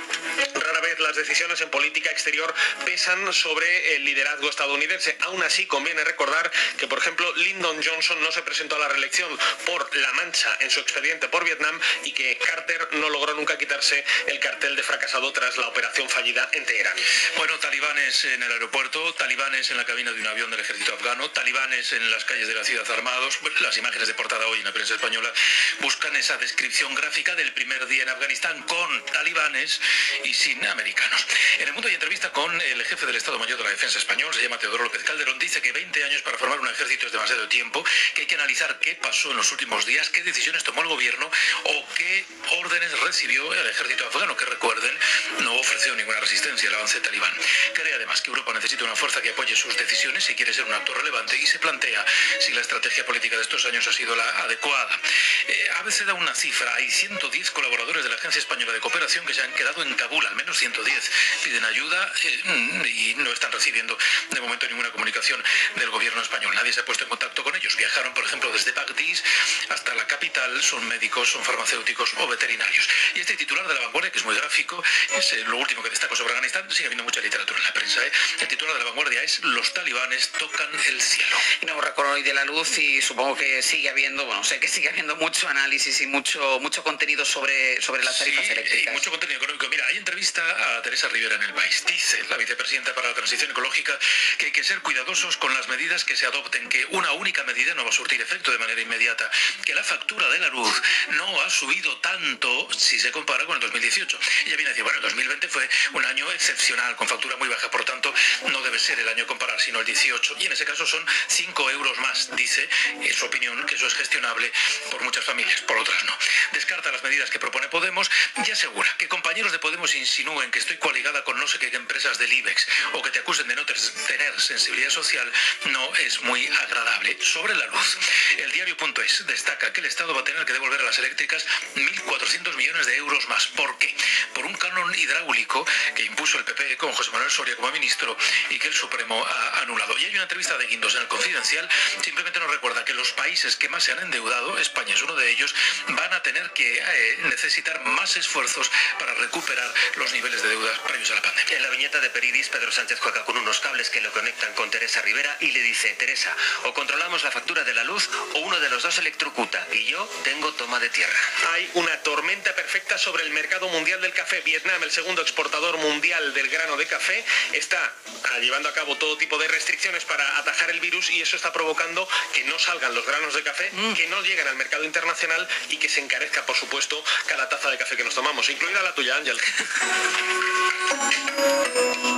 Rara vez las decisiones en política exterior pesan sobre el liderazgo estadounidense. Aún así, conviene recordar que, por ejemplo, Lyndon Johnson no se presentó a la reelección por la mancha en su expediente por Vietnam y que Carter no logró nunca quitarse el cartel de fracasado tras la operación fallida en Teherán. Bueno, talibanes en el aeropuerto, talibanes en la cabina de un avión del ejército afgano, talibanes en las calles de la ciudad armados. Las imágenes de portada hoy en la prensa española buscan esa descripción gráfica del primer día en Afganistán con talibanes y sin americanos. En el mundo hay entrevista con el jefe del Estado Mayor de la Defensa español, se llama Teodoro López Calderón, dice que 20 años para formar un ejército es demasiado tiempo, que hay que analizar qué pasó en los últimos días, qué decisiones tomó el gobierno o qué órdenes recibió el ejército afgano, que recuerden, no ofreció ninguna resistencia al avance talibán. Cree además que Europa necesita una fuerza que apoye sus decisiones si quiere ser un actor relevante y se plantea si la estrategia política de estos años ha sido la adecuada. Eh, ABC da una cifra, hay 110 colaboradores de la Agencia Española de Cooperación que se han quedado en Kabul, al menos 110. Piden ayuda eh, y no están recibiendo de momento ninguna comunicación del gobierno español. Nadie se ha puesto en contacto con ellos. Viajaron, por ejemplo, desde Bagdís hasta la capital, son médicos, son farmacéuticos o veterinarios. Y este titular de la vanguardia, que es muy gráfico, es eh, lo último que destaco sobre Afganistán, sigue habiendo mucha literatura en la prensa. ¿eh? El titular de la vanguardia es Los talibanes tocan el cielo. Y no recuerdo hoy de la luz y supongo que sigue habiendo, bueno, sé que sigue habiendo mucho análisis y mucho, mucho contenido sobre, sobre las tarifas Sí, eléctricas. y mucho contenido económico. Mira, hay entrevista a Teresa Rivera en el país. Dice la vicepresidenta para la transición ecológica que hay que ser cuidadosos con las medidas que se adopten, que una única medida no va a surtir efecto de manera inmediata, que la factura de la luz no ha subido tanto si se compara con el 2018. Ella viene a decir, bueno, el 2020 fue un año excepcional, con factura muy baja, por tanto, no debe ser el año comparar, sino el 18. Y en ese caso son 5 euros más, dice, en su opinión, que eso es gestionable por muchas familias, por otras no. Descarta las medidas que propone Podemos y asegura que compañeros de Podemos insinúen que estoy coaligada con no sé qué empresas del IBEX o que te acusen de no tener sensibilidad social no es muy agradable. Sobre la luz, el diario.es destaca que el Estado va a tener que devolver a las eléctricas 1.400 millones de euros más. ¿Por qué? Por un canon hidráulico que impuso el PP con José Manuel Soria como ministro y que el Supremo ha anulado. Y hay una entrevista de Guindos en el Confidencial, simplemente nos recuerda que los países que más se han endeudado, España es uno de ellos, van a tener que eh, necesitar más esfuerzos para recuperar los niveles de deuda previos a la pandemia. En la viñeta de Peridis, Pedro Sánchez juega con unos cables que lo conectan con Teresa Rivera y le dice, Teresa, o controlamos la factura de la luz o uno de los dos electrocuta y yo tengo toma de tierra. Hay una tormenta perfecta sobre el mercado mundial del café. Vietnam, el segundo exportador mundial del grano de café, está ah, llevando a cabo todo tipo de restricciones para atajar el virus y eso está provocando que no salgan los granos de café, que no lleguen al mercado internacional y que se encarezca, por supuesto, cada taza de café que nos tomamos, incluida la tuya, Ángel.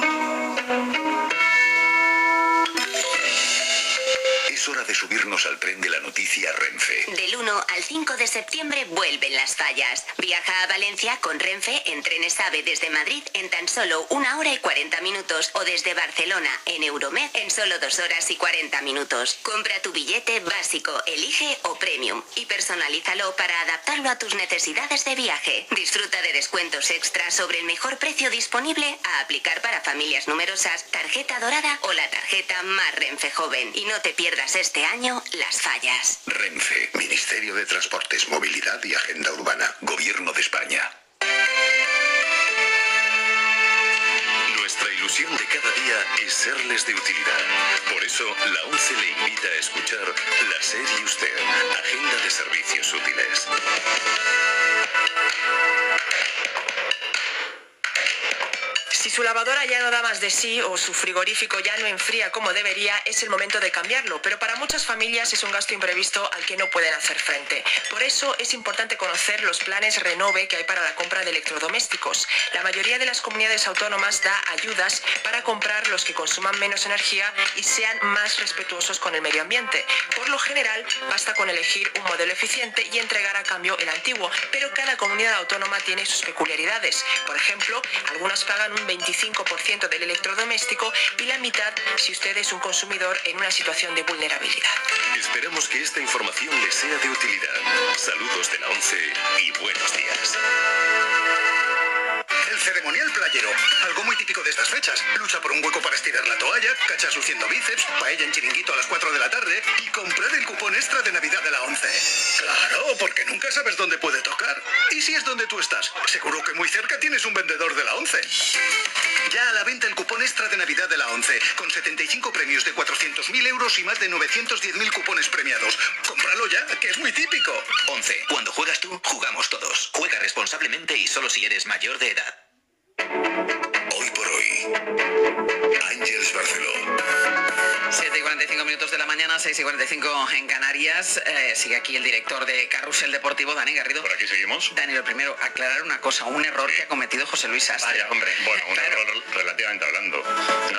thank you Es hora de subirnos al tren de la noticia Renfe. Del 1 al 5 de septiembre vuelven las fallas. Viaja a Valencia con Renfe en trenes AVE desde Madrid en tan solo una hora y 40 minutos o desde Barcelona en Euromed en solo 2 horas y 40 minutos. Compra tu billete básico, elige o premium y personalízalo para adaptarlo a tus necesidades de viaje. Disfruta de descuentos extras sobre el mejor precio disponible a aplicar para familias numerosas, tarjeta dorada o la tarjeta más Renfe joven. Y no te pierdas este año las fallas. Renfe, Ministerio de Transportes, Movilidad y Agenda Urbana, Gobierno de España. Nuestra ilusión de cada día es serles de utilidad. Por eso, la ONCE le invita a escuchar la serie Usted, Agenda de Servicios Útiles. Su lavadora ya no da más de sí o su frigorífico ya no enfría como debería, es el momento de cambiarlo, pero para muchas familias es un gasto imprevisto al que no pueden hacer frente. Por eso es importante conocer los planes Renove que hay para la compra de electrodomésticos. La mayoría de las comunidades autónomas da ayudas para comprar los que consuman menos energía y sean más respetuosos con el medio ambiente. Por lo general, basta con elegir un modelo eficiente y entregar a cambio el antiguo, pero cada comunidad autónoma tiene sus peculiaridades. Por ejemplo, algunas pagan un 25% del electrodoméstico y la mitad si usted es un consumidor en una situación de vulnerabilidad. Esperamos que esta información les sea de utilidad. Saludos de la 11 y buenos días estas fechas. Lucha por un hueco para estirar la toalla, cachas luciendo bíceps, paella en chiringuito a las 4 de la tarde y comprar el cupón extra de Navidad de la 11. Claro, porque nunca sabes dónde puede tocar. ¿Y si es donde tú estás? Seguro que muy cerca tienes un vendedor de la 11. Ya a la venta el cupón extra de Navidad de la 11, con 75 premios de 400.000 euros y más de 910.000 cupones premiados. Cómpralo ya, que es muy típico. 11. Cuando juegas tú, jugamos todos. Juega responsablemente y solo si eres mayor de edad. Hoy por hoy, Ángels Barceló. 7 y 45 minutos de la mañana, 6 y 45 en Canarias. Eh, sigue aquí el director de Carrusel Deportivo, Dani Garrido. Por aquí seguimos. Dani, lo primero, aclarar una cosa, un error que ha cometido José Luis Sastre. Vaya, hombre. Bueno, un error relativamente hablando.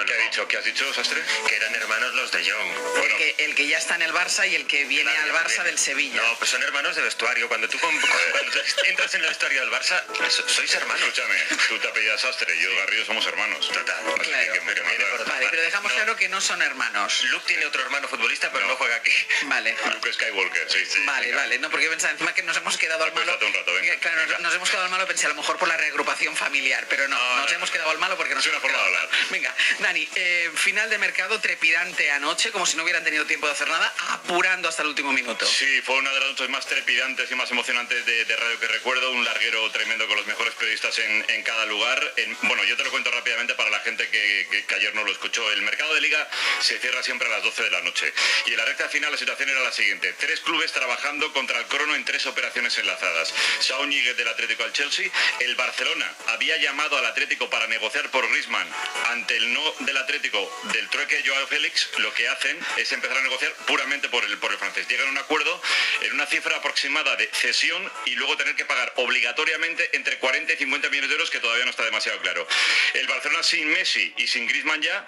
¿Qué ha dicho? ¿Qué has dicho, Sastre? Que eran hermanos los de Jong. el, que, el que ya está en el Barça y el que viene al Barça del Sevilla. No, pues son hermanos de vestuario. Cuando tú con- cuando entras en el vestuario del Barça, so- sois hermanos. Escúchame, tú te apellidas Sastre, yo Garrido somos hermanos. Total. Claro, pero Vale, pero dejamos claro que no son hermanos. Luke tiene otro hermano futbolista, pero no, juega aquí. Vale. Luke Skywalker, sí, sí. Vale, vale, no, porque yo pensaba encima que nos hemos quedado al malo. un rato, venga. Claro, nos, nos hemos quedado al malo, pensé a lo mejor por la reagrupación familiar, pero no, nos hemos quedado al malo porque nos Es una hemos forma de quedado malo. Venga, Dani, eh, final de mercado trepidante anoche, como si no hubieran tenido tiempo de hacer nada, apurando hasta el último minuto. Sí, fue una de las noches más trepidantes y más emocionantes de, de radio que recuerdo, un larguero tremendo con los mejores periodistas en, en cada lugar. En- bueno, yo te lo cuento rápidamente para la gente que, que- que ayer no lo escuchó. El mercado de liga se cierra siempre a las 12 de la noche. Y en la recta final la situación era la siguiente. Tres clubes trabajando contra el crono en tres operaciones enlazadas. Saúl Ñíguez del Atlético al Chelsea. El Barcelona había llamado al Atlético para negociar por Griezmann ante el no del Atlético del trueque Joao Félix. Lo que hacen es empezar a negociar puramente por el, por el francés. Llegan a un acuerdo en una cifra aproximada de cesión y luego tener que pagar obligatoriamente entre 40 y 50 millones de euros que todavía no está demasiado claro. El Barcelona sin Messi y sin Griezmann ya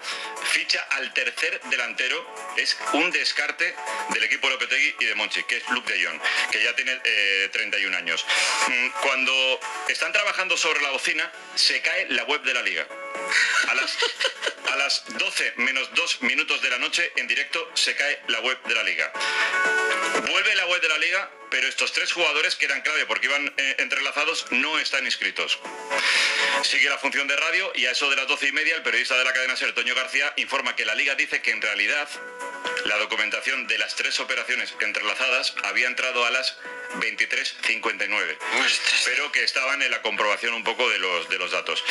ficha al tercer delantero. Es un descarte del equipo de Lopetegui y de Monchi, que es Luke de Jong, que ya tiene eh, 31 años. Mm, Cuando están trabajando sobre la bocina, se cae la web de la liga. A las, a las 12 menos 2 minutos de la noche, en directo, se cae la web de la liga. Vuelve de la liga, pero estos tres jugadores que eran clave porque iban eh, entrelazados no están inscritos. Sigue la función de radio y a eso de las doce y media el periodista de la cadena Ser, Toño García, informa que la liga dice que en realidad la documentación de las tres operaciones entrelazadas había entrado a las 23.59, pero que estaban en la comprobación un poco de los, de los datos.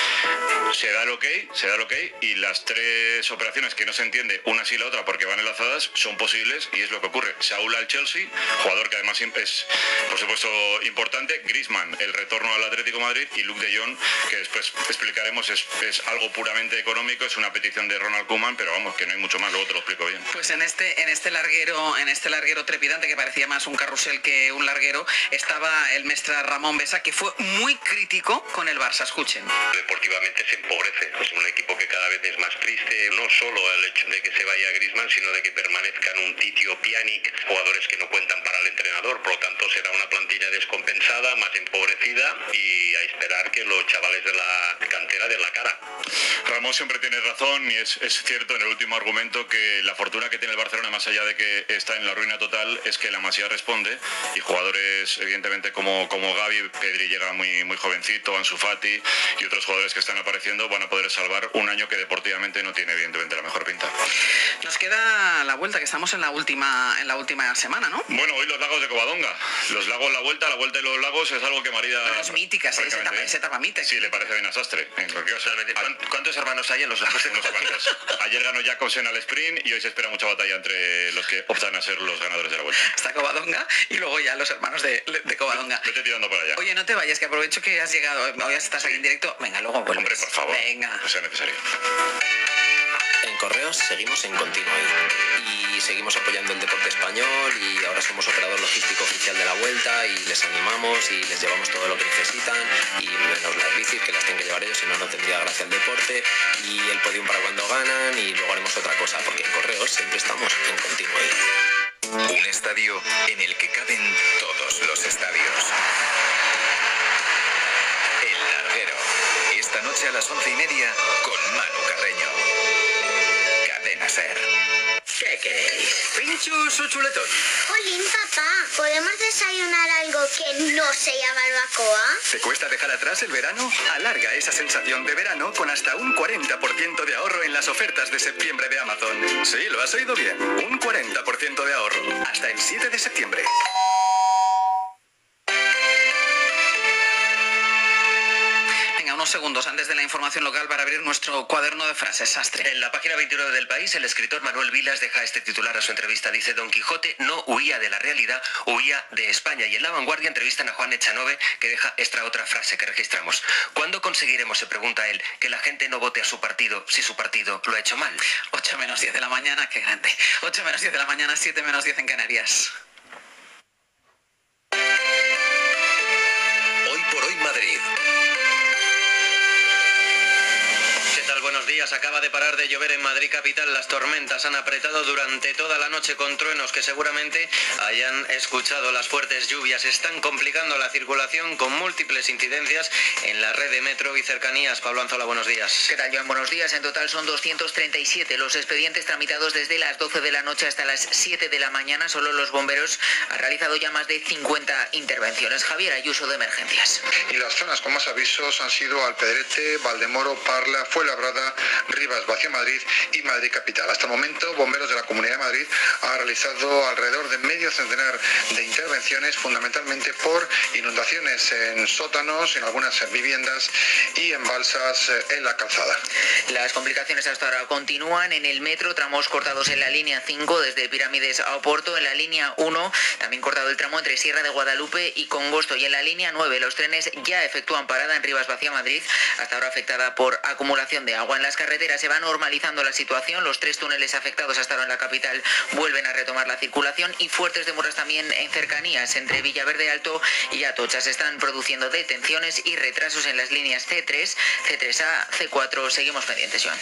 Se da el ok, se da el ok y las tres operaciones que no se entiende una sí la otra porque van enlazadas son posibles y es lo que ocurre. Saúl al Chelsea, jugador que además es por supuesto importante, Griezmann el retorno al Atlético de Madrid y Luke de Jong que después explicaremos es, es algo puramente económico, es una petición de Ronald Koeman, pero vamos que no hay mucho más, luego te lo explico bien. Pues en este, en este larguero, en este larguero trepidante que parecía más un carrusel que un larguero, estaba el mestra Ramón Besa, que fue muy crítico con el Barça. Escuchen. Deportivamente se empobrece. Es un equipo que cada vez es más triste, no solo el hecho de que se vaya Griezmann, sino de que permanezcan un Titio Pjanic, jugadores que no cuentan para el entrenador. Por lo tanto, será una plantilla descompensada, más empobrecida y a esperar que los chavales de la cantera den la cara. Ramón siempre tiene razón y es, es cierto en el último argumento que la fortuna que tiene el Barcelona, más allá de que está en la ruina total, es que la Masía responde y jugadores, evidentemente, como, como Gaby, Pedri llega muy, muy jovencito, Ansu Fati y otros jugadores que están apareciendo van a poder salvar un año que deportivamente no tiene, evidentemente, la mejor pinta. Nos queda la vuelta, que estamos en la última, en la última semana, ¿no? Bueno, hoy los lagos de Covadonga. Los lagos, la vuelta, la vuelta de los lagos es algo que marida. Es mítica, ese, ese, tapa- ese tapamite. Sí, le parece bien a Sastre. En cualquier caso. ¿Cuántos hermanos hay en los lagos de Unos cuantos. Ayer ganó Jacobsen al sprint y hoy se espera mucha batalla entre los que optan a ser los ganadores de la vuelta. Hasta Covadonga y luego ya los hermanos de, de Covadonga. Vete tirando para allá. Oye, no te vayas, que aprovecho que has llegado, hoy estás aquí en directo. Venga, luego vuelves. Hombre, por favor. Venga. No sea necesario. En Correos seguimos en continuo y seguimos apoyando el deporte español y ahora somos operador logístico oficial de la vuelta y les animamos y les llevamos todo lo que necesitan y menos las bicis que las tienen que llevar ellos, si no, no tendría gracia el deporte y el podium para cuando ganan y luego haremos otra cosa porque en Correos siempre estamos Un estadio en el que caben todos los estadios. El Larguero. Esta noche a las once y media con Manu Carreño. Cadena Ser. ¿Qué queréis? ¿Pinchos o chuletón? Jolín, papá, ¿podemos desayunar algo que no sea barbacoa? ¿Te cuesta dejar atrás el verano? Alarga esa sensación de verano con hasta un 40% de ahorro en las ofertas de septiembre de Amazon. Sí, lo has oído bien. Un 40% de ahorro. Hasta el 7 de septiembre. Segundos antes de la información local para abrir nuestro cuaderno de frases. Sastre. En la página 29 del país, el escritor Manuel Vilas deja este titular a su entrevista. Dice, Don Quijote no huía de la realidad, huía de España. Y en La Vanguardia entrevistan a Juan Echanove, que deja esta otra frase que registramos. ¿Cuándo conseguiremos, se pregunta él, que la gente no vote a su partido si su partido lo ha hecho mal? 8 menos 10 de la mañana, qué grande. 8 menos 10 de la mañana, 7 menos 10 en Canarias. Días. Acaba de parar de llover en Madrid capital. Las tormentas han apretado durante toda la noche con truenos que seguramente hayan escuchado. Las fuertes lluvias están complicando la circulación con múltiples incidencias en la red de metro y cercanías. Pablo Anzola, buenos días. ¿Qué tal, Joan? Buenos días. En total son 237 los expedientes tramitados desde las 12 de la noche hasta las 7 de la mañana. Solo los bomberos han realizado ya más de 50 intervenciones. Javier Ayuso de Emergencias. Y las zonas con más avisos han sido Alpedrete, Valdemoro, Parla, Fuenlabrada, Rivas, Vacío Madrid y Madrid Capital. Hasta el momento, Bomberos de la Comunidad de Madrid han realizado alrededor de medio centenar de intervenciones, fundamentalmente por inundaciones en sótanos, en algunas viviendas y en balsas eh, en la calzada. Las complicaciones hasta ahora continúan en el metro, tramos cortados en la línea 5 desde Pirámides a Oporto, en la línea 1 también cortado el tramo entre Sierra de Guadalupe y Congosto y en la línea 9 los trenes ya efectúan parada en Rivas Vacía Madrid, hasta ahora afectada por acumulación de agua en las carreteras. Se va normalizando la situación, los tres túneles afectados hasta ahora en la capital vuelven a retomar la circulación y fuertes demoras también en cercanías entre Villaverde Alto y Atocha. Se están produciendo detenciones y retrasos en las líneas C3, C3A, C4. Seguimos pendientes, Joan.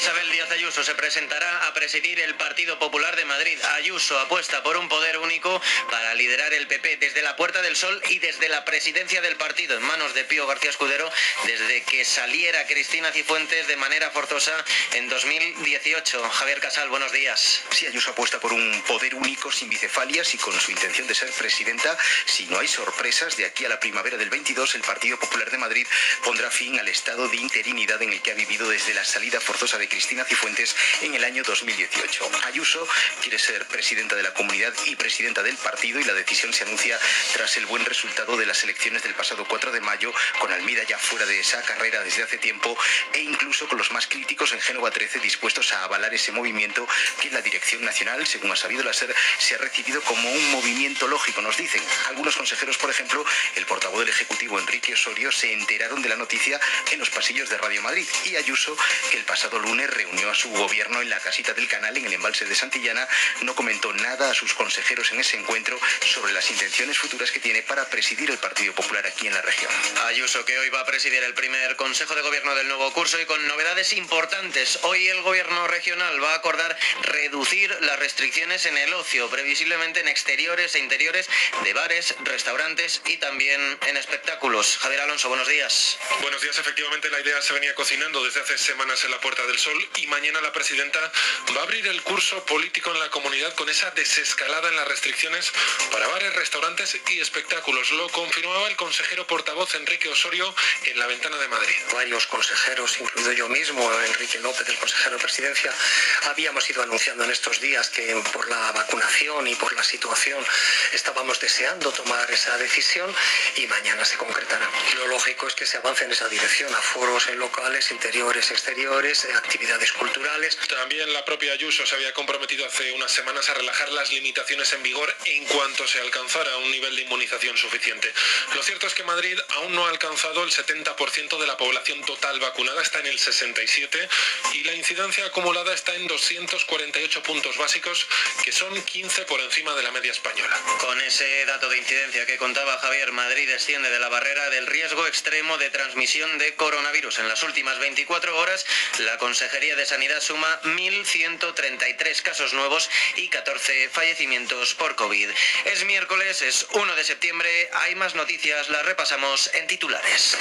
Isabel Díaz Ayuso se presentará a presidir el Partido Popular de Madrid. Ayuso apuesta por un poder único para liderar el PP desde la Puerta del Sol y desde la presidencia del partido en manos de Pío García Escudero desde que saliera Cristina De manera forzosa en 2018. Javier Casal, buenos días. Sí, Ayuso apuesta por un poder único sin bicefalias y con su intención de ser presidenta. Si no hay sorpresas, de aquí a la primavera del 22, el Partido Popular de Madrid pondrá fin al estado de interinidad en el que ha vivido desde la salida forzosa de Cristina Cifuentes en el año 2018. Ayuso quiere ser presidenta de la comunidad y presidenta del partido y la decisión se anuncia tras el buen resultado de las elecciones del pasado 4 de mayo, con Almida ya fuera de esa carrera desde hace tiempo e incluso con los más críticos en Génova 13 dispuestos a avalar ese movimiento que la dirección nacional, según ha sabido la SER, se ha recibido como un movimiento lógico, nos dicen. Algunos consejeros, por ejemplo, el portavoz del Ejecutivo, Enrique Osorio, se enteraron de la noticia en los pasillos de Radio Madrid y Ayuso, que el pasado lunes reunió a su gobierno en la casita del canal en el embalse de Santillana, no comentó nada a sus consejeros en ese encuentro sobre las intenciones futuras que tiene para presidir el Partido Popular aquí en la región. Ayuso, que hoy va a presidir el primer Consejo de Gobierno del nuevo curso y con novedades importantes. Hoy el Gobierno regional va a acordar reducir las restricciones en el ocio, previsiblemente en exteriores e interiores de bares, restaurantes y también en espectáculos. Javier Alonso, buenos días. Buenos días, efectivamente la idea se venía cocinando desde hace semanas en la Puerta del Sol y mañana la presidenta va a abrir el curso político en la comunidad con esa desescalada en las restricciones para bares, restaurantes y espectáculos. Lo confirmaba el consejero portavoz Enrique Osorio en la ventana de Madrid. Varios consejeros, incluido yo mismo, Enrique López, el consejero de presidencia, habíamos ido anunciando en estos días que por la vacunación y por la situación estábamos deseando tomar esa decisión y mañana se concretará. Lo lógico es que se avance en esa dirección, a foros en locales, interiores, exteriores, eh, actividades culturales. También la propia Ayuso se había comprometido hace unas semanas a relajar las limitaciones en vigor en cuanto se alcanzara un nivel de inmunización suficiente. Lo cierto es que Madrid aún no ha alcanzado el 70% de la población total vacunada, está en el 67 y la incidencia acumulada está en 248 puntos básicos, que son 15 por encima de la media española. Con ese dato de incidencia que contaba Javier, Madrid desciende de la barrera del riesgo extremo de transmisión de coronavirus. En las últimas 24 horas, la Consejería de Sanidad suma 1.133 casos nuevos y 14 fallecimientos por COVID. Es miércoles, es 1 de septiembre, hay más noticias, las repasamos en titulares.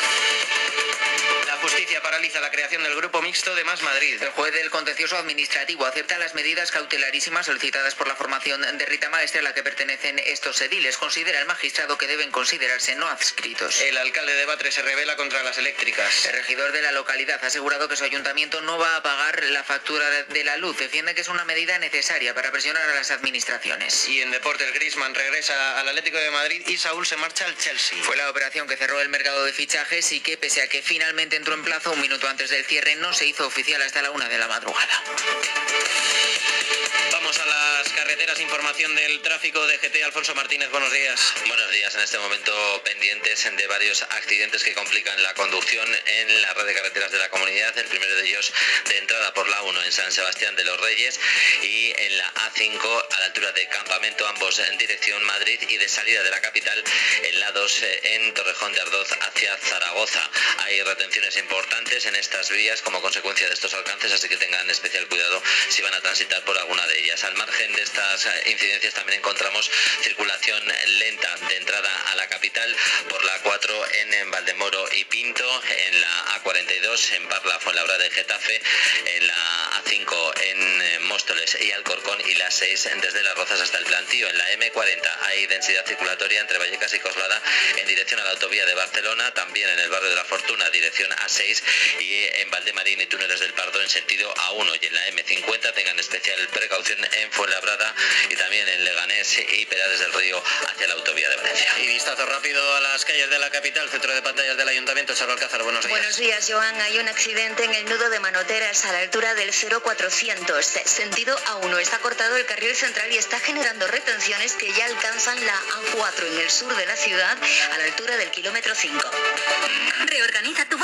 La justicia paraliza la creación del grupo mixto de Más Madrid. El juez del contencioso administrativo acepta las medidas cautelarísimas solicitadas por la formación de Rita Maestre a la que pertenecen estos ediles. Considera el magistrado que deben considerarse no adscritos. El alcalde de Batre se revela contra las eléctricas. El regidor de la localidad ha asegurado que su ayuntamiento no va a pagar la factura de la luz. Defiende que es una medida necesaria para presionar a las administraciones. Y en deportes, Griezmann regresa al Atlético de Madrid y Saúl se marcha al Chelsea. Fue la operación que cerró el mercado de fichajes y que, pese a que finalmente entró en plazo un minuto antes del cierre, no se hizo oficial hasta la una de la madrugada. Vamos a las carreteras, información del tráfico de GT. Alfonso Martínez, buenos días. Buenos días, en este momento pendientes de varios accidentes que complican la conducción en la red de carreteras de la comunidad. El primero de ellos de entrada por la 1 en San Sebastián de los Reyes y en la A5 a la altura de Campamento, ambos en dirección Madrid y de salida de la capital en la 2 en Torrejón de Ardoz hacia Zaragoza. Hay retenciones importantes en estas vías como consecuencia de estos alcances, así que tengan especial cuidado si van a transitar por alguna de ellas. Al margen de estas eh, incidencias también encontramos circulación lenta de entrada a la capital por la 4 en Valdemoro y Pinto, en la A42 en Parla, Fuenlabrada de Getafe, en la A5 en eh, Móstoles y Alcorcón y la 6 desde Las Rozas hasta el Plantío. En la M40 hay densidad circulatoria entre Vallecas y Coslada en dirección a la autovía de Barcelona, también en el barrio de la Fortuna, dirección A6 y en Valdemarín y Túneles del Pardo en sentido A1 y en la M50 tengan especial precaución en Fuenlabrada y también en Leganés y Perales del Río hacia la autovía de Valencia. Y vistazo rápido a las calles de la capital, centro de pantallas del Ayuntamiento, Charo Alcázar, buenos días. Buenos días, Joan. Hay un accidente en el nudo de Manoteras a la altura del 0400, sentido A1. Está cortado el carril central y está generando retenciones que ya alcanzan la A4 en el sur de la ciudad a la altura del kilómetro 5. Reorganiza tu